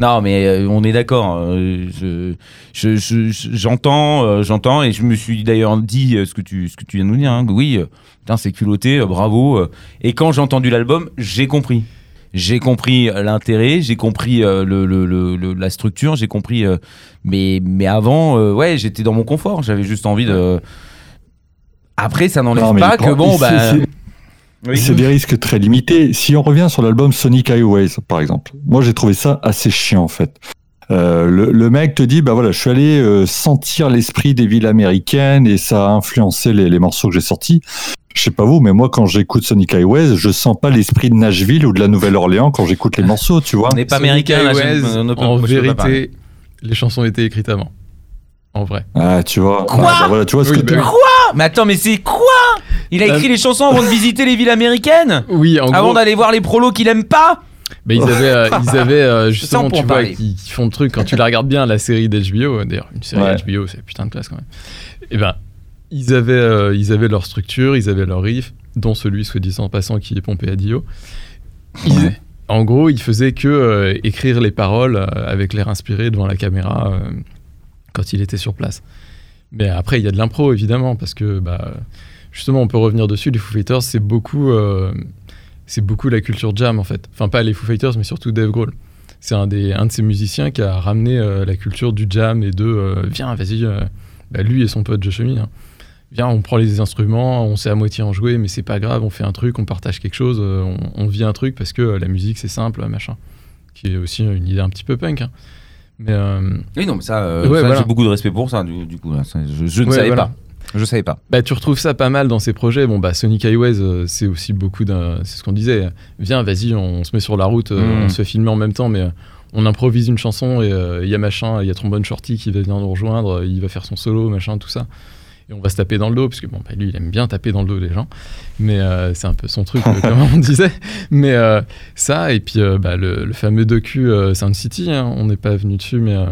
non, mais on est d'accord. je- je- je- je- J'entends, j'entends, et je me suis d'ailleurs dit ce que tu, ce que tu viens de nous dire. hein, que oui, c'est culotté, euh, bravo. euh. Et quand j'ai entendu l'album, j'ai compris. J'ai compris euh, l'intérêt, j'ai compris le, le- le- le- la structure, j'ai compris. mais, mais avant, ouais, j'étais dans mon confort. J'avais juste envie de. Après, ça n'enlève pas que bon, bah. oui. C'est des risques très limités. Si on revient sur l'album Sonic Highways, par exemple, moi j'ai trouvé ça assez chiant en fait. Euh, le, le mec te dit, bah voilà, je suis allé euh, sentir l'esprit des villes américaines et ça a influencé les, les morceaux que j'ai sortis. Je sais pas vous, mais moi quand j'écoute Sonic Highways, je sens pas l'esprit de Nashville ou de la Nouvelle-Orléans quand j'écoute les morceaux, tu vois. On n'est pas Sonic américain, là, Highways, je- on en vérité, les chansons étaient écrites avant. En vrai. Ah, tu vois. Quoi Ah, bah voilà, tu vois ce Oui, que bah tu- oui. Mais attends, mais c'est quoi Il a écrit les chansons avant de visiter les villes américaines Oui, en Avant gros. d'aller voir les prolos qu'il aime pas Mais ils avaient, euh, ils (laughs) avaient euh, justement, tu vois, qui, qui font le truc. Quand tu la regardes bien, la série d'HBO, d'ailleurs, une série Ouais. HBO, c'est putain de classe quand même. Et ben, ils avaient, euh, ils avaient leur structure, ils avaient leur riff, dont celui, soit dit en passant, qui est pompé à Dio. Ils- Ouais. En gros, ils faisaient que euh, écrire les paroles euh, avec l'air inspiré devant la caméra euh, quand il était sur place. Mais après, il y a de l'impro, évidemment, parce que bah, justement, on peut revenir dessus. Les Foo Fighters, c'est beaucoup, euh, c'est beaucoup la culture jam, en fait. Enfin, pas les Foo Fighters, mais surtout Dave Grohl. C'est un, des, un de ces musiciens qui a ramené euh, la culture du jam et de euh, viens, vas-y, euh, bah, lui et son pote Josh Homme, hein. Viens, on prend les instruments, on sait à moitié en jouer, mais c'est pas grave, on fait un truc, on partage quelque chose, on, on vit un truc parce que la musique c'est simple, machin. Qui est aussi une idée un petit peu punk. hein. Mais Oui, non, mais ça, Ouais, ça, voilà. j'ai beaucoup de respect pour ça, du, du coup. là. Ça, Je, je ne Ouais, savais voilà. pas. Je savais pas. bah, tu retrouves ça pas mal dans ces projets. Bon, bah, Sonic Highways, euh, c'est aussi beaucoup d'un. C'est ce qu'on disait. Viens, vas-y, on, se met sur la route, euh, Mm. on se fait filmer en même temps, mais euh, on improvise une chanson et il y a machin, il y a Trombone Shorty qui va venir nous rejoindre, il va faire son solo, machin, tout ça. Et on va se taper dans le dos, parce que bon, bah, lui, il aime bien taper dans le dos des gens. Mais c'est un peu son truc, comme on (laughs) disait. Mais ça, et puis bah, le, le fameux docu Sound City, hein, on n'est pas venu dessus, mais euh,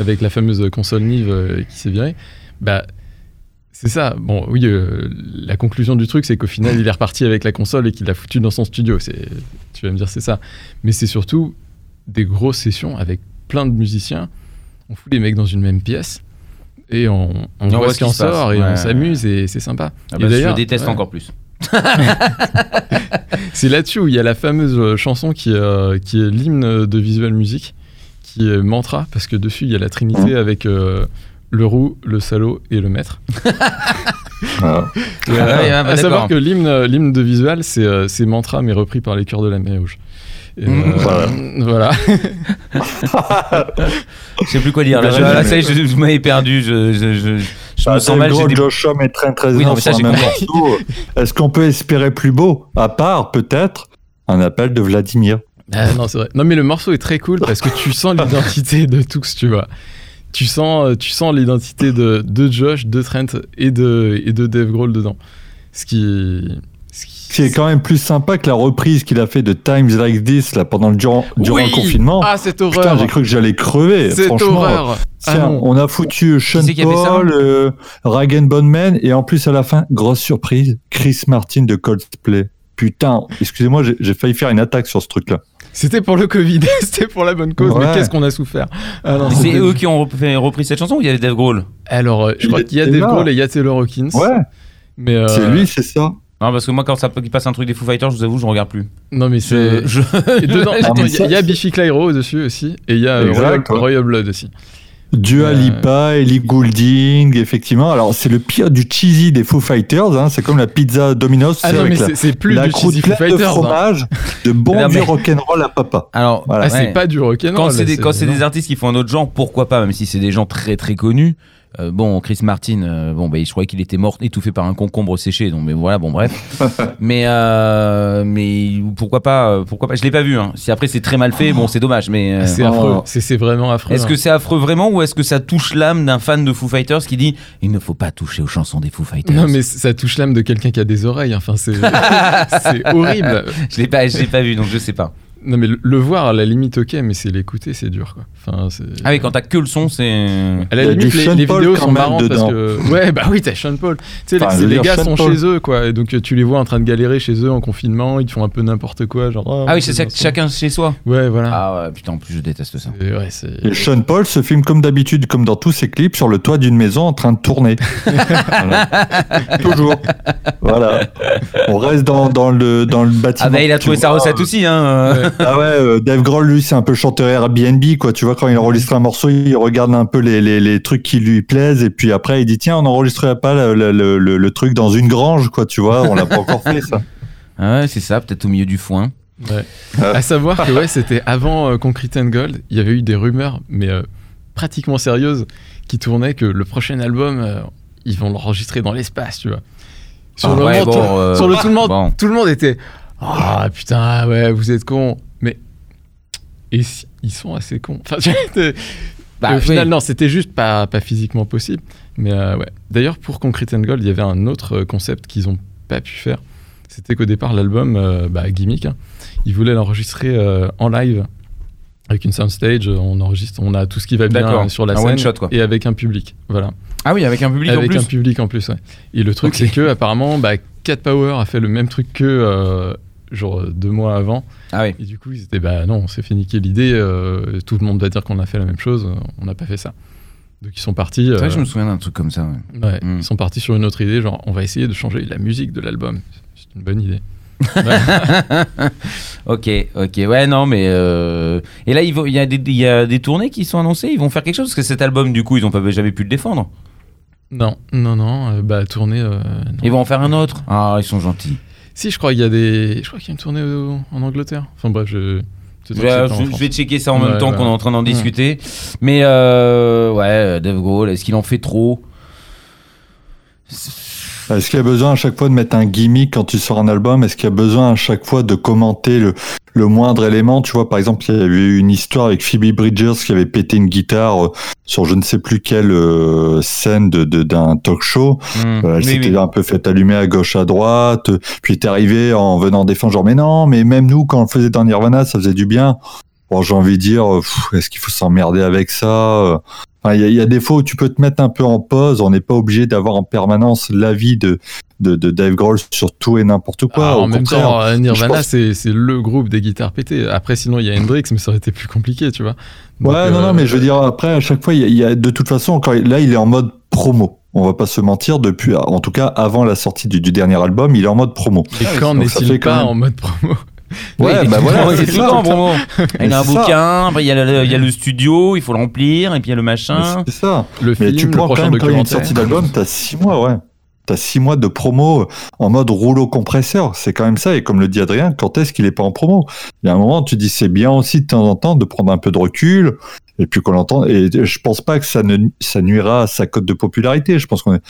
avec la fameuse console Nive qui s'est virée. Bah, c'est ça. Bon, oui, euh, la conclusion du truc, c'est qu'au final, il est reparti avec la console et qu'il l'a foutu dans son studio. C'est, tu vas me dire, c'est ça. Mais c'est surtout des grosses sessions avec plein de musiciens. On fout les mecs dans une même pièce et on, on voit, voit ce qui en passe. sort et Ouais. on s'amuse et c'est sympa. Ah Et bah, je déteste ouais. encore plus. (laughs) C'est là-dessus où il y a la fameuse euh, chanson qui, euh, qui est l'hymne de Visual Music, qui est Mantra, parce que dessus il y a la trinité avec euh, le roux, le salaud et le maître. Et, (laughs) euh, Ah ouais, ah bah, à savoir que l'hymne, l'hymne de Visual, c'est, euh, c'est Mantra, mais repris par les chœurs de la mer rouge. Et, Mmh. euh, Voilà. voilà. (laughs) Je sais plus quoi dire. Là, je, là, ça y est, je, je m'avais perdu. Je, je, je, je Bah, me sens mal. j'ai Grohl, des- Josh Homme et Trent Oui, non, ça, j'ai morceau. Est-ce qu'on peut espérer plus beau? À part, peut-être, un appel de Vladimir. Ah, non, c'est vrai. Non, mais le morceau est très cool parce que tu sens (laughs) l'identité de Tux, tu vois. Tu sens, euh, tu sens l'identité de, de Josh, de Trent et de, et de Dave Grohl dedans. Ce qui. Ce qui- Ce qui est quand même plus sympa que la reprise qu'il a fait de Times Like This là, pendant le, durant, durant Oui le confinement. Ah, cette Putain, horreur j'ai cru que j'allais crever. Cette horreur Ah Tiens, on a foutu Sean fait ça Paul, euh, Rag and Bone Man, et en plus à la fin, grosse surprise, Chris Martin de Coldplay. Putain, excusez-moi, j'ai- j'ai failli faire une attaque sur ce truc-là. C'était pour le Covid, (laughs) c'était pour la bonne cause, mais qu'est-ce qu'on a souffert Ah C'est eux qui ont repris, repris cette chanson ou il y avait Dave Grohl Alors, euh, je Il crois qu'il y a Dave. Grohl et il y a Taylor Hawkins. Ouais, Mais euh, c'est lui, c'est ça. Non, parce que moi, quand ça qu'il passe un truc des Foo Fighters, je vous avoue, je regarde plus. Non, mais c'est. Je, je- Et dedans, (laughs) Ah, il y a- ça, il y a c'est- Biffy Clyro dessus aussi, et il y a euh, Exact, Royal, ouais. Royal Blood aussi. Dua Euh, Lipa, Ellie Goulding, effectivement. Alors, c'est le pire du cheesy des Foo Fighters. Hein. C'est comme la pizza Domino's. Ah c'est non, mais la, c'est- plus la du cheesy Foo de hein. fromage, de bon Non, mais- rock'n'roll à papa. Alors, Voilà. Ah, c'est ouais. pas du rock'n'roll. quand c'est des, des artistes qui font un autre genre, pourquoi pas, même si c'est des gens très très connus. Euh, bon, Chris Martin, euh, bon, bah, je croyais qu'il était mort étouffé par un concombre séché, donc mais voilà, bon bref. (laughs) mais euh, mais pourquoi pas, pourquoi pas Je l'ai pas vu. Hein. Si après c'est très mal fait, bon, c'est dommage. Mais euh, C'est Oh. affreux, c'est c'est vraiment affreux. est-ce que hein. c'est affreux vraiment ou est-ce que ça touche l'âme d'un fan de Foo Fighters qui dit il ne faut pas toucher aux chansons des Foo Fighters? Non, mais ça touche l'âme de quelqu'un qui a des oreilles. Enfin, c'est (laughs) c'est horrible. (laughs) Je l'ai pas, je l'ai pas vu, donc je sais pas. Non, mais le, le voir à la limite, ok, mais c'est l'écouter, c'est dur, quoi. Enfin, c'est. Ah oui, quand t'as que le son, c'est. À la limite, du les, Sean les Paul vidéos sont marrantes parce dedans. que. Ouais, bah oui, t'as Sean Paul. Tu sais, Enfin, les- gars Sean sont Paul. chez eux, quoi. Et donc, tu les vois en train de galérer chez eux en confinement, ils font un peu n'importe quoi. Genre, Ah oui, c'est chaque- chacun chez soi. Ouais, voilà. Ah ouais, putain, en plus je déteste ça. Et ouais, c'est. Et Sean Paul se filme comme d'habitude, comme dans tous ses clips, sur le toit d'une maison en train de tourner. (laughs) Voilà. Toujours. Voilà. On reste dans, dans le, dans le bâtiment. Ah bah il a trouvé sa recette aussi, hein. euh. Ouais. Ah ouais, euh, Dave Grohl, lui, c'est un peu chanteur Airbnb, quoi. Tu vois, quand il enregistre un morceau, il regarde un peu les, les, les trucs qui lui plaisent, et puis après, il dit, tiens, on n'enregistrerait pas le, le, le, le- le truc dans une grange, quoi, tu vois. On l'a pas encore fait, ça. Ah ouais, c'est ça, peut-être au milieu du foin. Ouais. Euh. À savoir que ouais, c'était avant euh, Concrete and Gold, il y avait eu des rumeurs, mais euh, pratiquement sérieuses, qui tournaient que le prochain album, euh, ils vont l'enregistrer dans l'espace, tu vois. Sur Ah le ouais, moment, bon, tout, euh, sur le tout le monde, bon. tout le monde était ah putain ouais vous êtes cons, mais et si- ils sont assez cons. Enfin, Bah, au final non, c'était juste pas pas physiquement possible. Mais euh, ouais. D'ailleurs pour Concrete and Gold, il y avait un autre euh, concept qu'ils ont pas pu faire. C'était qu'au départ l'album, euh, bah, gimmick, hein, ils voulaient l'enregistrer euh, en live avec une soundstage. On enregistre, on a tout ce qui va bien sur la Un scène one shot, quoi. et avec un public. Voilà. Ah oui, avec un public en Avec plus. un public en plus, ouais. Et le truc, c'est que apparemment, bah, Cat Power a fait le même truc que euh, genre euh, deux mois avant. Ah oui. Et du coup, ils étaient bah non, on s'est fait niquer l'idée. euh, tout le monde va dire qu'on a fait la même chose. On n'a pas fait ça. Donc ils sont partis. C'est vrai euh, que je me souviens d'un truc comme ça. ouais. ouais, Mm. Ils sont partis sur une autre idée, genre on va essayer de changer la musique de l'album. C'est une bonne idée. (laughs) Ok, ok, ouais, non, mais. euh, Et là, il y, a des- il y a des tournées qui sont annoncées, ils vont faire quelque chose Parce que cet album, du coup, ils n'ont pas jamais pu le défendre. Non, non, non, euh, bah tournée. non. Ils vont en faire un autre. Ah, ils sont gentils. Si, je crois qu'il y a des. Je crois qu'il y a une tournée au- en Angleterre. Enfin bref, je. vais checker ça en Ouais, même temps ouais. qu'on est en train d'en discuter. Mais euh, ouais, Dave Grohl, est-ce qu'il en fait trop? Est-ce qu'il y a besoin à chaque fois de mettre un gimmick quand tu sors un album? Est-ce qu'il y a besoin à chaque fois de commenter le, le moindre élément? Tu vois, par exemple, il y a eu une histoire avec Phoebe Bridgers qui avait pété une guitare euh, sur je ne sais plus quelle euh, scène de de- d'un talk show. Hmm. Euh, elle s'était oui. un peu fait allumer à gauche, à droite. Puis t'es arrivé en venant défendre, genre, mais non, mais même nous, quand on le faisait dans Nirvana, ça faisait du bien. Bon, j'ai envie de dire, est-ce qu'il faut s'emmerder avec ça euh Enfin, Il y, a- il y a des fois où tu peux te mettre un peu en pause. On n'est pas obligé d'avoir en permanence l'avis de, de, de Dave Grohl sur tout et n'importe quoi. Ah, Au en même contraire, temps, euh, Nirvana, pense- c'est c'est le groupe des guitares pétées. Après, sinon, il y a Hendrix, mais ça aurait été plus compliqué, tu vois. Donc, Ouais, non, euh, non, mais je veux dire, après, à chaque fois, il y a, il y a- de toute façon, quand il- là, il est en mode promo. On va pas se mentir, depuis, en tout cas, avant la sortie du, du dernier album, il est en mode promo. Et quand donc ça n'est-il fait quand pas même- en mode promo? Ouais, Oui, bah voilà, c'est tout ça, le temps, ça. promo. Il y a un bouquin, il y, a le- il y a le studio, il faut le remplir, et puis il y a le machin. C'est ça. Le Mais film, tu le prends quand prochain même quand il y a une sortie d'album, t'as six mois, ouais. T'as six mois de promo en mode rouleau compresseur. C'est quand même ça. Et comme le dit Adrien, quand est-ce qu'il est pas en promo? Il y a un moment, tu dis c'est bien aussi de temps en temps de prendre un peu de recul. Et puis qu'on l'entend. Et je pense pas que ça ne ça nuira à sa cote de popularité. Je pense qu'on est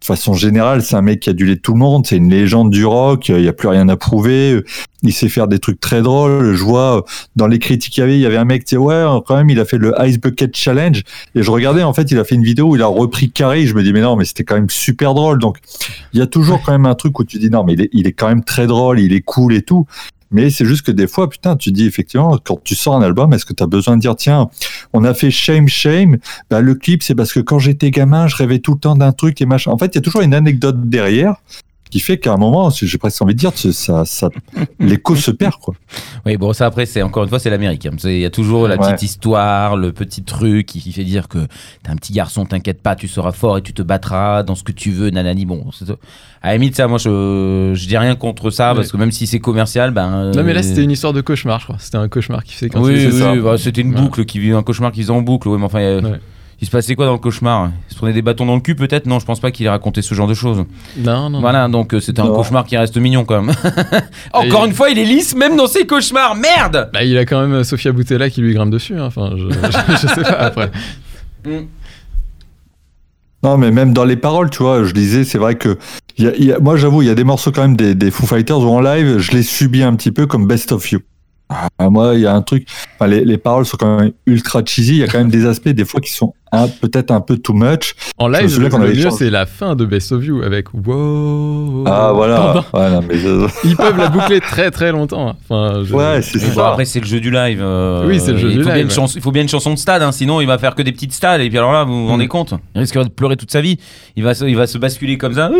de façon générale, c'est un mec qui a adulé tout le monde. C'est une légende du rock. Il y a plus rien à prouver. Il sait faire des trucs très drôles. Je vois dans les critiques qu'il y avait, il y avait un mec qui disait ouais, quand même, il a fait le Ice Bucket Challenge. Et je regardais, en fait, il a fait une vidéo où il a repris Carré. Je me dis, mais non, mais c'était quand même super drôle. Donc, il y a toujours quand même un truc où tu dis, non, mais il est, il est quand même très drôle, il est cool et tout. Mais c'est juste que des fois, putain, tu dis effectivement, quand tu sors un album, est-ce que tu as besoin de dire, tiens, on a fait Shame Shame, bah, le clip, c'est parce que quand j'étais gamin, je rêvais tout le temps d'un truc et machin. En fait, il y a toujours une anecdote derrière qui fait qu'à un moment, j'ai presque envie de dire, ça, ça, l'écho se perd, quoi. Oui, bon, ça après, c'est encore une fois, c'est l'Amérique. hein. Il y a toujours la Ouais. petite histoire, le petit truc qui qui fait dire que t'es un petit garçon, t'inquiète pas, tu seras fort et tu te battras dans ce que tu veux, nanani. Bon, c'est- à la limite, ça, moi, je, je dis rien contre ça, parce que même si c'est commercial, ben. Non, mais là, euh, c'était une histoire de cauchemar, je crois. C'était un cauchemar qui fait quand Oui, oui, ça. bah, c'était une Ouais. boucle qui vit un cauchemar qui faisait en boucle. Oui, mais enfin, euh, Ouais. Il se passait quoi dans le cauchemar Il se prenait des bâtons dans le cul, peut-être Non, je pense pas qu'il ait raconté ce genre de choses. Non, non. Voilà, donc euh, c'était un Non. cauchemar qui reste mignon quand même. (laughs) Encore une fois, il est lisse même dans ses cauchemars. Merde Bah, il a quand même euh, Sofia Boutella qui lui grimpe dessus. hein. Enfin, je, je, je sais pas (laughs) après. Non, mais même dans les paroles, tu vois, je disais, c'est vrai que, il y a- il y a- moi j'avoue, il y a des morceaux quand même des, des Foo Fighters où en live, je les subis un petit peu comme Best of You. Ah, moi, il y a un truc, enfin, les, les paroles sont quand même ultra cheesy, il y a quand même des aspects des fois qui sont un- peut-être un peu too much. En Je me live, le, qu'on le avait mieux, c'est la fin de Best of You avec Wow. Ah voilà, Pendant- ouais, non, mais, (laughs) Ils peuvent la boucler très très longtemps. Enfin, je- ouais, c'est bon, après, c'est le jeu du live. euh, Oui, c'est le jeu il du faut bien live, une ouais. chanson- il faut bien une chanson de stade, hein, sinon il va faire que des petites stades. Et puis alors là, vous vous rendez Mm. compte Il risquerait de pleurer toute sa vie. Il va se, il va se basculer comme ça.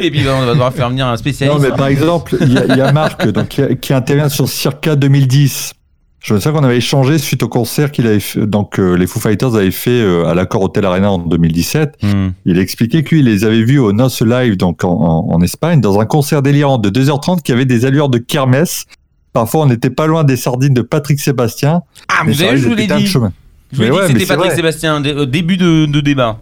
Et puis on va devoir faire venir un Non, spécialiste. mais par exemple, il y, a- il y a Marc donc, qui, qui intervient sur Circa 2010. Je me souviens qu'on avait échangé suite au concert qu'il avait fait, donc euh, les Foo Fighters avaient fait euh, à l'accord Hotel Arena en 2017. Hmm. Il expliquait que lui, il les avait vus au Nos Live, donc en, en- en Espagne, dans un concert délirant de 2h30 qui avait des allures de kermesse. Parfois, on n'était pas loin des sardines de Patrick Sébastien. Ah, mais vous c'est avez, vrai, je vous l'ai dit. chemin. Je vous ouais, c'était Patrick. Sébastien au début de, de débat.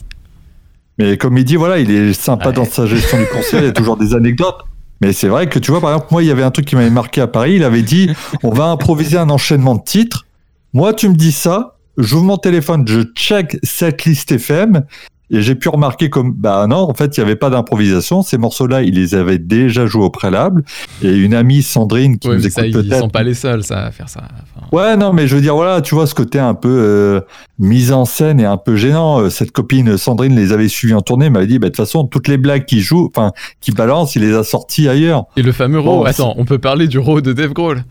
Mais comme il dit, voilà, il est sympa Ouais. dans sa gestion du concert, il y a toujours des anecdotes. Mais c'est vrai que tu vois, par exemple, moi, il y avait un truc qui m'avait marqué à Paris. Il avait dit, on va improviser un enchaînement de titres. Moi, tu me dis ça, j'ouvre mon téléphone, je check cette liste FM. Et j'ai pu remarquer comme, bah non, en fait, il n'y avait pas d'improvisation. Ces morceaux-là, il les avait déjà joués au préalable. Et une amie, Sandrine, qui Ouais, nous écoute ils peut-être. sont pas les seuls ça, à faire ça. Enfin, Ouais, non, mais je veux dire, voilà, tu vois, ce côté un peu euh, mise en scène et un peu gênant. Euh, Cette copine euh, Sandrine les avait suivis en tournée, m'avait dit, bah, de toute façon, toutes les blagues qu'il joue, enfin, qu'il balance, il les a sorties ailleurs. Et le fameux Bon, row, attends, on peut parler du row de Dave Grohl.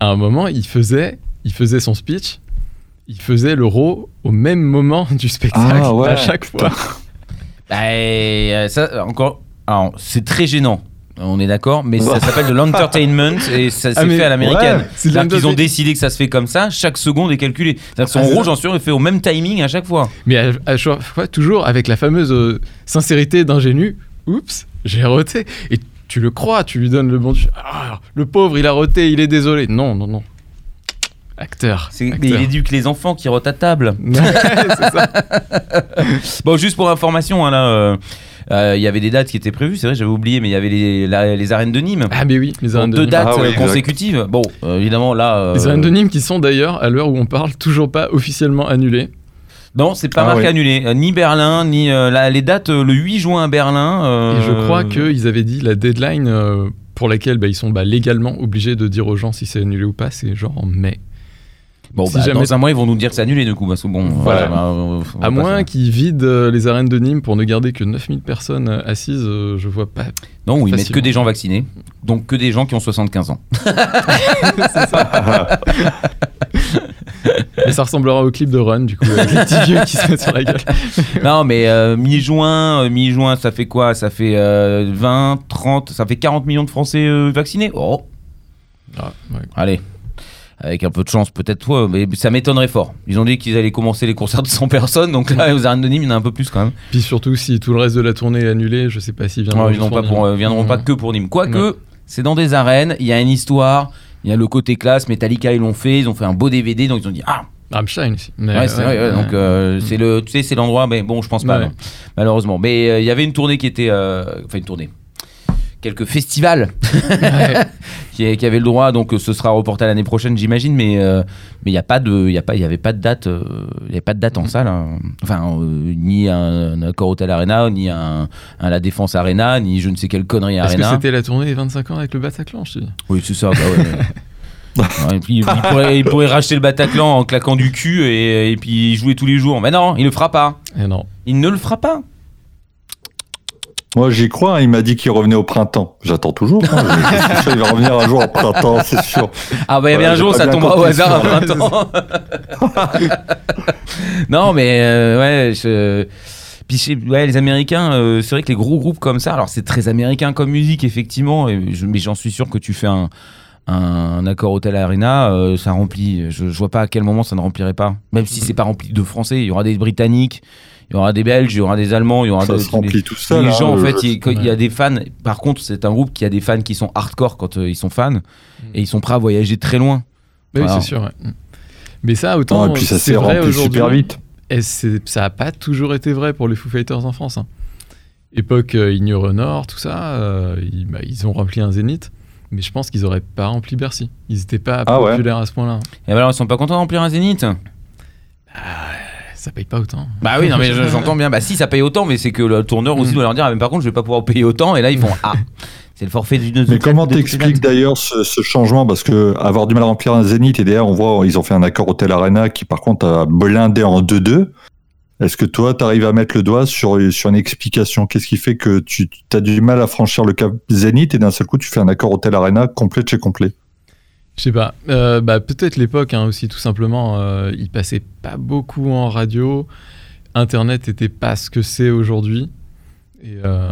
À un moment, il faisait, il faisait son speech, il faisait le row au même moment (laughs) du spectacle, Ah ouais, à chaque fois. Bah, euh, ça, encore. Alors, c'est très gênant. On est d'accord, mais ça s'appelle de l'entertainment (laughs) et ça s'est Ah, fait à l'américaine. ouais, c'est C'est-à-dire qu'ils ont décidé que ça se fait comme ça, chaque seconde est calculée. C'est-à-dire que son Ah, c'est rouge, ça. en sûr, est fait au même timing à chaque fois. Mais à, à chaque fois, toujours avec la fameuse euh, sincérité d'ingénu. Oups, j'ai roté. Et tu le crois, tu lui donnes le bon. Ah, le pauvre, il a roté, il est désolé. Non, non, non. Acteur. C'est- mais acteur. il éduque les enfants qui rotent à table. (laughs) Ça. (laughs) Bon, juste pour information, hein, là, euh, euh, il y avait des dates qui étaient prévues, c'est vrai, j'avais oublié, mais il y avait les, la- les arènes de Nîmes. Ah, mais oui, les arènes de deux Nîmes. dates Ah oui, exact. consécutives. Bon, euh, évidemment, là. euh, Les arènes de Nîmes qui sont d'ailleurs, à l'heure où on parle, toujours pas officiellement annulées. Non, c'est pas Ah marqué ouais. annulé. Ni Berlin, ni. euh, la- les dates, euh, le 8 juin à Berlin. euh, Et je crois qu'ils avaient dit la deadline euh, pour laquelle bah, ils sont bah, légalement obligés de dire aux gens si c'est annulé ou pas, c'est genre en mai. Bon, si bah, jamais- dans un mois, ils vont nous dire que c'est annulé, du coup. Parce que bon. Voilà. bah, on va À moins qu'ils vident euh, les arènes de Nîmes pour ne garder que 9000 personnes euh, assises, euh, je vois pas. Non, ils mettent que des gens vaccinés. Donc que des gens qui ont 75 ans. (laughs) Mais ça ressemblera au clip de Run, du coup, avec les petits vieux qui se mettent sur la gueule. (laughs) non, mais euh, mi-juin, euh, mi-juin, ça fait quoi? Ça fait euh, 20, 30, ça fait 40 millions de Français vaccinés? Oh, Ah, ouais. allez. Avec un peu de chance, peut-être toi, mais ça m'étonnerait fort. Ils ont dit qu'ils allaient commencer les concerts de 100 personnes, donc là, aux arènes de Nîmes, il y en a un peu plus quand même. Puis surtout, si tout le reste de la tournée est annulé, je sais pas s'ils viendront. Ouais, ils pas, pour, euh, viendront pas Ouais. que pour Nîmes. Quoique, c'est dans des arènes, il y a une histoire, il y a le côté classe, Metallica, ils l'ont fait, ils ont fait un beau DVD, donc ils ont dit Ah, Rammstein aussi. Ouais, c'est ouais, donc euh, c'est le, tu sais, c'est l'endroit, mais bon, je pense pas, non, malheureusement. Mais euh, il y avait une tournée qui était, enfin une tournée, quelques festivals Ouais. (laughs) qui, qui avaient le droit, donc euh, ce sera reporté à l'année prochaine, j'imagine, mais euh, mais il y a pas de, il y a pas, il y avait pas de date, euh, il y avait pas de date en salle, hein. enfin euh, ni un, un Accor Hotel Arena, ni un, un La Défense Arena, ni je ne sais quelle connerie Est-ce que Arena. c'était la tournée des 25 ans avec le Bataclan, je te dis? Oui, c'est ça. bah ouais. (laughs) Ouais, et puis, il, pourrait, il pourrait racheter le Bataclan en claquant du cul et, et puis jouer tous les jours. Mais non, il le fera pas. Eh non. Il ne le fera pas. Moi, j'y crois. hein, il m'a dit qu'il revenait au printemps. J'attends toujours. hein, je- c'est sûr, il va revenir un jour au printemps, c'est sûr. Ah bah il y a un jour ça tombera au hasard. 20 ans. (laughs) non mais euh, ouais, je... Puis ouais, les Américains, euh, c'est vrai que les gros groupes comme ça, alors c'est très américain comme musique effectivement, et je- mais j'en suis sûr que tu fais un, un accord Hotel Arena, euh, ça remplit. Je, je vois pas à quel moment ça ne remplirait pas. Même si c'est pas rempli de Français, il y aura des Britanniques, il y aura des Belges, il y aura des Allemands, il y aura Ça de- se remplit des- tout seul. les hein, gens, en fait, il, y a des fans. Par contre, c'est un groupe qui a des fans qui sont hardcore quand euh, ils sont fans et ils sont prêts à voyager très loin. Mais oui, c'est sûr. ouais. Mais ça, autant. Non, et puis ça c'est s'est vrai rempli aujourd'hui, super vite. Et ça n'a pas toujours été vrai pour les Foo Fighters en France. hein. Époque euh, Ignore Honor, tout ça, euh, ils, bah, ils ont rempli un zénith, mais je pense qu'ils auraient pas rempli Bercy. Ils n'étaient pas Ah ouais. populaires à ce point-là. Et alors, ils sont pas contents de remplir un zénith? Ça paye pas autant. Bah oui, non, mais je- j'entends bien. Bah si, ça paye autant, mais c'est que le tourneur aussi Mm. doit leur dire, ah, mais par contre, je vais pas pouvoir payer autant. Et là, ils font, ah, c'est le forfait du Mais comment t'expliques d'ailleurs ce, ce changement? Parce que avoir du mal à remplir un zénith, et d'ailleurs on voit, ils ont fait un accord Hotel Arena qui par contre a blindé en 2-2. Est-ce que toi, tu arrives à mettre le doigt sur, sur une explication? Qu'est-ce qui fait que tu as du mal à franchir le cap zénith et d'un seul coup tu fais un accord Hotel Arena complet de chez complet? Je sais pas. Euh, bah, Peut-être l'époque hein, aussi, tout simplement. Euh, il passait pas beaucoup en radio. Internet était pas ce que c'est aujourd'hui. Et euh,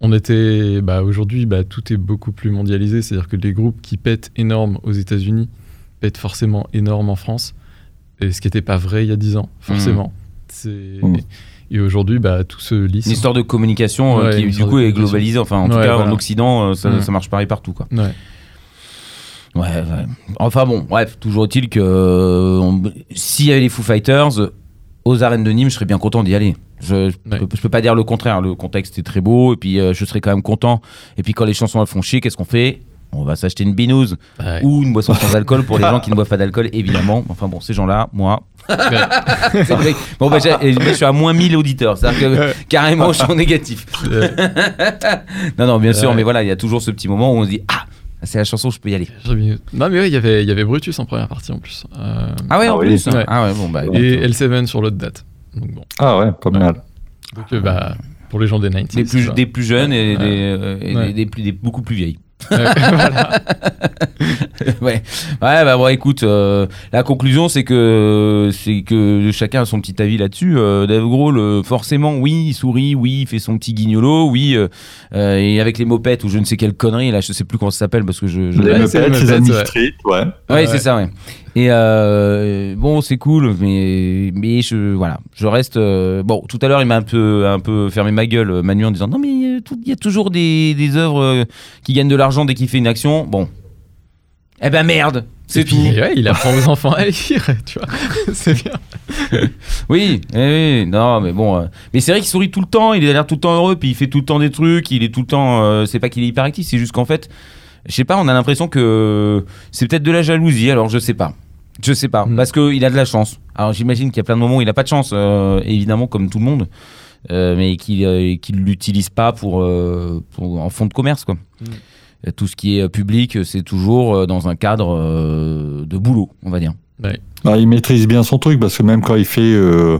on était. Bah, aujourd'hui, bah, tout est beaucoup plus mondialisé. C'est-à-dire que les groupes qui pètent énorme aux États-Unis pètent forcément énorme en France. Et ce qui n'était pas vrai il y a 10 ans, forcément. C'est. Mmh. Et aujourd'hui, bah, tout se lisse. Une histoire de communication euh, Ouais, qui, du coup, est globalisée. Enfin, en tout Ouais, cas, en. Occident, euh, ça, ça marche pareil partout, quoi. Ouais. Ouais, ouais. Enfin bon, bref, toujours est-il que euh, on- s'il y avait les Foo Fighters euh, aux arènes de Nîmes, je serais bien content d'y aller. Je, je Ouais. peux, je peux pas dire le contraire. Le contexte est très beau et puis euh, je serais quand même content. Et puis quand les chansons elles font chier, qu'est-ce qu'on fait? On va s'acheter une binouse Ouais. ou une boisson sans alcool pour les (laughs) gens qui ne boivent pas d'alcool, évidemment. Enfin bon, ces gens-là, moi. (laughs) c'est vrai. Bon, bah, j'ai- et je suis à moins 1000 auditeurs. C'est-à-dire que carrément, je suis en négatif. Euh, (laughs) Non, non, bien sûr, Ouais. mais voilà, il y a toujours ce petit moment où on se dit Ah, c'est la chanson, je peux y aller. Non, mais ouais, il y avait- il y avait Brutus en première partie en plus. Euh, Ah ouais, Ah en oui. plus Ouais. Ah ouais, bon, bah. et L7 sur l'autre date. Donc bon. Ah ouais, pas mal. Donc euh, bah, pour les gens des 90s. des plus, quoi. des plus jeunes et, Ouais. des, euh, et Ouais. des, des plus, des beaucoup plus vieilles. (laughs) voilà. ouais. (laughs) Ouais, bah bon, écoute, euh, la conclusion, c'est que c'est que chacun a son petit avis là-dessus. Euh, Dave Grohl, euh, forcément, oui, il sourit, oui, il fait son petit guignolo, oui, euh, euh, et avec les mopettes ou je ne sais quelle connerie, là, je sais plus comment ça s'appelle parce que je. je- Les Muppets, les. Ouais, Ouais. c'est ça, ouais. Et euh, bon, c'est cool, mais mais je voilà, je reste euh, bon. Tout à l'heure, il m'a un peu un peu fermé ma gueule, euh, Manu, en disant non mais il y a toujours des des œuvres qui gagnent de l'argent dès qu'il fait une action. Bon, eh ben merde, c'est tout. ouais, il apprend aux enfants à lire, (laughs) tu vois. (laughs) c'est bien. (laughs) Oui, eh oui, non, mais bon, euh, mais c'est vrai qu'il sourit tout le temps, il a l'air tout le temps heureux, puis il fait tout le temps des trucs, il est tout le temps, euh, c'est pas qu'il est hyperactif, c'est juste qu'en fait, je sais pas, on a l'impression que c'est peut-être de la jalousie, alors je sais pas. Je sais pas, Mm. parce qu'il a de la chance. Alors j'imagine qu'il y a plein de moments où il a pas de chance, euh, évidemment, comme tout le monde, euh, mais qu'il euh, qu'il l'utilise pas pour, euh, pour- en fond de commerce, quoi. Euh, Tout ce qui est euh, public, c'est toujours euh, dans un cadre euh, de boulot, on va dire. Ah, il maîtrise bien son truc parce que même quand il fait euh,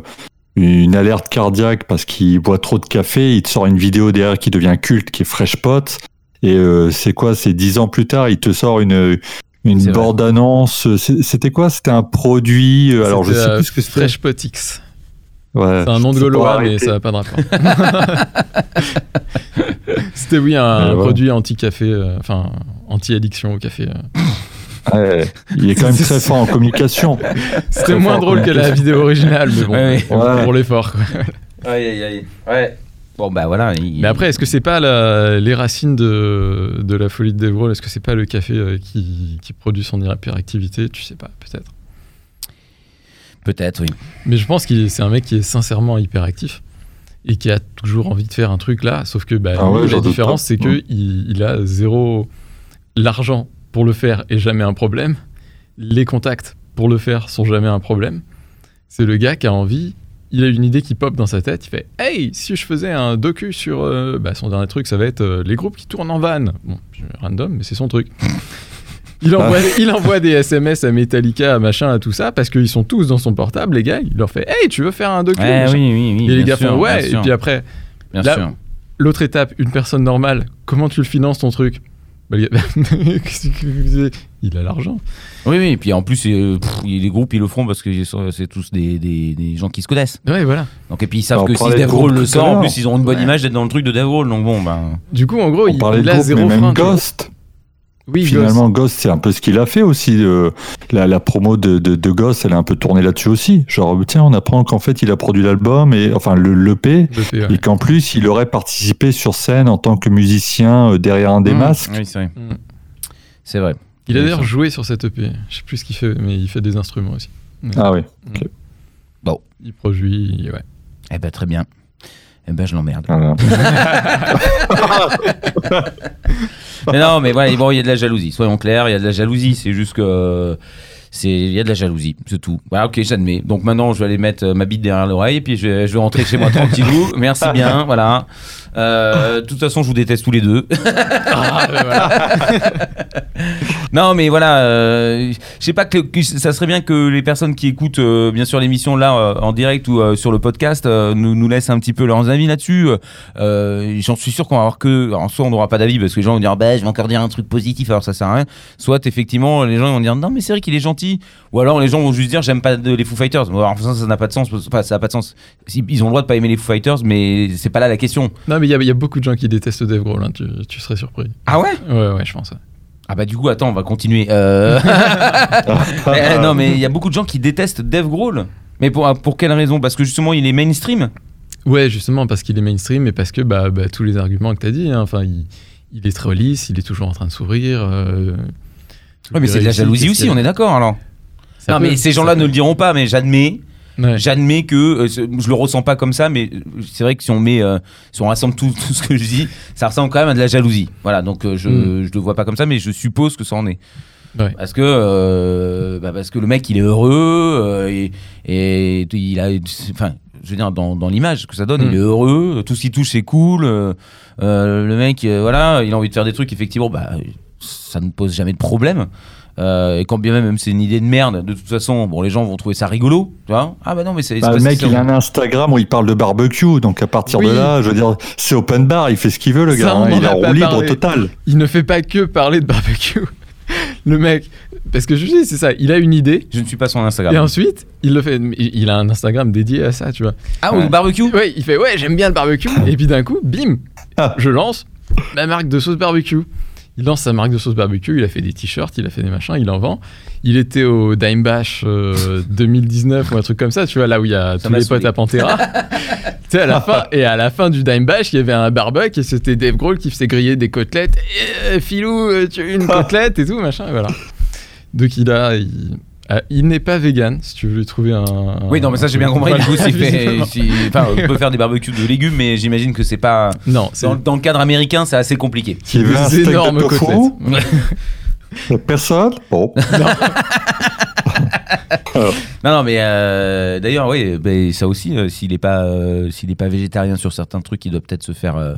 une alerte cardiaque parce qu'il boit trop de café, il te sort une vidéo derrière qui devient culte, qui est Fresh Pot. Et euh, c'est quoi C'est dix ans plus tard, il te sort une une vrai. bande annonce. C'était quoi? C'était un produit. euh, Alors je sais euh, plus ce que c'était. Fresh Pot X. Ouais, C'est un nom de Gaulois, mais ça n'a pas de rapport. (laughs) C'était, oui, un ouais. produit anti-café, euh, enfin, anti-addiction au café. euh. Ouais, il est quand même très fort en communication. C'était moins drôle que la vidéo originale, mais bon, Ouais, ouais. pour l'effort. Aïe, aïe, aïe. Ouais. Bon, bah voilà. il- Mais après, est-ce que c'est pas la- les racines de, de la folie de Dave Grohl Est-ce que c'est pas le café euh, qui, qui produit son hyperactivité? Tu sais pas, peut-être. Peut-être, oui. Mais je pense que c'est un mec qui est sincèrement hyperactif et qui a toujours envie de faire un truc là. Sauf que bah, Ah ouais, la différence, c'est que Ouais. il, il a zéro l'argent pour le faire et jamais un problème. Les contacts pour le faire sont jamais un problème. C'est le gars qui a envie. Il a une idée qui pop dans sa tête. Il fait Hey, si je faisais un docu sur. euh, bah, son dernier truc, ça va être euh, les groupes qui tournent en van. Bon, random, mais c'est son truc. (laughs) Il envoie, il envoie des SMS à Metallica, à machin, à tout ça, parce qu'ils sont tous dans son portable, les gars. Il leur fait Hey, tu veux faire un docu Ouais, machin oui, oui, oui. Et les gars sûr, font Ouais. Et puis après, l'autre étape, une personne normale, comment tu le finances ton truc? Bah, (laughs) Il a l'argent. Oui, oui. Et puis en plus, euh, pff, les groupes, ils le font parce que c'est tous des, des, des gens qui se connaissent. Ouais, voilà. Donc, et puis ils savent On que si Dave Grohl le sort, en plus, ils auront une bonne Ouais. image d'être dans le truc de Dave Grohl. Donc bon, ben. Du coup, en gros, On il, parlait il de a zéro frein. Ghost. Oui, Finalement, Ghost, c'est un peu ce qu'il a fait aussi. euh, la, la promo de, de, de Ghost, elle a un peu tourné là-dessus aussi. Genre, tiens, on apprend qu'en fait, il a produit l'album, et enfin, le l'EP, ouais. et qu'en plus, il aurait participé sur scène en tant que musicien euh, derrière un des Mmh. masques. Oui, c'est vrai. Mm. C'est vrai. Il a d'ailleurs joué sur cette EP. Je sais plus ce qu'il fait, mais il fait des instruments aussi. Ah oui. Il produit, il- ouais. Eh ben, très bien. Eh ben, je l'emmerde. Voilà. (laughs) mais non, mais voilà, bon, il y a de la jalousie. Soyons clairs, il y a de la jalousie. C'est juste que. c'est Il y a de la jalousie, c'est tout. Voilà, ok, j'admets. Donc maintenant, je vais aller mettre euh, ma bite derrière l'oreille et puis je vais, je vais rentrer chez moi tranquillou. (laughs) Merci bien, voilà. Euh, de toute façon, je vous déteste tous les deux. Ah, voilà. (laughs) Non, mais voilà, euh, je sais pas que, que ça serait bien que les personnes qui écoutent euh, bien sûr l'émission là euh, en direct ou euh, sur le podcast euh, nous, nous laissent un petit peu leurs avis là-dessus. Euh, J'en suis sûr qu'on va avoir que, en soit on n'aura pas d'avis parce que les gens vont dire bah je vais encore dire un truc positif alors ça sert à rien. Soit effectivement les gens vont dire non mais c'est vrai qu'il est gentil. Ou alors les gens vont juste dire j'aime pas de- les Foo Fighters. Alors ça ça n'a pas de sens, enfin, ça n'a pas de sens. Ils ont le droit de pas aimer les Foo Fighters mais c'est pas là la question. Non, mais il y, a- il y a beaucoup de gens qui détestent Dave Grohl, hein, tu, tu serais surpris. Ah ouais? Ouais, ouais, je pense. ouais. Ah bah du coup attends on va continuer. Euh... (laughs) Eh, non, mais il y a beaucoup de gens qui détestent Dave Grohl. Mais pour, pour quelle raison? Parce que justement, il est mainstream? Ouais, justement, parce qu'il est mainstream et parce que bah, bah, tous les arguments que tu as dit, hein, enfin, il, il est très lisse, il est toujours en train de sourire. euh, Ouais, mais c'est de la jalousie aussi, on est d'accord alors. Ça non, peut- mais ces gens-là ne le diront pas, mais j'admets. Ouais. J'admets que euh, je le ressens pas comme ça, mais euh, c'est vrai que si on met, euh, si on rassemble tout, (laughs) tout ce que je dis, ça ressemble quand même à de la jalousie. Voilà, donc euh, je, Mm. je le vois pas comme ça, mais je suppose que ça en est. Ouais. Parce que, euh, bah, parce que le mec, il est heureux et, et il a, enfin, je veux dire dans, dans l'image que ça donne, Mm. il est heureux, tout ce qui touche c'est cool. le mec, voilà, il a envie de faire des trucs, effectivement, bah, ça ne pose jamais de problème. Euh, et quand bien même, même c'est une idée de merde, de toute façon, bon, les gens vont trouver ça rigolo, tu vois. Ah bah non, mais c'est. Bah, le mec, il a un Instagram où il parle de barbecue, donc à partir Oui. de là, je veux dire, c'est open bar, il fait ce qu'il veut, le Ça, gars. hein, il est a roue libre total. Il ne fait pas que parler de barbecue. (laughs) Le mec, parce que je dis, c'est ça, il a une idée. Je ne suis pas son Instagram. Et ensuite, il le fait. Il a un Instagram dédié à ça, tu vois. Ah, au Ouais. barbecue? Ouais, il fait ouais, j'aime bien le barbecue. (laughs) Et puis d'un coup, bim, Ah. je lance ma marque de sauce barbecue. Il lance sa marque de sauce barbecue, il a fait des t-shirts, il a fait des machins, il en vend. Il était au Dime Bash euh, (laughs) 2019 ou un truc comme ça, tu vois, là où il y a tous m'a les saoulé. potes à Pantera. (laughs) tu sais, à la fin, et à la fin du Dime Bash, il y avait un barbecue et c'était Dave Grohl qui faisait griller des côtelettes. Et, euh, Philou, euh, tu veux une (laughs) côtelette et tout, machin, et voilà. Donc il a. Il, ah, il n'est pas vegan, si tu veux lui trouver un. Oui, non, mais ça j'ai bien compris. Du coup, s'il (laughs) fait- visiblement. s'il- enfin, on peut faire des barbecues de légumes, mais j'imagine que c'est pas. Non, c'est Dans, dans le cadre américain, c'est assez compliqué. Qui veut un des steak de énormes tofu côtelettes. Personne? Bon. (laughs) Non, non, mais euh, d'ailleurs, oui, ben, ça aussi, euh, s'il n'est pas, euh, s'il est pas végétarien sur certains trucs, il doit peut-être se faire euh,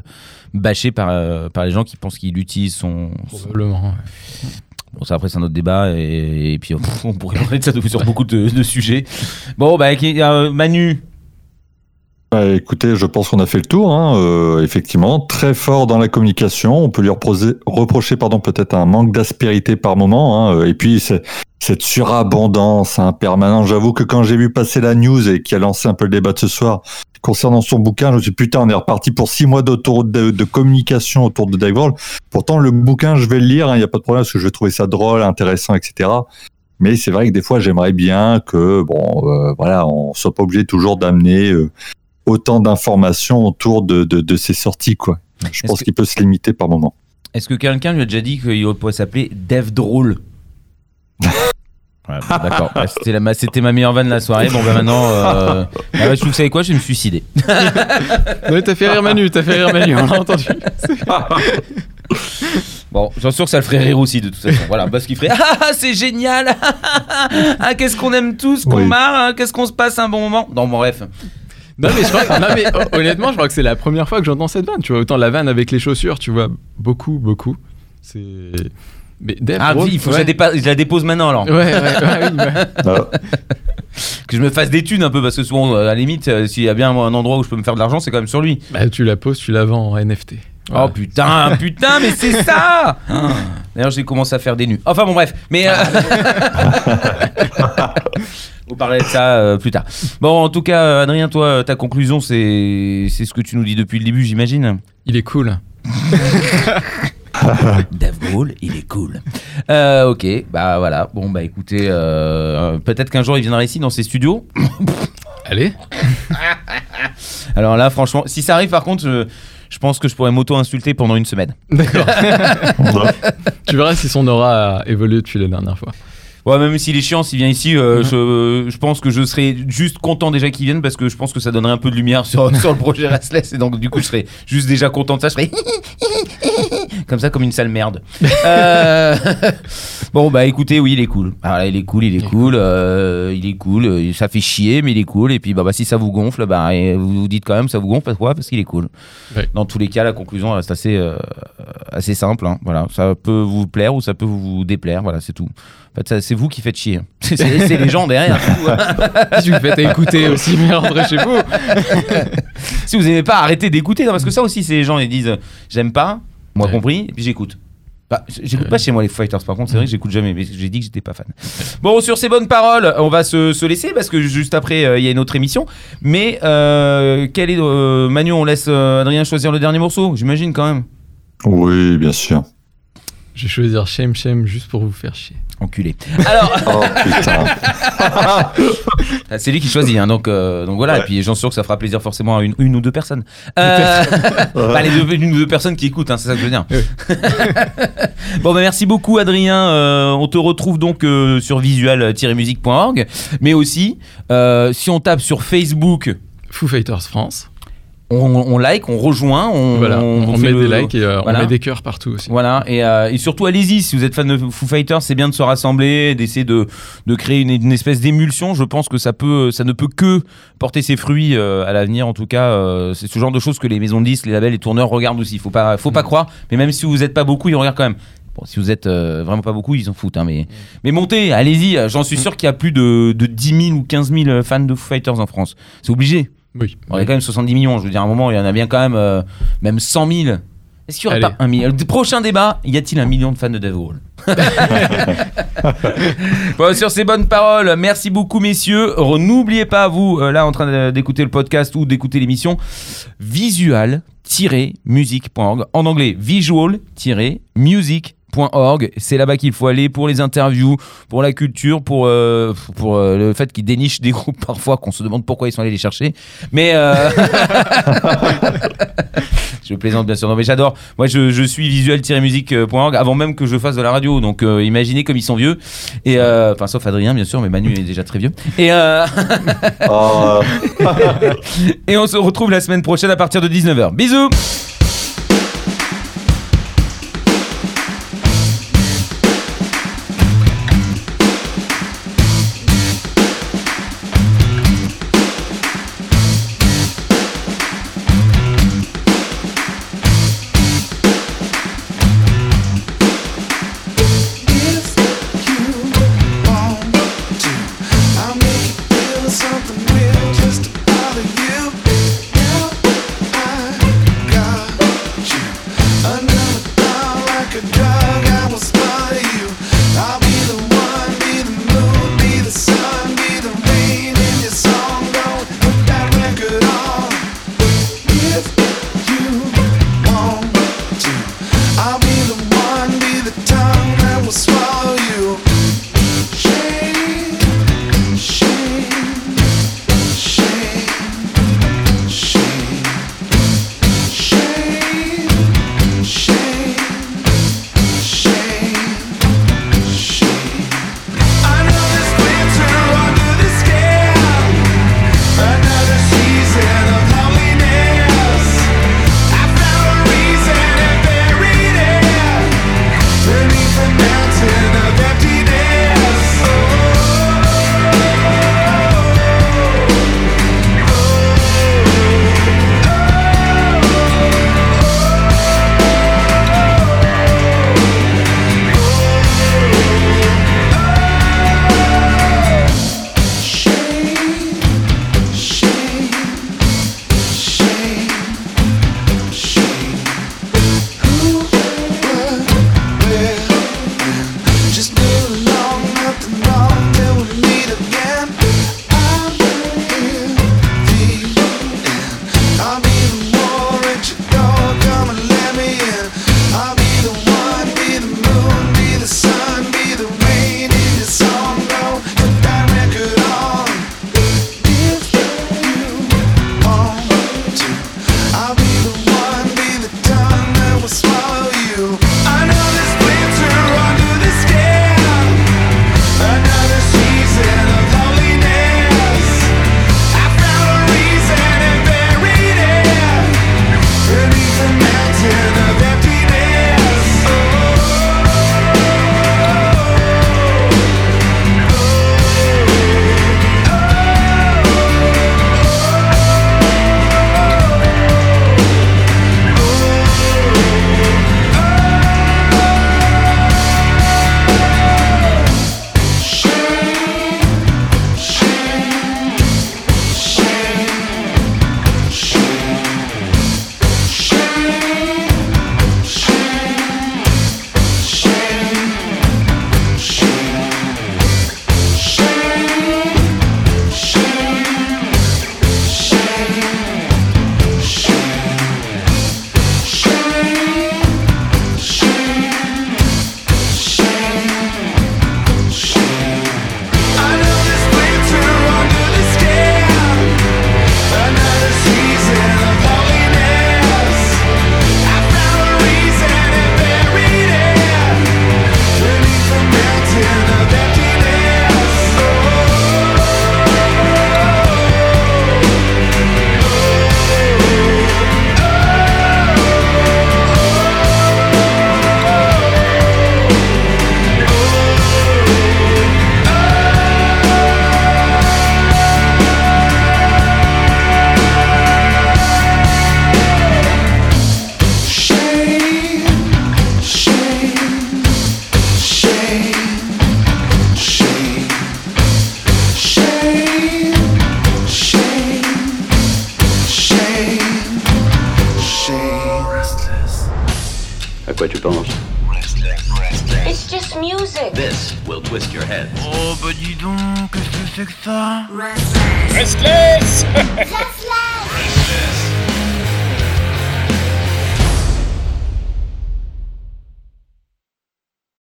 bâcher par, euh, par les gens qui pensent qu'il utilise son. son- Probablement. ouais. Bon, ça après, c'est un autre débat, et, puis (laughs) on pourrait parler de ça sur beaucoup de, sujets. Bon, bah, euh, Manu, Bah, écoutez, je pense qu'on a fait le tour. hein, euh, effectivement, très fort dans la communication. On peut lui reposer- reprocher, pardon, peut-être un manque d'aspérité par moment. hein, et puis cette surabondance hein, permanente. J'avoue que quand j'ai vu passer la news et qui a lancé un peu le débat de ce soir concernant son bouquin, je me suis dit, putain, on est reparti pour six mois d'autour de, communication autour de Dave Grohl. Pourtant, le bouquin, je vais le lire. Il n'y a pas de problème parce que je vais trouver ça drôle, intéressant, etc. Mais c'est vrai que des fois, j'aimerais bien que, bon, euh, voilà, on soit pas obligé toujours d'amener euh, autant d'informations autour de, de, de ces sorties, quoi. Je pense qu'il peut se limiter par moment. est-ce que quelqu'un lui a déjà dit qu'il pourrait s'appeler Dev Drôle (laughs) Ouais, bon, D'accord, Ouais, c'était, ma, meilleure vanne de la soirée. Bon, bah maintenant, euh, (laughs) ah ouais, je vous savez quoi, je vais me suicider. (laughs) Ouais, t'as fait rire Manu, t'as fait rire Manu, on l'a entendu. Bon, j'en suis sûr que ça le ferait rire aussi de toute façon. Voilà, parce qu'il ferait Ah, ah, c'est génial Ah, qu'est-ce qu'on aime tous, qu'on Oui. marre, hein, qu'est-ce qu'on se passe un bon moment. Non, bon, bref. Non mais, je crois, non, mais hon- honnêtement, je crois que c'est la première fois que j'entends cette vanne. Tu vois, autant la vanne avec les chaussures, tu vois, beaucoup, beaucoup. C'est. Mais Dave Ah, Grohl, oui, il faut que je, la dépa- je la dépose maintenant alors. Ouais, ouais, ouais, oui, (laughs) Que je me fasse des thunes un peu, parce que souvent, à la limite, euh, s'il y a bien un endroit où je peux me faire de l'argent, c'est quand même sur lui. Bah, tu la poses, tu la vends en NFT. Voilà. Oh putain, putain, mais c'est ça (laughs) D'ailleurs, j'ai commencé à faire des nus. Enfin bon, bref. Mais. euh, (laughs) On parlera de ça euh, plus tard. Bon, en tout cas, euh, Adrien, toi, ta conclusion, c'est c'est ce que tu nous dis depuis le début, j'imagine Il est cool. (laughs) Dave Grohl, il est cool. Euh, ok, bah voilà. Bon, bah écoutez, euh, peut-être qu'un jour il viendra ici dans ses studios. (coughs) Allez. (laughs) Alors là, franchement, si ça arrive, par contre, je, je pense que je pourrais m'auto-insulter pendant une semaine. D'accord. (laughs) tu verras si son aura a évolué depuis la dernière fois. Ouais, même s'il est chiant, s'il vient ici, euh, je, je pense que je serais juste content déjà qu'il vienne parce que je pense que ça donnerait un peu de lumière sur, (laughs) sur le projet Restless et donc du coup je serais juste déjà content de ça. Je serais (laughs) comme ça, comme une sale merde. (laughs) Euh, Bon, bah écoutez, oui, il est cool. Alors là, il est cool, il est cool, euh, il est cool. euh, Ça fait chier, mais il est cool. Et puis, bah, bah, si ça vous gonfle, bah, et vous vous dites quand même ça vous gonfle. Pourquoi Parce qu'il est cool. Ouais. Dans tous les cas, la conclusion reste assez, euh, assez simple. hein. Voilà, ça peut vous plaire ou ça peut vous déplaire. Voilà, c'est tout. En fait, c'est vous qui faites chier. (laughs) C'est les gens derrière. hein. (laughs) Si vous faites écouter aussi, mais rentrez chez vous. (laughs) si vous aimez pas, arrêtez d'écouter. Parce que ça aussi, c'est les gens, ils disent j'aime pas, moi Ouais. compris, et puis j'écoute. Bah, j'écoute pas chez moi les Fighters, par contre, c'est vrai que j'écoute jamais, mais j'ai dit que j'étais pas fan. Bon, sur ces bonnes paroles, on va se, se laisser parce que juste après, euh, il y a une autre émission. Mais euh, quel est. euh, Manu, on laisse euh, Adrien choisir le dernier morceau, j'imagine quand même. Oui, bien sûr. Je vais choisir Shame Shame juste pour vous faire chier. Enculé. Alors, (laughs) Oh putain. Ah, c'est lui qui choisit, hein, donc, euh, donc voilà. Et puis j'en suis sûr que ça fera plaisir forcément à une, une ou deux personnes. Euh, (laughs) pas les deux, une ou deux personnes qui écoutent, hein, c'est ça que je veux dire. Oui. (laughs) bon, bah, merci beaucoup, Adrien. Euh, on te retrouve donc euh, sur visual-musique.org, mais aussi euh, si on tape sur Facebook. Foo Fighters France. On, on like, on rejoint, on, Voilà, on, met le- des likes et euh, voilà. on met des cœurs partout aussi. Voilà, et, euh, et surtout allez-y, si vous êtes fan de Foo Fighters, c'est bien de se rassembler, d'essayer de, de créer une, une espèce d'émulsion. Je pense que ça, peut, ça ne peut que porter ses fruits euh, à l'avenir. En tout cas, euh, c'est ce genre de choses que les maisons de disques, les labels, les tourneurs regardent aussi. Faut pas, faut pas croire, mais même si vous n'êtes pas beaucoup, ils regardent quand même. Bon, si vous êtes euh, vraiment pas beaucoup, ils s'en foutent. hein, mais, mais montez, allez-y. J'en suis sûr qu'il y a plus de, de 10 000 ou 15 000 fans de Foo Fighters en France. C'est obligé. Oui. On est quand même 70 millions. Je veux dire, à un moment, il y en a bien quand même, euh, même 100 000. Est-ce qu'il y aurait Allez. pas un million? Le prochain débat, y a-t-il un million de fans de Dave Grohl? (laughs) Bon, sur ces bonnes paroles, merci beaucoup messieurs. N'oubliez pas, vous, euh, là en train d'écouter le podcast ou d'écouter l'émission, visual-music.org. En anglais, visual-music.org. C'est là-bas qu'il faut aller pour les interviews, pour la culture, pour, euh, euh, le fait qu'ils dénichent des groupes parfois qu'on se demande pourquoi ils sont allés les chercher. Mais... euh, Je plaisante bien sûr, non mais j'adore. Moi je, suis visuel-music.org avant même que je fasse de la radio, donc euh, imaginez comme ils sont vieux. Et euh, enfin sauf Adrien bien sûr, mais Manu est déjà très vieux. Et, euh, Oh, et on se retrouve la semaine prochaine à partir de 19h. Bisous